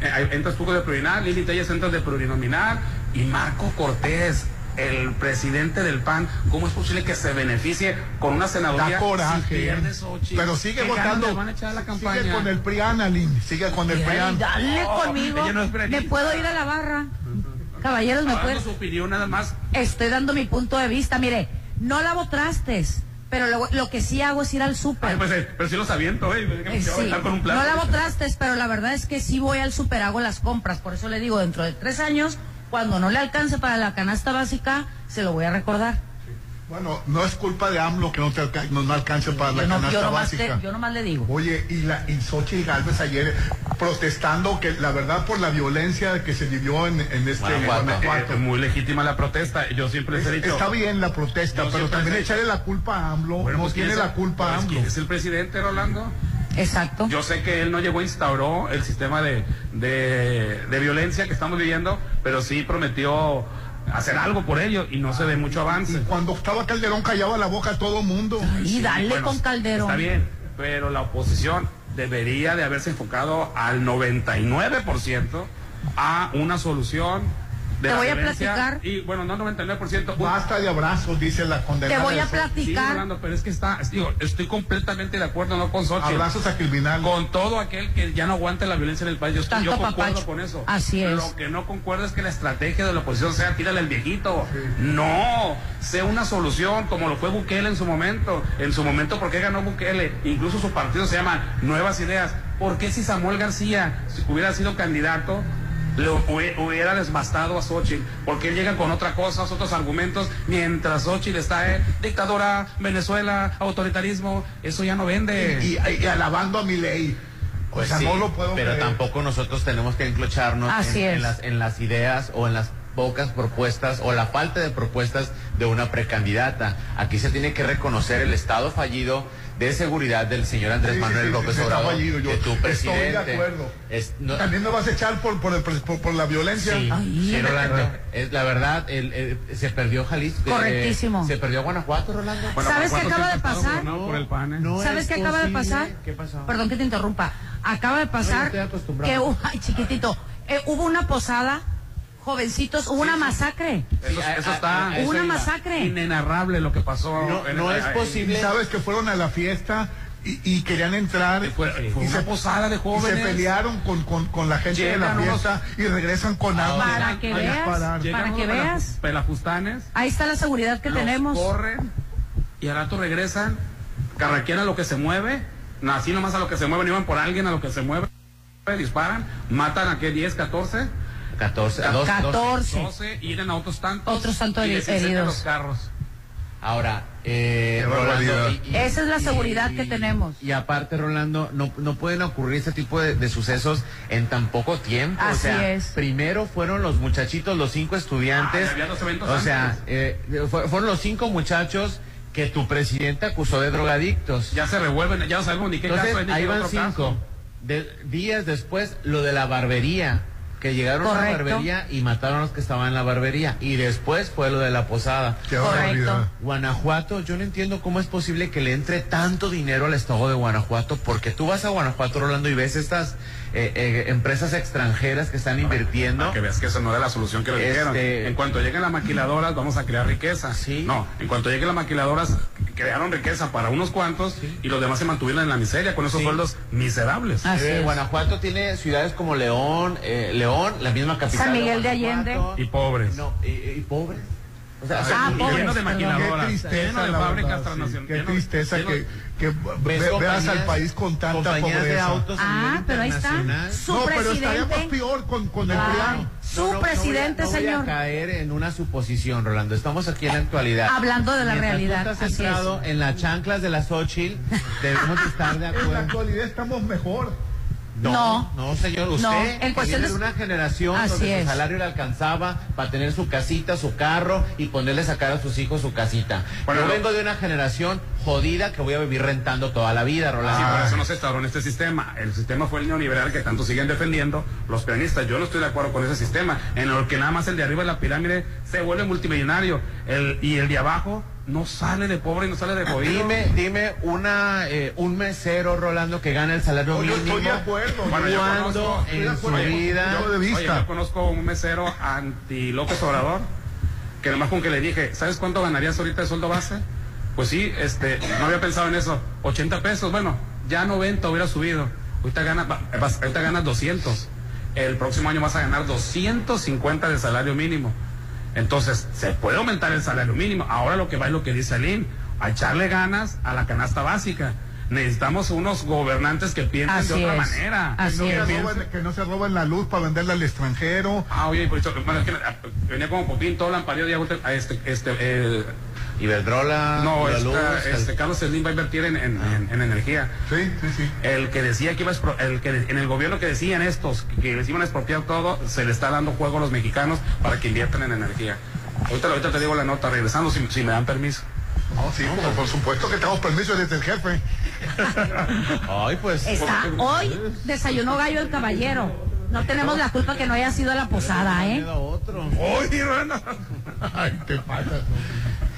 eh, entras tú de plurinominal, Lili Telles entras de plurinominal, y Marco Cortés, el presidente del PAN, ¿cómo es posible que se beneficie con una senaduría Da coraje. si pierde Xochitl? Pero sigue ¿Qué ganas votando. le van a echar a la campaña? Sigue con el PRIAN, Aline. Sigue con el PRIAN. dale Oh, conmigo. no me puedo ir a la barra. Caballeros, me pueden. su opinión nada más. Estoy dando mi punto de vista. Mire, no lavo trastes, pero lo, lo que sí hago es ir al súper. Pues, eh, pero si los aviento, eh, Eh, sí. con un plato. No lavo trastes, pero la verdad es que sí voy al súper, hago las compras. Por eso le digo, dentro de tres años, cuando no le alcance para la canasta básica, se lo voy a recordar. Bueno, no es culpa de AMLO que no, te alca- no, no alcance para la Yo, no- canasta yo nomás básica. yo nomás le digo. Oye, y la y Xochitl Galvez ayer protestando que la verdad por la violencia que se vivió en, en este. Guanajuato. Eh, muy legítima la protesta. Yo siempre les he dicho. Está bien la protesta, pero también he echarle la culpa a AMLO. Bueno, no pues, tiene ¿quién es la el- culpa pues, AMLO. ¿quién es el presidente, Rolando? Exacto. Yo sé que él no llegó, instauró el sistema de, de, de violencia que estamos viviendo, pero sí prometió hacer algo por ello y no se ve mucho avance. Cuando estaba Calderón callaba la boca a todo mundo. Y dale bueno, con Calderón. Está bien, pero la oposición debería de haberse enfocado al 99% a una solución Te voy a violencia. platicar. Y bueno, no 99%. un- Basta de abrazos, dice la condenada. Te voy a platicar. Sí, pero es que está, digo, estoy completamente de acuerdo, no con Xochitl. Abrazos a criminal. Con todo aquel que ya no aguante la violencia en el país. Yo, estoy- yo Tanto concuerdo papacho. con eso. Así es. Lo que no concuerdo es que la estrategia de la oposición sea tírale al viejito. No, sea una solución, como lo fue Bukele en su momento. En su momento, ¿por qué ganó Bukele? Incluso su partido se llama Nuevas Ideas. ¿Por qué si Samuel García, si hubiera sido candidato, le hubie- hubiera desbastado a Xochitl? Porque él llega con otra cosa, otros argumentos, mientras Xochitl está en dictadura, Venezuela, autoritarismo, eso ya no vende. Y, y- y alabando a mi ley. O Pues sea, sí, no lo puedo pero creer. tampoco nosotros tenemos que enclocharnos en, en las, en las ideas o en las pocas propuestas o la falta de propuestas de una precandidata. Aquí se tiene que reconocer el estado fallido de seguridad del señor Andrés Sí, Manuel sí, López sí, Obrador, fallido, yo de tu estoy de presidente. acuerdo. Es- no- También me vas a echar por, por, el pres- por, por la violencia. Sí, Ay. sí, Rolando. Es la verdad, el- el- se perdió Jalisco. eh, Correctísimo. se perdió Guanajuato, Rolando. Bueno, ¿Sabes qué ¿cuánto acaba de pasar? gobernado por el PAN, eh? No ¿Sabes es qué acaba de pasar? ¿Qué pasó? Perdón que te interrumpa. Acaba de No, pasar yo estoy acostumbrado. que ay, chiquitito, eh, hubo una posada, jovencitos, hubo una masacre. Eso, eso está una masacre. inenarrable lo que pasó. No, en no el- es posible. sabes que fueron a la fiesta y, y querían entrar. Fue, fue y una se- posada de Y se jóvenes. pelearon con, con, con la gente de la unos- fiesta y regresan con agua. Para que veas. Para que veas. Pelafustanes. Ahí está la seguridad que los tenemos. corren y al rato regresan, carraquean a lo que se mueve, no, así nomás a lo que se mueve, no iban por alguien a lo que se mueve, disparan, matan a qué, 10, 14, 14, dos- dos- 14. 12, hieren a otros tantos. Otros tantos y heridos. los carros. Ahora, eh. Rolando, y- y- Esa es la seguridad que tenemos. Y aparte, Rolando, no, no pueden ocurrir este tipo de, de sucesos en tan poco tiempo. o Así sea, es. primero fueron los muchachitos, los cinco estudiantes. Ah, había dos eventos o sea, antes. eh, fue- fueron los cinco muchachos que tu presidente acusó de drogadictos. Ya se revuelven, ya no sabemos ni qué Entonces, caso es, ni ahí qué van otro cinco. caso. De- días después, lo de la barbería. Que llegaron a la barbería y mataron a los que estaban en la barbería. Y después fue lo de la posada. Qué Correcto. barbaridad. Guanajuato, yo no entiendo cómo es posible que le entre tanto dinero al estado de Guanajuato, porque tú vas a Guanajuato, Rolando, y ves estas eh, eh, empresas extranjeras que están invirtiendo. Para que veas que eso no era la solución que le Este- dijeron. En cuanto lleguen las maquiladoras, vamos a crear riqueza. Sí. No, en cuanto lleguen las maquiladoras, crearon riqueza para unos cuantos y los demás se mantuvieron en la miseria con esos Sí. sueldos miserables. Así Eh, es. Guanajuato tiene ciudades como León, eh, León, la misma capital. San Miguel de. Allende. Y pobres. No, y, y pobres. O sea, Ay, lleno lleno de Qué tristeza, lleno de fábricas sí. transnacionales, Qué tristeza lleno- que, que ¿Ves ve- veas al país con tanta compañías de pobreza. autos Ah, pero ahí está. Su no, pero presidente. estaríamos peor con, con el PRIAN. Su presidente, no voy a- no señor. voy a caer en una suposición, Rolando. Estamos aquí en la actualidad. Hablando de la Mientras realidad, Tú estás centrado en las chanclas de la Xochitl. Debemos estar de En la acuerdo. actualidad estamos mejor. No, no, señor, usted No, en que cuestión viene de- una generación Así donde es. su salario le alcanzaba para tener su casita, su carro y ponerle a sacar a sus hijos su casita. Bueno, Yo no. vengo de una generación jodida que voy a vivir rentando toda la vida, Sí, Rolando. por eso no se instauró en este sistema. El sistema fue el neoliberal que tanto siguen defendiendo los pianistas. Yo no estoy de acuerdo con ese sistema, en el que nada más el de arriba de la pirámide se vuelve multimillonario el, y el de abajo no sale de pobre y no sale de jodido. Dime, dime una, eh, un mesero, Rolando, que gana el salario No, yo mínimo. estoy de acuerdo. Bueno, yo ¿Cuándo conozco- en su vida? yo de Oye, vista. yo conozco un mesero anti López Obrador, que nomás con que le dije, ¿sabes cuánto ganarías ahorita de sueldo base? Pues sí, este, no había pensado en eso. 80 pesos, bueno, ya 90 hubiera subido. Ahorita ganas, ahorita ganas 200. El próximo año vas a ganar 250 de salario mínimo. Entonces, se puede aumentar el salario mínimo. Ahora lo que va es lo que dice Aline, a echarle ganas a la canasta básica. Necesitamos unos gobernantes que piensen Así de otra es. manera. Así que no, es. roben, que no se roben la luz para venderla al extranjero. Ah, oye, por eso, bueno, es que ah, venía como Popín, todo lampario este, este, eh, Iberdrola, no, la esta- luz, este, Carlos Slim va a invertir en, en- en- en energía. Sí, sí, sí. El que decía que iba a expro- el que en el gobierno que decían estos que les iban a expropiar todo, se le está dando juego a los mexicanos para que inviertan en energía. Ahorita, ahorita te digo la nota, regresando si, si me dan permiso. No, sí, por, por supuesto que tenemos permiso desde el jefe. Ay, pues. Está hoy desayunó gallo el caballero. No tenemos la culpa que no haya sido a la posada, ¿eh? otro. Oye, Rana. Ay, te pasas.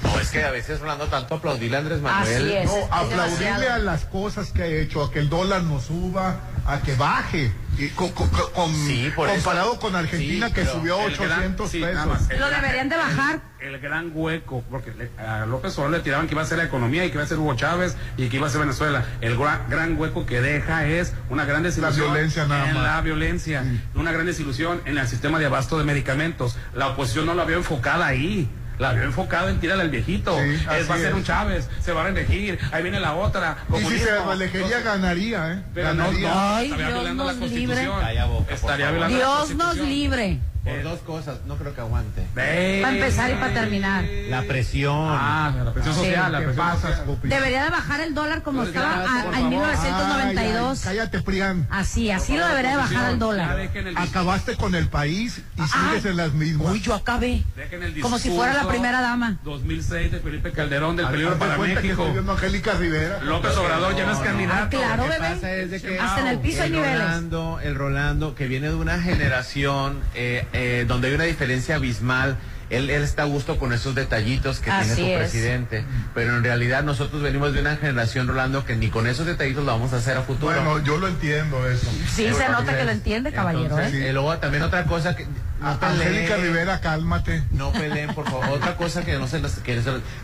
No, es que a veces Rolando tanto aplaudirle a Andrés Manuel. Así es. No, aplaudirle demasiado. a las cosas que ha hecho, a que el dólar no suba, a que baje. Y co- co- co- con- Sí, por eso. comparado con Argentina Sí, que subió El gran- 800 sí, pesos. más, Lo gran- deberían de bajar. El gran hueco, porque le- a López Obrador le tiraban que iba a ser la economía y que iba a ser Hugo Chávez y que iba a ser Venezuela. El gran, gran hueco que deja es una gran desilusión violencia nada en más. la violencia, una gran desilusión en el sistema de abasto de medicamentos. La oposición no la vio enfocada ahí. La vio enfocada en tirarle al viejito. Sí, es, va a ser es. un Chávez, se va a reelegir, ahí viene la otra. Y si se reelegiría, ganaría, ¿eh? Pero no, Ganaría. no, Ay, estaría Dios violando la nos libre. constitución. Boca, estaría violando la Dios nos constitución. libre. Por dos cosas, no creo que aguante. Para empezar y para terminar. La presión. Ah, la presión Sí. social, la ¿Qué presión pasa? Debería de bajar el dólar como Pues estaba en favor. 1992. Ay, ay, cállate, Prián. Así, así lo debería de bajar el dólar. el Acabaste con el país y Ah. sigues en las mismas. Uy, yo acabé. Dejen el Como si fuera la discurso primera dama. 2006 de Felipe Calderón del peligro para México. Angélica Rivera. López Obrador ya no es candidato. Ah, claro, bebé. Hasta en el piso hay el niveles. Rolando, el Rolando, que viene de una generación eh, eh, donde hay una diferencia abismal. Él, él está a gusto con esos detallitos que Así tiene su es. presidente. Pero en realidad nosotros venimos de una generación, Rolando, que ni con esos detallitos lo vamos a hacer a futuro. Bueno, yo lo entiendo eso. Sí, se nota que lo entiende, caballero, Entonces, ¿eh? eh, luego también otra cosa que... No. Angélica Rivera, cálmate. No peleen, por favor. Otra cosa que no se nos- que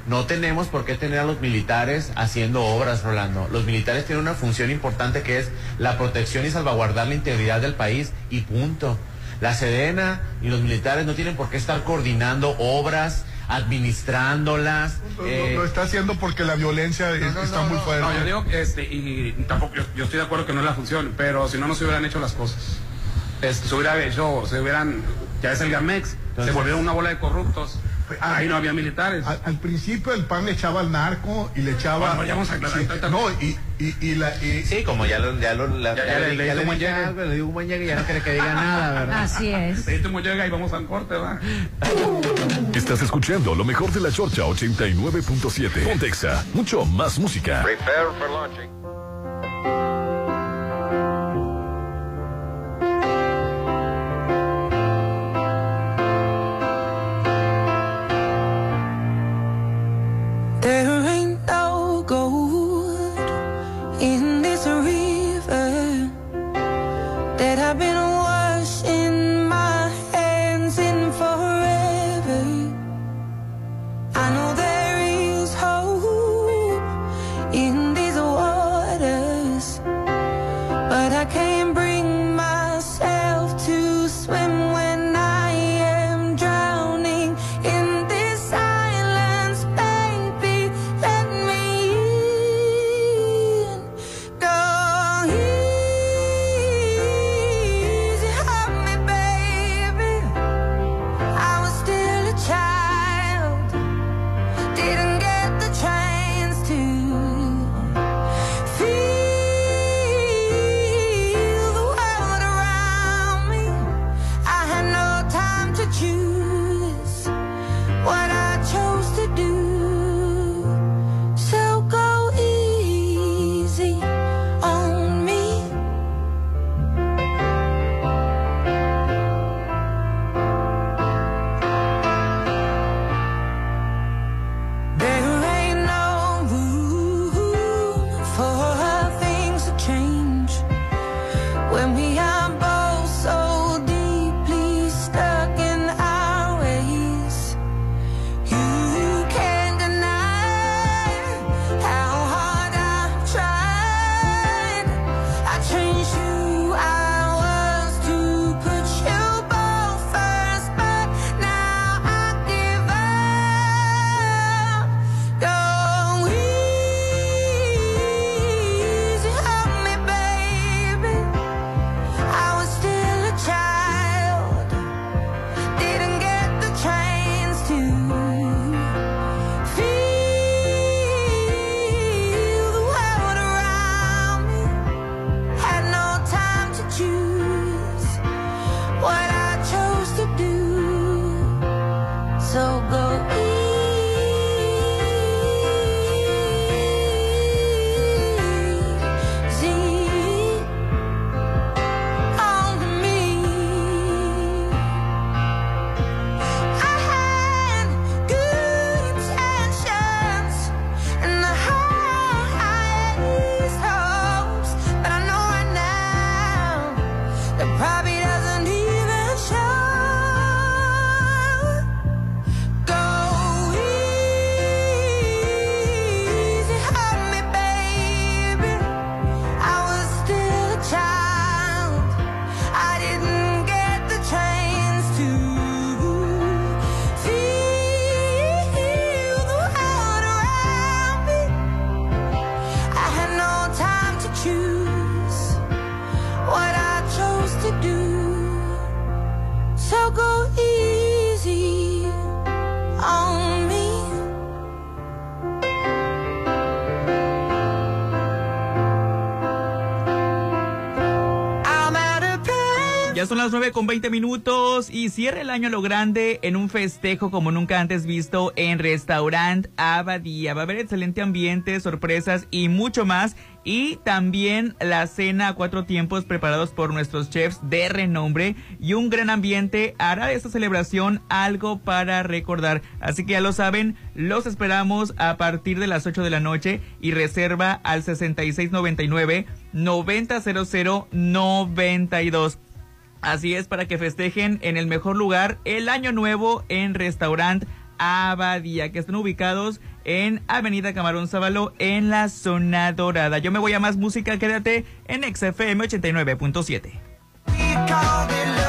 no tenemos por qué tener a los militares haciendo obras, Rolando. Los militares tienen una función importante que es la protección y salvaguardar la integridad del país y punto. La Sedena y los militares no tienen por qué estar coordinando obras, administrándolas. Lo, eh, lo está haciendo porque la violencia es- no, está no, muy no. fuerte. No, yo digo, este, y tampoco, yo, yo estoy de acuerdo que no es la función, pero si no, no se hubieran hecho las cosas. Este, se hubiera hecho, se hubieran, ya es el GAMEX, se volvieron una bola de corruptos. Ahí no había militares. Al, al principio el PAN le echaba al narco y le echaba. Bueno, ya vamos a aclarar, Sí, no, y, y, y la. y- sí, como ya lo, ya lo, la- Ya- ya ya le, le- le le algo, le digo un buen llegue y ya no quiere que diga nada, ¿verdad? Así es. Ahí te llega y vamos al corte, ¿va? Estás escuchando lo mejor de la Chorcha 89.7. Pontexa, mucho más música. Prepare for launching. Ya son las 9 con 20 minutos y cierra el año a lo grande en un festejo como nunca antes visto en Restaurant Abadía. Va a haber excelente ambiente, sorpresas y mucho más. Y también la cena a cuatro tiempos preparados por nuestros chefs de renombre y un gran ambiente hará de esta celebración algo para recordar. Así que ya lo saben, los esperamos a partir de las 8 de la noche y reserva al 6699 9000 92. Así es, para que festejen en el mejor lugar el año nuevo en Restaurant Abadía, que están ubicados en Avenida Camarón Sábalo en la zona dorada. Yo me voy a más música, quédate en XFM 89.7.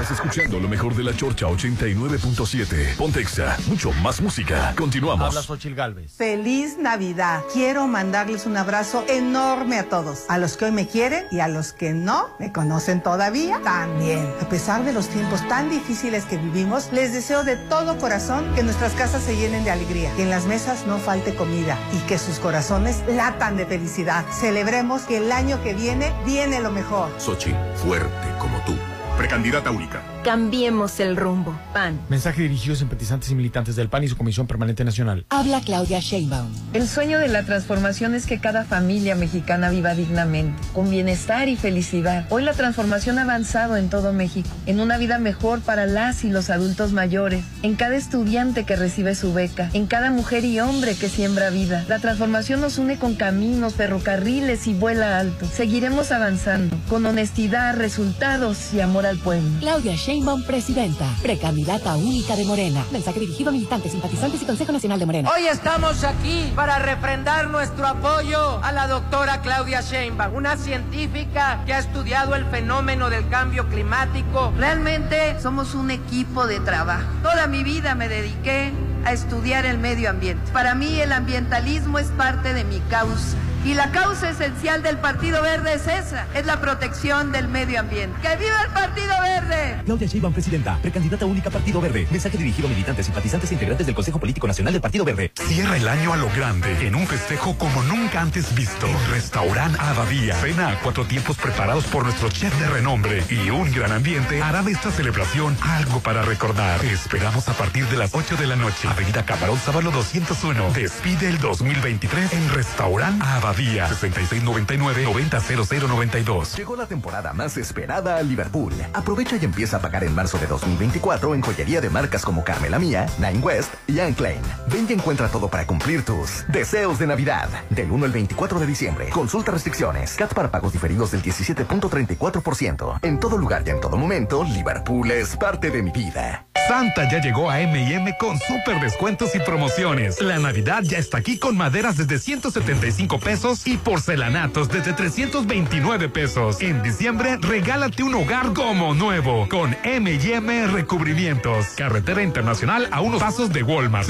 Estás escuchando lo mejor de la Chorcha 89.7. Pontexa, mucho más música. Continuamos. Habla Xochil Galvez. Feliz Navidad. Quiero mandarles un abrazo enorme a todos. A los que hoy me quieren y a los que no me conocen todavía también. A pesar de los tiempos tan difíciles que vivimos, les deseo de todo corazón que nuestras casas se llenen de alegría, que en las mesas no falte comida y que sus corazones latan de felicidad. Celebremos que el año que viene viene lo mejor. Xochitl, fuerte como tú. Precandidata única. Cambiemos el rumbo. PAN. Mensaje dirigido a simpatizantes y militantes del PAN y su Comisión Permanente Nacional. Habla Claudia Sheinbaum. El sueño de la transformación es que cada familia mexicana viva dignamente, con bienestar y felicidad. Hoy la transformación ha avanzado en todo México, en una vida mejor para las y los adultos mayores, en cada estudiante que recibe su beca, en cada mujer y hombre que siembra vida. La transformación nos une con caminos, ferrocarriles y vuela alto. Seguiremos avanzando, con honestidad, resultados y amor al pueblo. Claudia Sheinbaum, presidenta, precandidata única de Morena. Mensaje dirigido a militantes, simpatizantes y Consejo Nacional de Morena. Hoy estamos aquí para refrendar nuestro apoyo a la doctora Claudia Sheinbaum, una científica que ha estudiado el fenómeno del cambio climático. Realmente somos un equipo de trabajo. Toda mi vida me dediqué a estudiar el medio ambiente. Para mí el ambientalismo es parte de mi causa. Y la causa esencial del Partido Verde es esa, es la protección del medio ambiente. ¡Que viva el Partido Verde! Claudia Sheinbaum, presidenta, precandidata única Partido Verde. Mensaje dirigido a militantes, simpatizantes e integrantes del Consejo Político Nacional del Partido Verde. Cierra el año a lo grande, en un festejo como nunca antes visto. En Restaurant Abadía. Cena a cuatro tiempos preparados por nuestro chef de renombre. Y un gran ambiente hará de esta celebración algo para recordar. Te esperamos a partir de las 8 de la noche. Avenida Camarón Sábalo 201. Despide el 2023 en Restaurant Abadía. 6699-900092. Llegó la temporada más esperada a Liverpool. Aprovecha y empieza a pagar en marzo de 2024 en joyería de marcas como Carmela Mía, Nine West y Anne Klein. Ven y encuentra todo para cumplir tus deseos de Navidad. Del 1 al 24 de diciembre. Consulta restricciones. CAT para pagos diferidos del 17.34%. En todo lugar y en todo momento, Liverpool es parte de mi vida. Santa ya llegó a M&M con super descuentos y promociones. La Navidad ya está aquí con maderas desde 175 pesos y porcelanatos desde 329 pesos. En diciembre, regálate un hogar como nuevo con M&M Recubrimientos. Carretera Internacional a unos pasos de Walmart.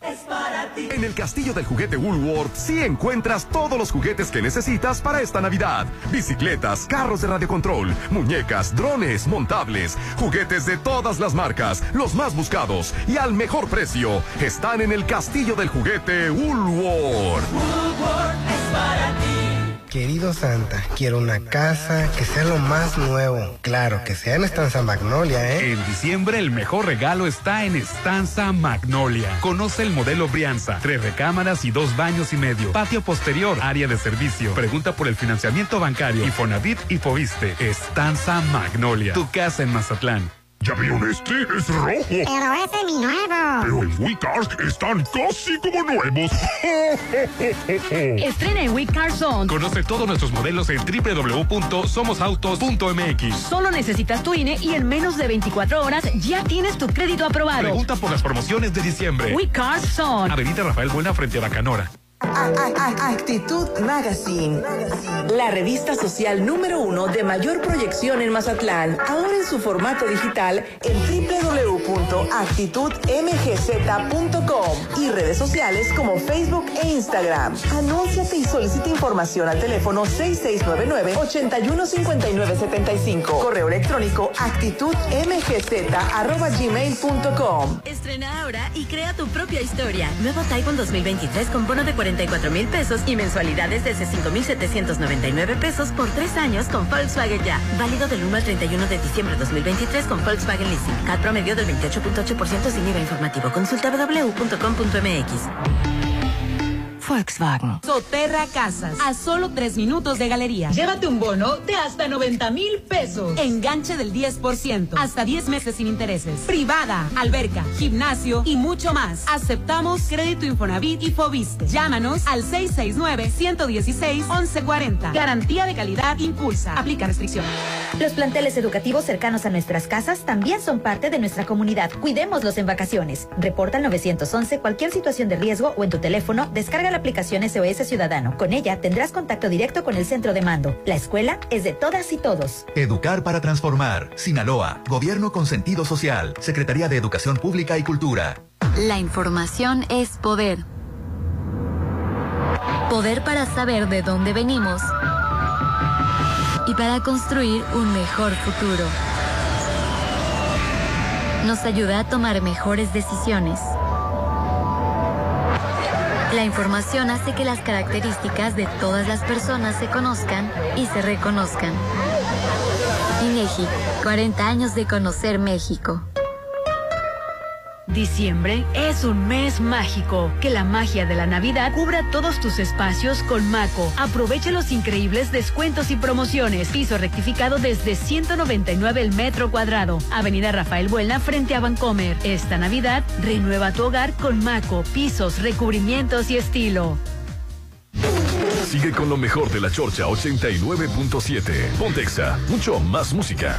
6699-866677. En el castillo del juguete Woolworth sí encuentras todos los juguetes que necesitas para esta Navidad. Bicicletas, carros de radiocontrol, muñecas, drones, montables, juguetes de todas las marcas, los más buscados y al mejor precio. Están en el castillo del juguete Woolworth. Querido Santa, quiero una casa que sea lo más nuevo. Claro, que sea en Estanza Magnolia, ¿eh? En diciembre el mejor regalo está en Estanza Magnolia. Conoce el modelo Brianza. Tres recámaras y dos baños y medio. Patio posterior, área de servicio. Pregunta por el financiamiento bancario. Infonavit y Fobiste. Estanza Magnolia. Tu casa en Mazatlán. ¿Ya vieron este? Es rojo. Pero ese es mi nuevo. Pero en WeCars están casi como nuevos. Estrena en WeCar Zone. Conoce todos nuestros modelos en www.somosautos.mx. Solo necesitas tu INE y en menos de 24 horas ya tienes tu crédito aprobado. Pregunta por las promociones de diciembre. WeCar Zone. Avenida Rafael Buena frente a Bacanora. Actitud Magazine, la revista social número uno de mayor proyección en Mazatlán, ahora en su formato digital en www.actitudmgz.com y redes sociales como Facebook e Instagram. Anúnciate y solicita información al teléfono 6699-815975. Correo electrónico actitudmgz.gmail.com. Estrena ahora y crea tu propia historia. Nuevo Taiwan 2023 con bono de 40 44 mil pesos y mensualidades desde 5,799 pesos por tres años con Volkswagen Ya. Válido del 1 al 31 de diciembre de 2023 con Volkswagen Leasing. CAT promedio del 28.8% sin IVA informativo. Consulta www.com.mx. Volkswagen. Soterra Casas, a solo tres minutos de galería. Llévate un bono de hasta 90 mil pesos. Enganche del 10%, hasta 10 meses sin intereses. Privada, alberca, gimnasio y mucho más. Aceptamos crédito Infonavit y Fobiste. Llámanos al 669-116-1140. Garantía de calidad impulsa. Aplica restricciones. Los planteles educativos cercanos a nuestras casas también son parte de nuestra comunidad. Cuidémoslos en vacaciones. Reporta al 911 cualquier situación de riesgo o en tu teléfono descarga la aplicación SOS Ciudadano. Con ella tendrás contacto directo con el centro de mando. La escuela es de todas y todos. Educar para transformar. Sinaloa. Gobierno con sentido social. Secretaría de Educación Pública y Cultura. La información es poder. Poder para saber de dónde venimos y para construir un mejor futuro. Nos ayuda a tomar mejores decisiones. La información hace que las características de todas las personas se conozcan y se reconozcan. INEGI, 40 años de conocer México. Diciembre es un mes mágico. Que la magia de la Navidad cubra todos tus espacios con Maco. Aprovecha los increíbles descuentos y promociones. Piso rectificado desde 199 el metro cuadrado. Avenida Rafael Buena frente a Vancomer. Esta Navidad renueva tu hogar con Maco. Pisos, recubrimientos y estilo. Sigue con lo mejor de la Chorcha 89.7. Pontexa, mucho más música.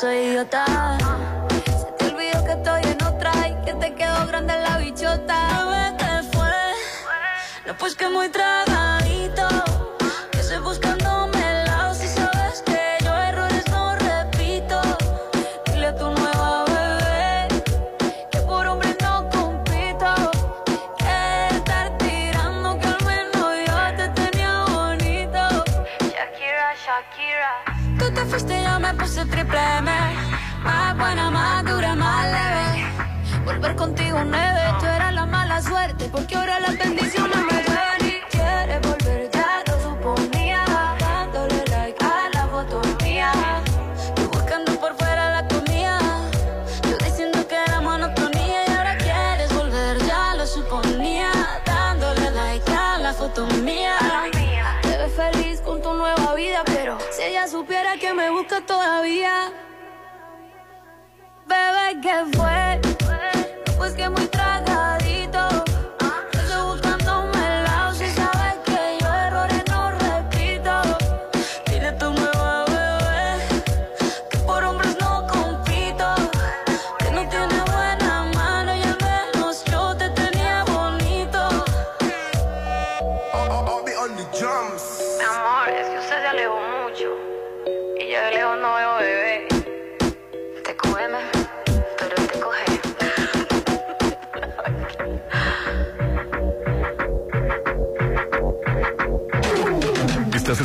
soy idiota. Se te olvidó que estoy en otra y que te quedó grande la bichota. ¿qué fue? No, pues que muy tragadito. Bebé,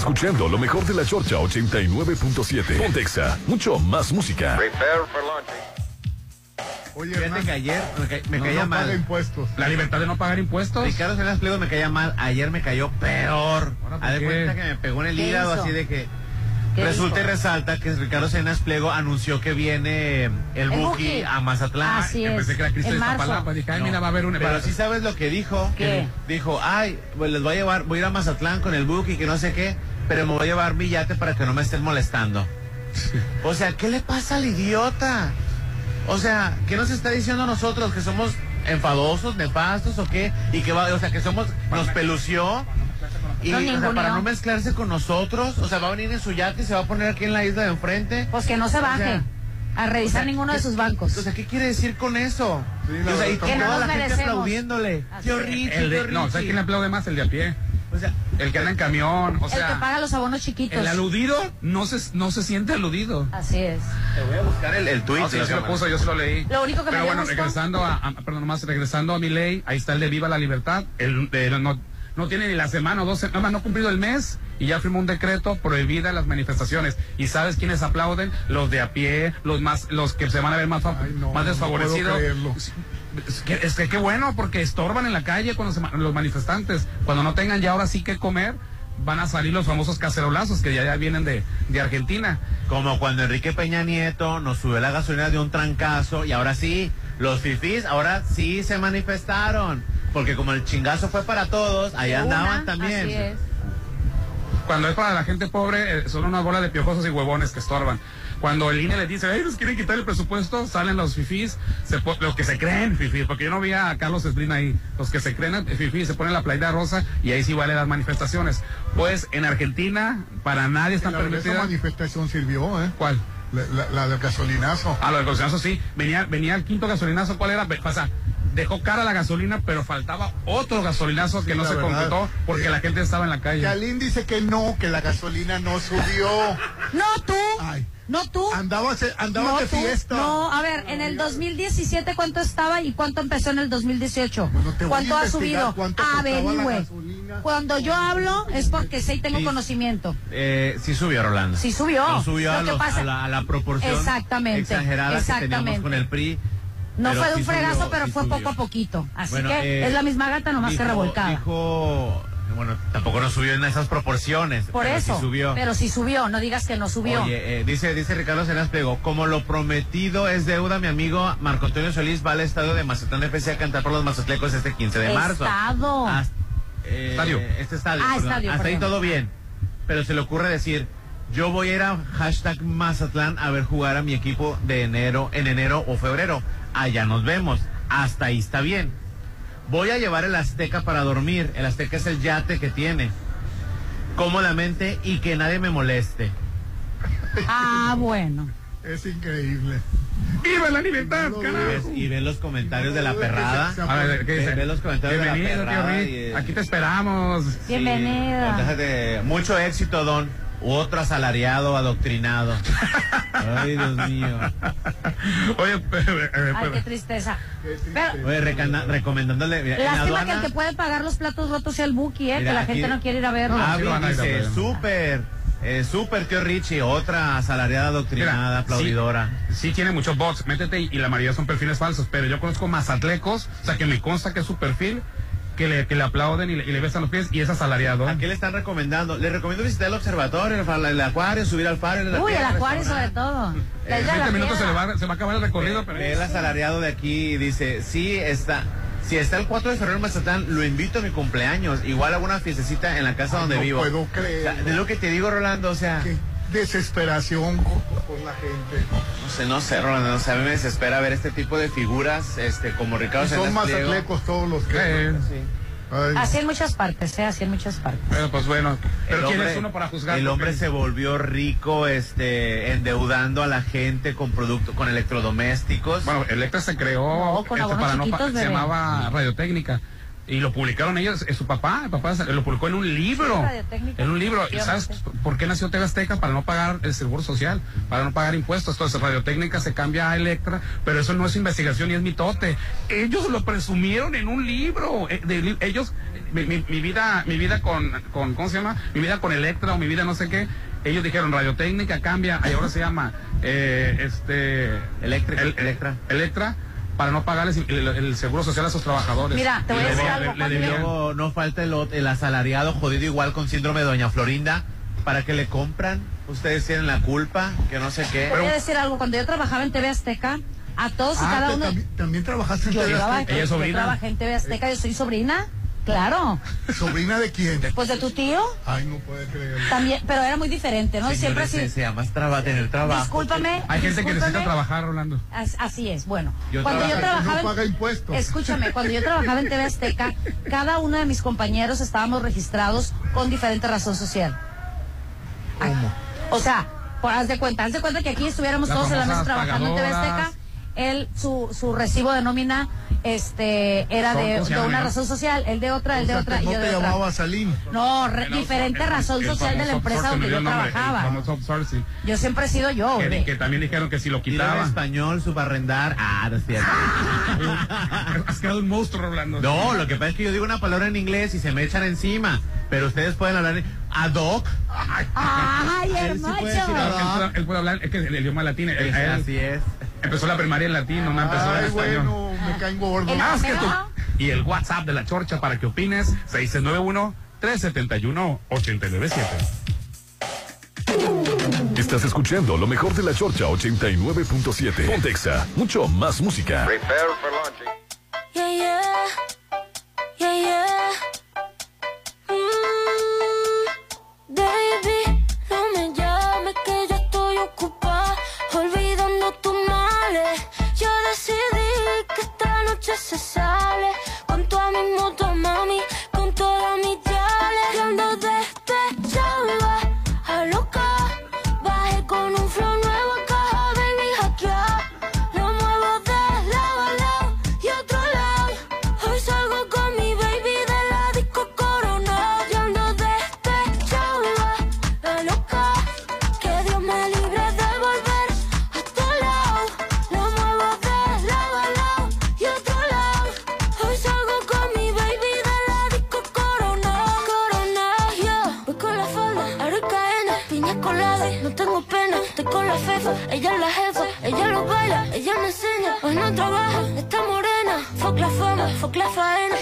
escuchando lo mejor de la Chorcha 89.7. Pontexa, mucho más música. Oye, Fíjate que ayer me, ca me No, caía no mal. paga impuestos. La libertad de no pagar impuestos. Ricardo Salinas Pliego me caía mal. Ayer me cayó peor. ¿por Haz de qué? cuenta que me pegó en el ¿Qué hígado hizo? así de que. ¿Qué Resulta y resalta que Ricardo Salinas Pliego anunció que viene el El Buki Buki. a Mazatlán. Así Yo pensé es, que era Cristo en de marzo. Iztapalapa. Dije, ay, mira, va a haber un- Pero sí sabes lo que dijo. ¿Qué? Dijo, ay, pues les voy a llevar, voy a ir a Mazatlán con el Buki, que no sé qué, pero me voy a llevar mi yate para que no me estén molestando. O sea, ¿qué le pasa al idiota? O sea, ¿qué nos está diciendo a nosotros? ¿Que somos enfadosos, nefastos o qué? Y que va, o sea, que somos, nos pelució. Y No, o sea, ninguno. para no mezclarse con nosotros, o sea, va a venir en su yate y se va a poner aquí en la isla de enfrente. Pues que no se O baje sea, a revisar o sea, ninguno de ¿qué- sus bancos. O sea, ¿qué quiere decir con eso? Y, o sea, y Que toda no nos la gente aplaudiéndole. Tío Richie, El de- tío no, ¿sabes quién le aplaude más? El de a pie. O sea, el que anda en camión. O el que sea, paga los abonos chiquitos. el aludido no se, no se siente aludido. Así es. Te voy a buscar el, el tuit. No, sí, sí lo puso, yo se lo leí. Lo único que me Pero bueno, regresando a, a- perdón, nomás regresando a mi ley, ahí está el de Viva la Libertad. El, de- no, no tiene ni la semana o dos semanas, no ha cumplido el mes y ya firmó un decreto prohibida las manifestaciones. ¿Y sabes quiénes aplauden? Los de a pie, los más, los que se van a ver más, más desfavorecidos. Es que, es que qué bueno, porque estorban en la calle cuando se los manifestantes. Cuando no tengan ya ahora sí que comer, van a salir los famosos cacerolazos que ya, ya vienen de, de Argentina. Como cuando Enrique Peña Nieto nos subió la gasolina de un trancazo y ahora sí, los fifís ahora sí se manifestaron. Porque como el chingazo fue para todos, ahí De andaban también. así es. Cuando es para la gente pobre, eh, son una bola de piojosos y huevones que estorban. Cuando el INE les dice, ay, nos quieren quitar el presupuesto, salen los fifís, se po- los que se creen fifís, porque yo no vi a Carlos Slim ahí, los que se creen fifís se ponen la playera rosa y ahí sí vale las manifestaciones. Pues en Argentina, para nadie están La verdad, esa permitidas. manifestación sirvió, ¿eh? ¿Cuál? La, la- la del gasolinazo. Ah, lo del gasolinazo sí. Venía, venía el quinto gasolinazo, ¿cuál era? O sea, dejó cara la gasolina, pero faltaba otro gasolinazo que no se verdad. completó porque Eh, la gente estaba en la calle. Yalín dice que no, que la gasolina no subió. No tú. No tú. Andabas, andabas no de tú. fiesta. No, a ver, en el 2017 cuánto estaba y cuánto empezó en el 2018. te voy ¿Cuánto a ha subido? cuánto Averigüe. gasolina. Cuando yo hablo es porque sé y tengo Sí. conocimiento. Eh, sí subió, Rolando. Sí subió. No subió a, que los- pasa- a la, a la proporción Exactamente, exagerada que teníamos exactamente. con el PRI. No pero fue de sí un fregazo, subió, pero sí fue subió. poco a poquito. Así Bueno, que eh, es la misma gata, nomás que dijo- revolcada. Dijo, bueno, tampoco no subió en esas proporciones. Por pero eso. Sí subió. Pero sí subió, no digas que no subió. Oye, eh, dice, dice Ricardo Cenas Pliego, como lo prometido es deuda, mi amigo Marco Antonio Solís va al estadio de Mazatlán FC a cantar por los mazatlecos este 15 de marzo. Estado. Hasta- eh, Estadio. Este estadio. Ah, perdón. estadio, Hasta ahí todo bien. Pero se le ocurre decir, yo voy a ir a hashtag Mazatlán a ver jugar a mi equipo de enero, en enero o febrero. Allá nos vemos. Hasta ahí está bien. Voy a llevar el Azteca para dormir. El Azteca es el yate que tiene. Cómodamente y que nadie me moleste. Ah, bueno. Es increíble. ¡Viva la libertad, Y ves, y ves los comentarios de la perrada. A ver, ¿qué dice? Ve, ve los comentarios de la tío perrada. Y, Aquí te esperamos. Bienvenido. mucho éxito, Don. Otro asalariado adoctrinado. Ay, Dios mío. Oye, Ay, qué tristeza. Pero, Oye, recana- recomendándole. mira, lástima que el que puede pagar los platos rotos sea el Buki, ¿eh? Mira, que la aquí- gente no quiere ir a verlo. Ah, a dice, ver. súper, eh, súper, tío Richie. Otra asalariada adoctrinada, Mira, aplaudidora. Sí, sí tiene muchos bots, métete y, y la mayoría son perfiles falsos, pero yo conozco mazatlecos, o sea que me consta que es su perfil, que le, que le aplauden y le, y le besan los pies y es asalariado. ¿A qué le están recomendando? Le recomiendo visitar el observatorio, el, acuario, subir al faro. Uy, el acuario sobre todo. Eh, isla de la 20 minutos se, le Piedra. va, se va a acabar el recorrido, pero... El asalariado de aquí dice, sí, está... Si está el 4 de febrero en Mazatlán, lo invito a mi cumpleaños. Igual hago una fiestecita en la casa Ay, donde no vivo. puedo O sea, creerlo. de lo que te digo, Rolando, o sea... Qué desesperación con, con la gente. No sé, no sé, Rolando, no sé, a mí me desespera ver este tipo de figuras, este, como Ricardo Y son Pliego. mazatlecos todos los que. Eh, Ay, Así en muchas partes, ¿eh? Así en muchas partes. Pero pues bueno, pero El ¿quién hombre- es uno para juzgar? El hombre se volvió rico, este, endeudando a la gente con productos, con electrodomésticos. Bueno, Electra se creó No, con este, para no se llamaba Radiotécnica y lo publicaron ellos, es su papá, el papá lo publicó en un libro, en un libro. ¿Y sabes por qué nació TV Azteca? Para no pagar el seguro social, para no pagar impuestos. Entonces Radiotécnica se cambia a Electra, pero eso no es investigación y es mitote. Ellos lo presumieron en un libro, eh, de ellos mi, mi- mi vida, mi vida con, con, ¿cómo se llama? Mi vida con Electra o mi vida no sé qué. Ellos dijeron radiotécnica cambia y ahora se llama eh, este Electric, el- Electra. Electra para no pagarles el, el seguro social a sus trabajadores. Mira, te voy a decir algo, le- le. Luego no falta el, el asalariado jodido igual con síndrome de Doña Florinda. ¿Para qué le compran? Ustedes tienen la culpa, que no sé qué. Te voy a decir algo, cuando yo trabajaba en TV Azteca, a todos y Ah, cada uno... también, también trabajaste en TV Azteca. yo trabajé en TV Azteca, yo soy sobrina, claro. ¿Sobrina de quién? Pues de tu tío, Ay, no puede creerlo. también, pero era muy diferente, ¿no? Siempre así... se llama traba, tener trabajo. Discúlpame. Hay gente que necesita trabajar, Rolando. As- Así es, bueno. Yo cuando yo trabajaba no en- paga impuestos. Escúchame, cuando yo trabajaba en TV Azteca, cada uno de mis compañeros estábamos registrados con diferente razón social. ¿Cómo? O sea, por, haz de cuenta, haz de cuenta que aquí estuviéramos Las todos en la mesa trabajando en TV. Azteca. Él, su, su recibo de nómina, este, era ¿Cómo- de, una razón social, el de otra, el O de sea, otra y no yo te de otra. llamaba Salim. No, re- diferente el- razón el social de la empresa donde yo nombre, trabajaba. Yo siempre he sido yo, Que, también dijeron que si lo Dile en quitaban. español, subarrendar. Ah, no es cierto. Has quedado un monstruo, Rolando. No, lo que pasa es que yo digo una palabra en inglés y se me echan encima. Pero ustedes pueden hablar en ad hoc. ¡Ay, Él sí puede decir hermoso! Él puede, él puede hablar, es que el idioma latino. él- hoc. él Así es. Empezó la primaria en latino, no empezó en Ay, español. bueno, me caen gordo. El Más que tú. Y el WhatsApp de la Chorcha para que opines, 691-371-897. Estás escuchando lo mejor de la Chorcha 89.7. Pontexa, mucho más música. Yeah, yeah. Yeah, yeah. Noche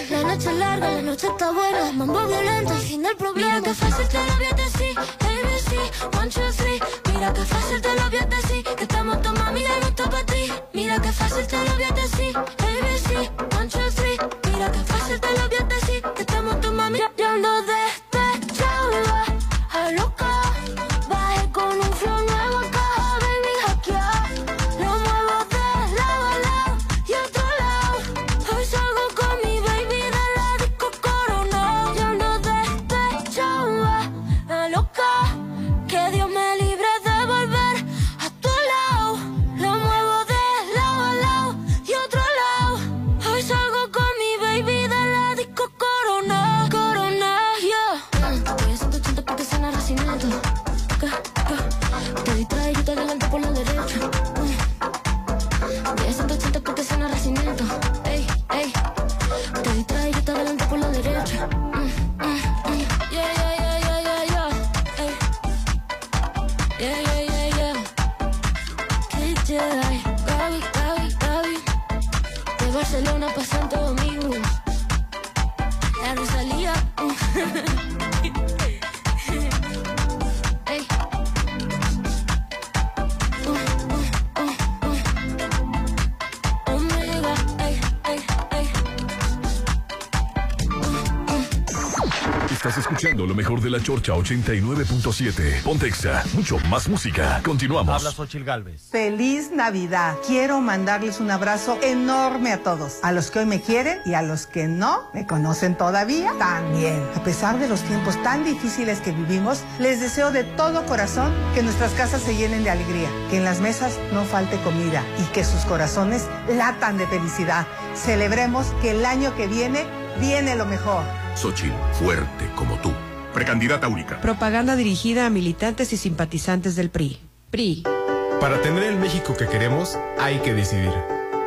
la noche es larga, la noche está buena. Mambo violento, el fin del problema. Mira que fácil te lo voy a decir. ABC, one, two, three. Mira que fácil te lo voy a. Que estamos tu mami no está para ti. Mira que fácil te lo voy a mejor de la Chorcha 89.7. Pontexa, mucho más música. Continuamos. Habla Xochil Galvez. Feliz Navidad. Quiero mandarles un abrazo enorme a todos. A los que hoy me quieren y a los que no me conocen todavía también. A pesar de los tiempos tan difíciles que vivimos, les deseo de todo corazón que nuestras casas se llenen de alegría, que en las mesas no falte comida y que sus corazones latan de felicidad. Celebremos que el año que viene viene lo mejor. Xochitl, fuerte como tú. Precandidata única. Propaganda dirigida a militantes y simpatizantes del PRI. PRI. Para tener el México que queremos, hay que decidir.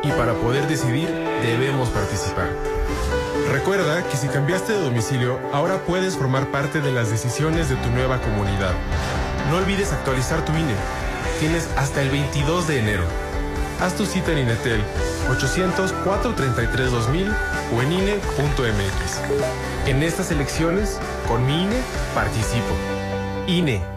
Y para poder decidir, debemos participar. Recuerda que si cambiaste de domicilio, ahora puedes formar parte de las decisiones de tu nueva comunidad. No olvides actualizar tu INE. Tienes hasta el 22 de enero. Haz tu cita en Inetel 800-433-2000 o en INE.mx. En estas elecciones, con mi INE, participo. INE.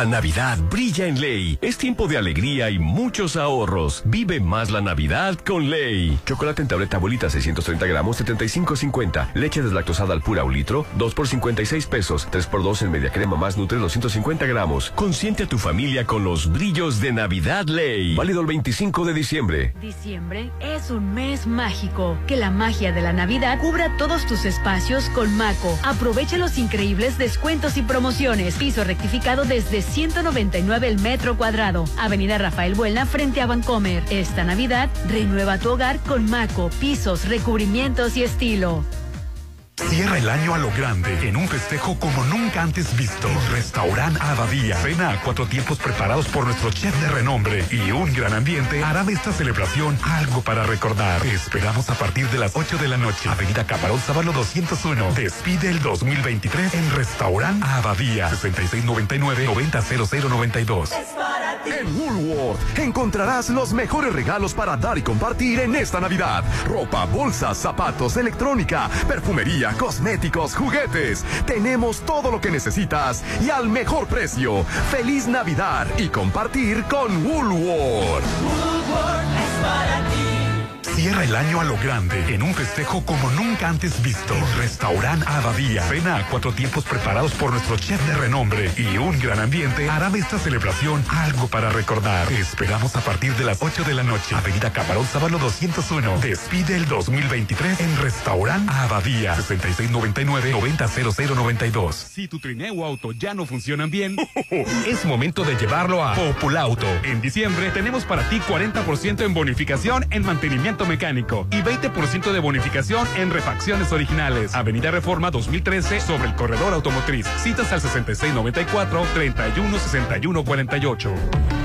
La Navidad brilla en Ley. Es tiempo de alegría y muchos ahorros. Vive más la Navidad con Ley. Chocolate en tableta abuelita 630 gramos 75.50. Leche deslactosada al pura un litro 2 por 56 pesos. 3 por 2 en media crema más nutre 250 gramos. Consiente a tu familia con los brillos de Navidad Ley. Válido el 25 de diciembre. Diciembre es un mes mágico. Que la magia de la Navidad cubra todos tus espacios con Maco. Aprovecha los increíbles descuentos y promociones. Piso rectificado desde 199 el metro cuadrado. Avenida Rafael Buelna frente a Vancomer. Esta Navidad renueva tu hogar con Maco, pisos, recubrimientos y estilo. Cierra el año a lo grande, en un festejo como nunca antes visto. Restaurant Abadía. Cena a cuatro tiempos preparados por nuestro chef de renombre y un gran ambiente hará de esta celebración algo para recordar. Te esperamos a partir de las 8 de la noche. Avenida Camarón Sábalo 201. Despide el 2023 en Restaurant Abadía. 6699-900092. En Woolworth encontrarás los mejores regalos para dar y compartir en esta Navidad. Ropa, bolsas, zapatos, electrónica, perfumería, cosméticos, juguetes. Tenemos todo lo que necesitas y al mejor precio. Feliz Navidad y compartir con Woolworth. Cierra el año a lo grande, en un festejo como nunca antes visto. Restaurant Abadía. Cena a cuatro tiempos preparados por nuestro chef de renombre y un gran ambiente hará de esta celebración algo para recordar. Te esperamos a partir de las 8 de la noche. Avenida Camarón Sábalo 201. Despide el 2023 en Restaurant Abadía. 6699-900092. Si tu trineo o auto ya no funcionan bien, es momento de llevarlo a Populauto. En diciembre tenemos para ti 40% en bonificación en mantenimiento mecánico y 20% de bonificación en refacciones originales. Avenida Reforma 2013 sobre el corredor automotriz. Citas al 6694-316148.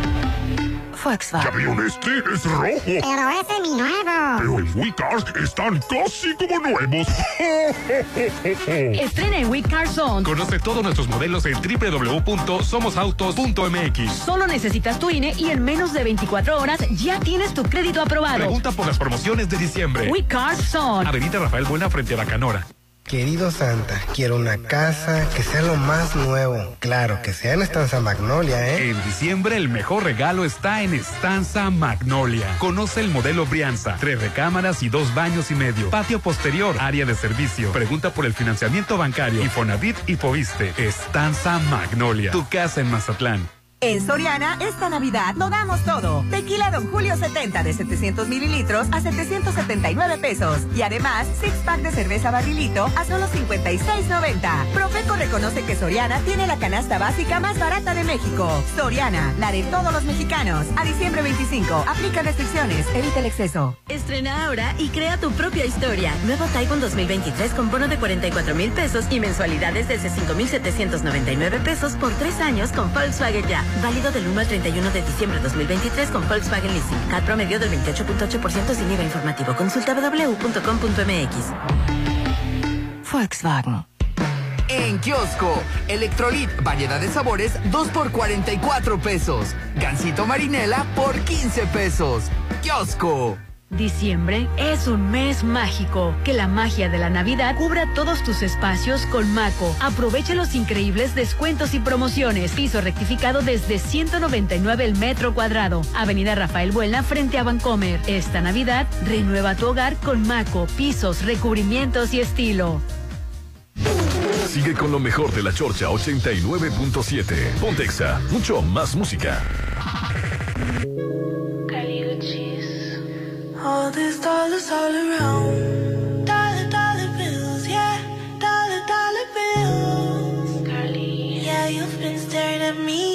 Volkswagen. Ya vieron este, es rojo. Pero es semi-nuevo. Pero en WeCars están casi como nuevos. Estrena en We Car Zone. Conoce todos nuestros modelos en www.somosautos.mx. Solo necesitas tu INE y en menos de 24 horas ya tienes tu crédito aprobado. Pregunta por las promociones de diciembre. We Car Zone. Avenida Rafael Buena frente a la Canora. Querido Santa, quiero una casa que sea lo más nuevo. Claro, que sea en Estanza Magnolia, ¿eh? En diciembre el mejor regalo está en Estanza Magnolia. Conoce el modelo Brianza. Tres recámaras y dos baños y medio. Patio posterior, área de servicio. Pregunta por el financiamiento bancario. Infonavit y Foviste. Estanza Magnolia. Tu casa en Mazatlán. En Soriana, esta Navidad lo damos todo. Tequila Don Julio 70 de 700 mililitros a 779 pesos. Y además, six pack de cerveza barrilito a solo 56.90. Profeco reconoce que Soriana tiene la canasta básica más barata de México. Soriana, la de todos los mexicanos. A diciembre 25, aplica restricciones, evita el exceso. Estrena ahora y crea tu propia historia. Nuevo Taiwan 2023 con bono de 44 mil pesos y mensualidades desde 5,799 pesos por tres años con Volkswagen Ya. Válido del 1 al 31 de diciembre de 2023 con Volkswagen Leasing. CAT promedio del 28.8% sin IVA informativo. Consulta www.com.mx. Volkswagen. En kiosco, Electrolit, variedad de sabores, 2 por 44 pesos. Gansito Marinela por 15 pesos. Kiosco. Diciembre es un mes mágico. Que la magia de la Navidad cubra todos tus espacios con Maco. Aprovecha los increíbles descuentos y promociones. Piso rectificado desde 199 el metro cuadrado. Avenida Rafael Buelna frente a Vancomer. Esta Navidad renueva tu hogar con Maco, pisos, recubrimientos y estilo. Sigue con lo mejor de la Chorcha 89.7. Pontexa, mucho más música. All these dollars all around. Dollar, dollar bills, yeah. Dollar, dollar bills. Girlie, yeah, you've been staring at me.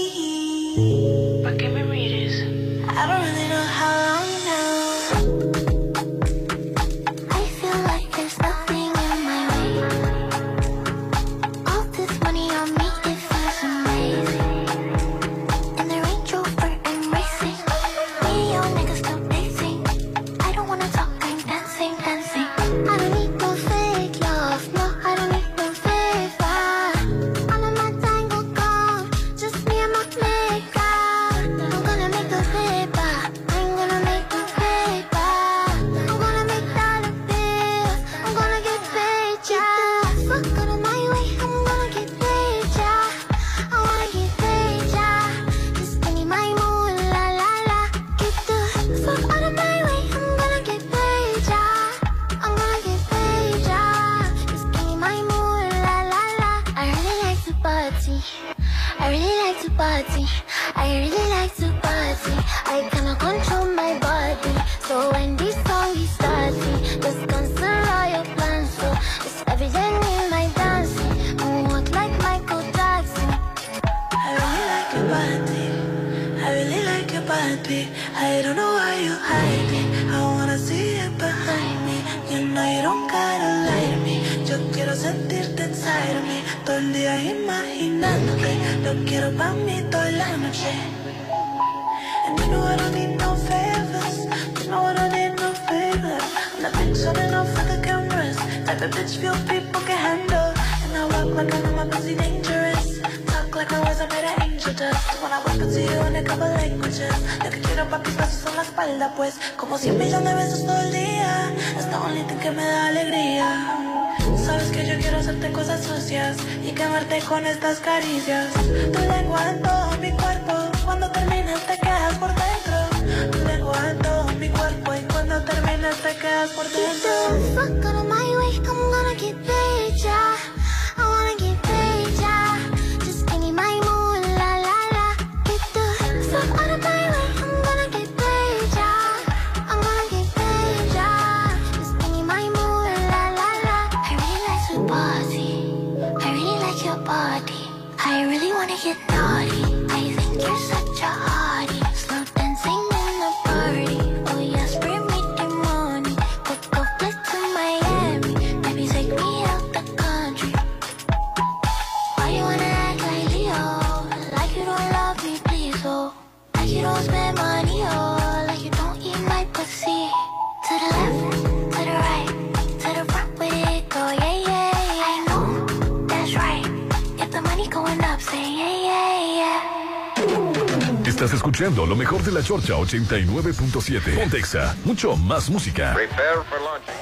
La Chorcha 89.7. Pontexa, mucho más música. Prepare for launching.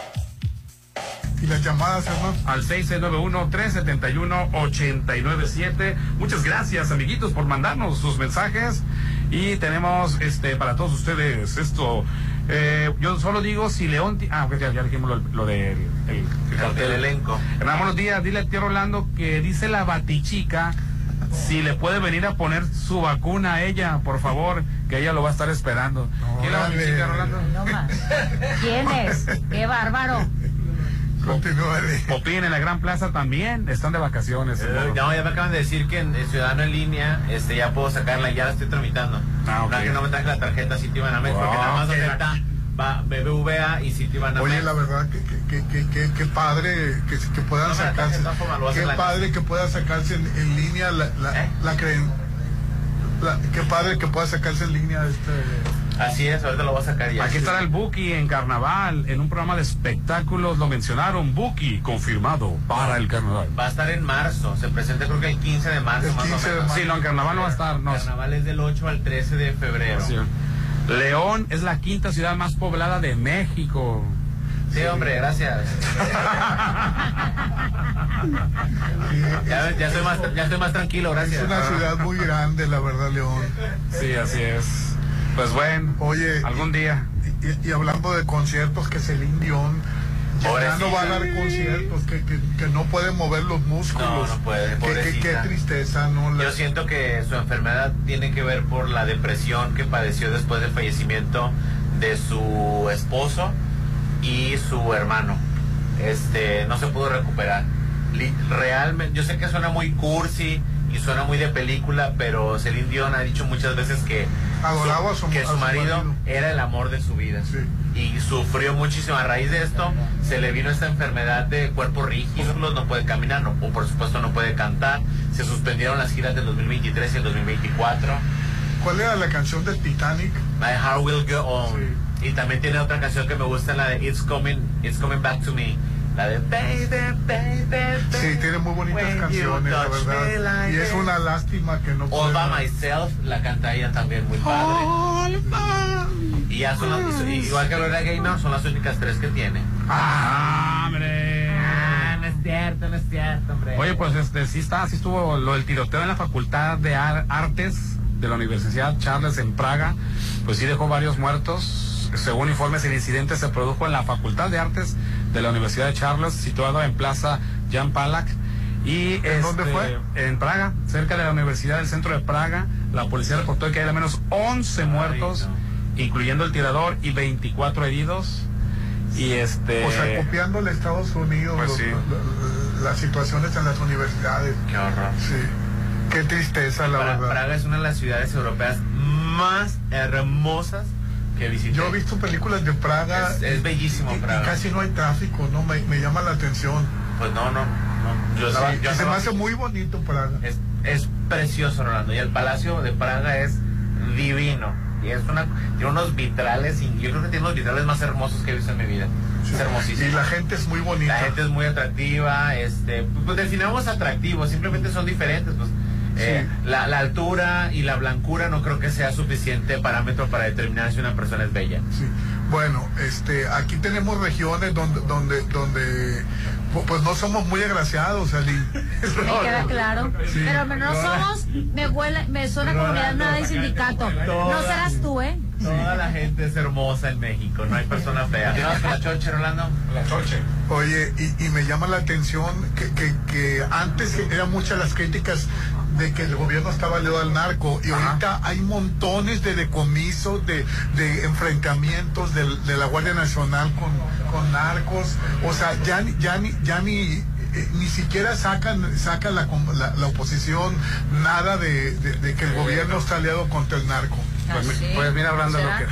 ¿Y las llamadas, hermano? Al 691-371-897. Muchas gracias, amiguitos, por mandarnos sus mensajes. Y tenemos este para todos ustedes esto. eh, yo solo digo si León. Ah, pues ya, ya dijimos lo, lo del el, el cartel. elenco. Hernán, buenos días. Dile al tío Rolando que dice la batichica si le puede venir a poner su vacuna a ella, por favor, que ella lo va a estar esperando. ¿Quién es la batichica, Rolando? No más. ¿Quién es? ¡Qué bárbaro! Popín en la Gran Plaza también están de vacaciones. Eh, no, ya me acaban de decir que en, en Ciudadano en línea este, ya puedo sacarla, ya la estoy tramitando. Ah, ok. No, que no me traje la tarjeta Citibanamex, porque Ah, nada más ok. acepta va BBVA y Citibanamex. Oye, la verdad que, que, que, que, que padre que, que puedan No sacarse. Qué padre que pueda sacarse en, en línea la, la, ¿Eh? la creen. La, qué padre que pueda sacarse en línea este. Así es, ahorita lo voy a sacar ya. Aquí estará el Buki en carnaval, en un programa de espectáculos, lo mencionaron, Buki, confirmado para el carnaval. Va a estar en marzo, se presenta creo que el 15 de marzo El más 15 o de menos. Sí, no, en carnaval no va a estar, no. Carnaval es del 8 al 13 de febrero. Sí. León es la quinta ciudad más poblada de México. Sí, hombre, gracias. ya, ya estoy más, ya estoy más tranquilo, gracias. Es una ciudad muy grande, la verdad, León. Sí, así es. Pues bueno, Oye, algún día. Y, y hablando de conciertos, que Celine Dion ya, no va a dar conciertos, que, que, que no puede mover los músculos. No, no puede, Qué- qué, tristeza, ¿no? La- Yo siento que su enfermedad tiene que ver por la depresión que padeció después del fallecimiento de su esposo y su hermano. Este, no se pudo recuperar. Realmente, yo sé que suena muy cursi y suena muy de película, pero Celine Dion ha dicho muchas veces que Adoraba a su- que su su marido marido. era el amor de su vida. Y sufrió muchísimo. A raíz de esto, se le vino esta enfermedad de cuerpo rígido, no puede caminar, no, o por supuesto no puede cantar. Se suspendieron las giras del 2023 y el 2024. ¿Cuál era la canción de Titanic? My Heart Will Go On. Y también tiene otra canción que me gusta, la de It's Coming, It's Coming Back to Me. La de Baby, Baby, Baby. Sí, tiene muy bonitas canciones, la verdad. like Y es una lástima que no All by Myself, la canta ella también muy padre. Y ya son las, igual que Gloria Gaynor, son las únicas tres que tiene. ¡Ah, hombre! Ah, no es cierto, no es cierto, hombre. Oye, pues este sí está, sí estuvo lo del tiroteo en la Facultad de Ar- Artes de la Universidad Charles en Praga, pues sí dejó varios muertos. Según informes, el incidente se produjo en la Facultad de Artes de la Universidad de Charles, situado en Plaza Jan Palak. Y ¿En dónde este, fue? En Praga, cerca de la Universidad del Centro de Praga. La policía reportó que hay al menos 11 muertos, incluyendo el tirador, y 24 heridos. Y este. O sea, copiándole a Estados Unidos Pues los- sí. las situaciones en las universidades. Qué horror. Sí. Qué tristeza, la verdad. Praga es una de las ciudades europeas más hermosas que visité. Yo he visto películas de Praga. Es, es bellísimo y, y Praga. casi no hay tráfico, ¿no? Me, me llama la atención. Pues no, no, no. Yo, La- sí, yo se no- me hace muy bonito Praga. es, es precioso, Rolando. Y el Palacio de Praga es divino. Y es una, tiene unos vitrales, y yo creo que tiene unos vitrales más hermosos que he visto en mi vida. Es hermosísimo. Y la gente es muy bonita. La gente es muy atractiva, este, pues definamos atractivo, simplemente son diferentes, pues. Eh, la, la altura y la blancura no creo que sea suficiente parámetro para determinar si una persona es bella. Sí. Bueno, este, aquí tenemos regiones donde, donde, donde, pu- pues no somos muy agraciados, Ali. Me queda claro. Sí. Pero no somos, me huele, me suena como comunidad nada y sindicato. No serás tú, ¿eh? Toda la gente es hermosa en México, no hay persona fea. ¿Continuamos con la choche, Rolando? La choche. Oye, y, y me llama la atención que, que, que antes eran muchas las críticas de que el gobierno estaba aliado al narco y ahorita hay montones de decomisos, de, de enfrentamientos del- de, la Guardia Nacional con, con narcos. O sea, ya, ni- ya ni, ya ni, eh, ni siquiera sacan, saca la, com- la, la oposición nada de, de- de que el gobierno está aliado contra el narco. Pues, mi- pues mira, hablando de lo que.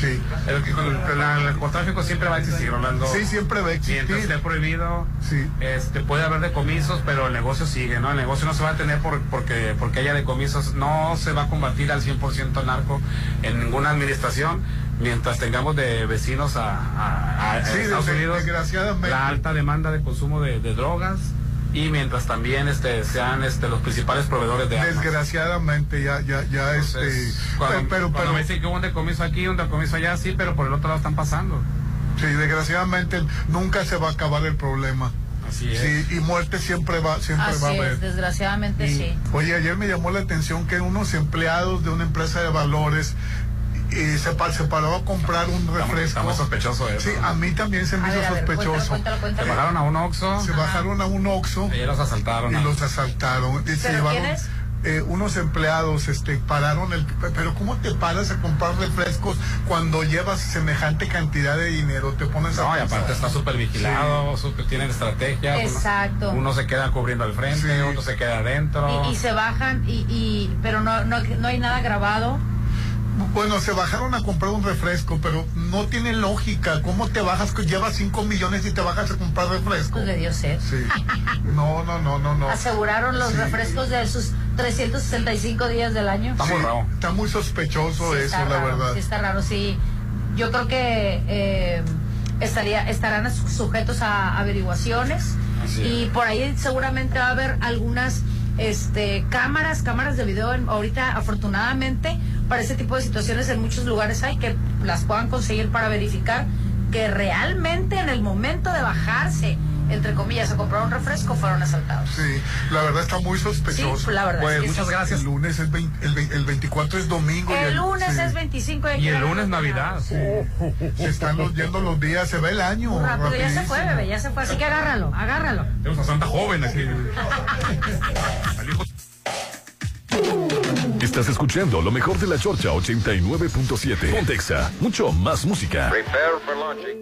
Sí. El, el- el narcotráfico siempre va a existir, Rolando. Sí, siempre va a existir. Mientras esté prohibido, Sí. este, puede haber decomisos, pero el negocio sigue, ¿no? El negocio no se va a tener por, porque, porque haya decomisos. No se va a combatir al 100% el narco en ninguna administración mientras tengamos de vecinos a, a- a Sí, Estados Unidos la alta demanda de consumo de, de drogas y mientras también este, sean este, los principales proveedores de armas. Desgraciadamente ya, ya, ya este. Cuando, pero, pero, cuando pero- me dicen que hubo un decomiso aquí, un decomiso allá, sí, pero por el otro lado están pasando. Sí, desgraciadamente nunca se va a acabar el problema. Así es. Sí, y muerte siempre va, siempre va a haber. es, desgraciadamente sí. Oye, ayer me llamó la atención que unos empleados de una empresa de valores eh, se, pa- se paró a comprar un refresco. está muy sospechoso eso. Sí, a mí también se me A hizo ver, a ver, sospechoso. cuéntalo, cuéntalo, cuéntalo. Se bajaron a un Oxxo. Se bajaron a un Oxxo Y los asaltaron. y los asaltaron. Y eh, unos empleados este, pararon el... Pero ¿cómo te paras a comprar refrescos cuando llevas semejante cantidad de dinero? Te pones a... No, y aparte está súper vigilado, tienen estrategia. uno- Exacto. Uno, se queda cubriendo al frente, otro se queda adentro. Y, y se bajan, y, y pero no, no, no hay nada grabado. Bueno, se bajaron a comprar un refresco, pero no tiene lógica. ¿Cómo te bajas? que Llevas 5 millones y te bajas a comprar refresco. Pues le dio sed. Sí. No, no, no, no, no. Aseguraron los Sí. refrescos de sus 365 días del año. Sí, Está muy sospechoso Sí, eso, está la raro, verdad. Sí, está raro, sí. Yo creo que eh, estaría, estarán su- sujetos a averiguaciones Así es. y por ahí seguramente va a haber algunas este, cámaras, cámaras de video. en- ahorita, afortunadamente, para ese tipo de situaciones en muchos lugares hay que las puedan conseguir para verificar que realmente en el momento de bajarse, entre comillas, a comprar un refresco, fueron asaltados. Sí, la verdad está muy sospechoso. Sí, la verdad Pues es que muchas gracias. El lunes es 20 el, el 24 es domingo. y El lunes sí. es 25 de Y el lunes Navidad. Se están los- yendo los días, se ve el año. Rápido, ya se fue, bebé, ya se fue. Así que agárralo, agárralo. Tenemos a Santa Joven aquí. Estás escuchando lo mejor de la Chorcha 89.7. Pontexa, mucho más música. Prepare for launching.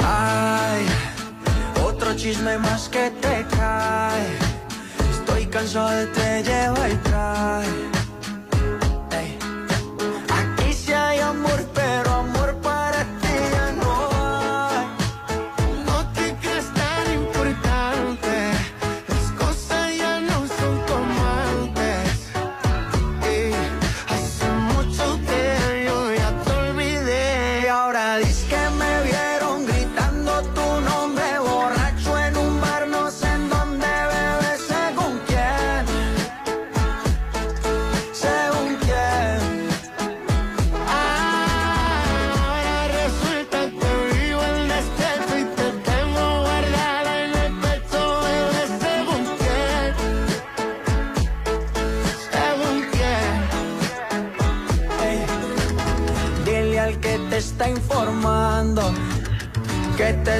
Ay, otro chisme más que te cae. Estoy cansado de te lleva y trae. Aquí sí hay amor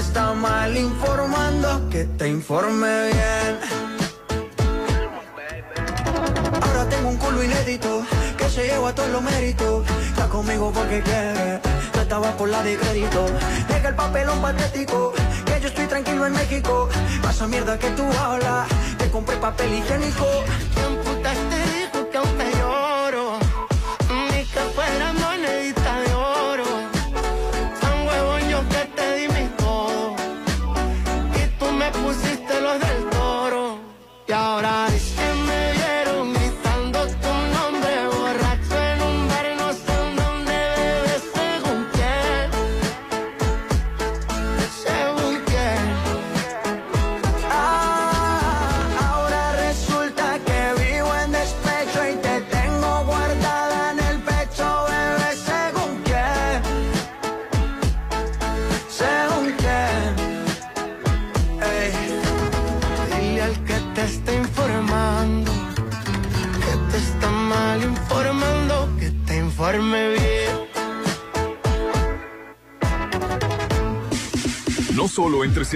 está mal informando, que te informe bien. Ahora tengo un culo inédito que se lleva todos los méritos. Está conmigo porque quiere, no estaba por la de crédito. Deja el papelón patético, que yo estoy tranquilo en México. Pasa mierda que tú hablas, te compré papel higiénico.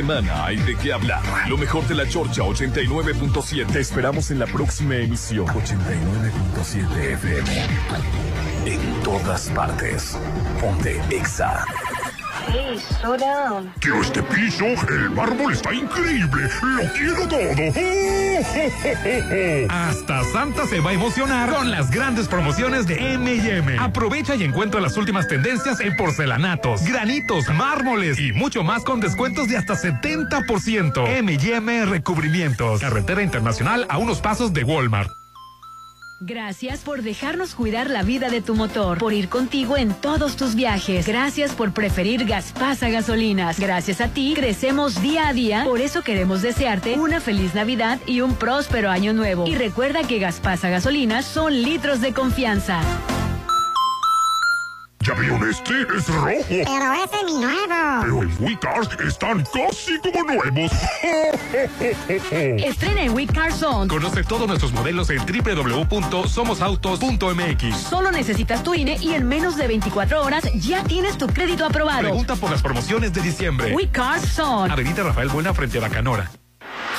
Semana hay de qué hablar. Lo mejor de la Chorcha 89.7. Te esperamos en la próxima emisión. 89.7 FM. En todas partes. Ponte Exa. Hey, slow down. Quiero este piso, el mármol está increíble, lo quiero todo. Hasta Santa se va a emocionar con las grandes promociones de M&M. Aprovecha y encuentra las últimas tendencias en porcelanatos, granitos, mármoles y mucho más con descuentos de hasta 70%. M&M Recubrimientos. Carretera Internacional a unos pasos de Walmart. Gracias por dejarnos cuidar la vida de tu motor, por ir contigo en todos tus viajes. Gracias por preferir Gaspasa Gasolinas. Gracias a ti crecemos día a día, por eso queremos desearte una feliz Navidad y un próspero año nuevo. Y recuerda que Gaspasa Gasolinas son litros de confianza. ¿Ya vieron este? Es rojo. Pero ese es mi nuevo. Pero en WeCars están casi como nuevos. Estrena en Week Car Zone. Conoce todos nuestros modelos en www.somosautos.mx. Solo necesitas tu INE y en menos de 24 horas ya tienes tu crédito aprobado. Pregunta por las promociones de diciembre. We Car Zone. Avenida Rafael Buena frente a la Canora.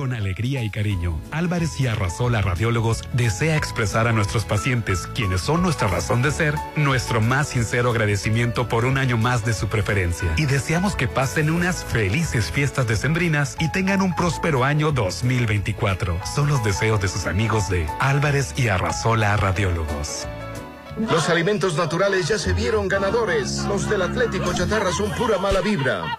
Con alegría y cariño, Álvarez y Arrasola Radiólogos desea expresar a nuestros pacientes, quienes son nuestra razón de ser, nuestro más sincero agradecimiento por un año más de su preferencia. Y deseamos que pasen unas felices fiestas decembrinas y tengan un próspero año 2024. Son los deseos de sus amigos de Álvarez y Arrasola Radiólogos. Los alimentos naturales ya se vieron ganadores. Los del Atlético Chatarra son pura mala vibra.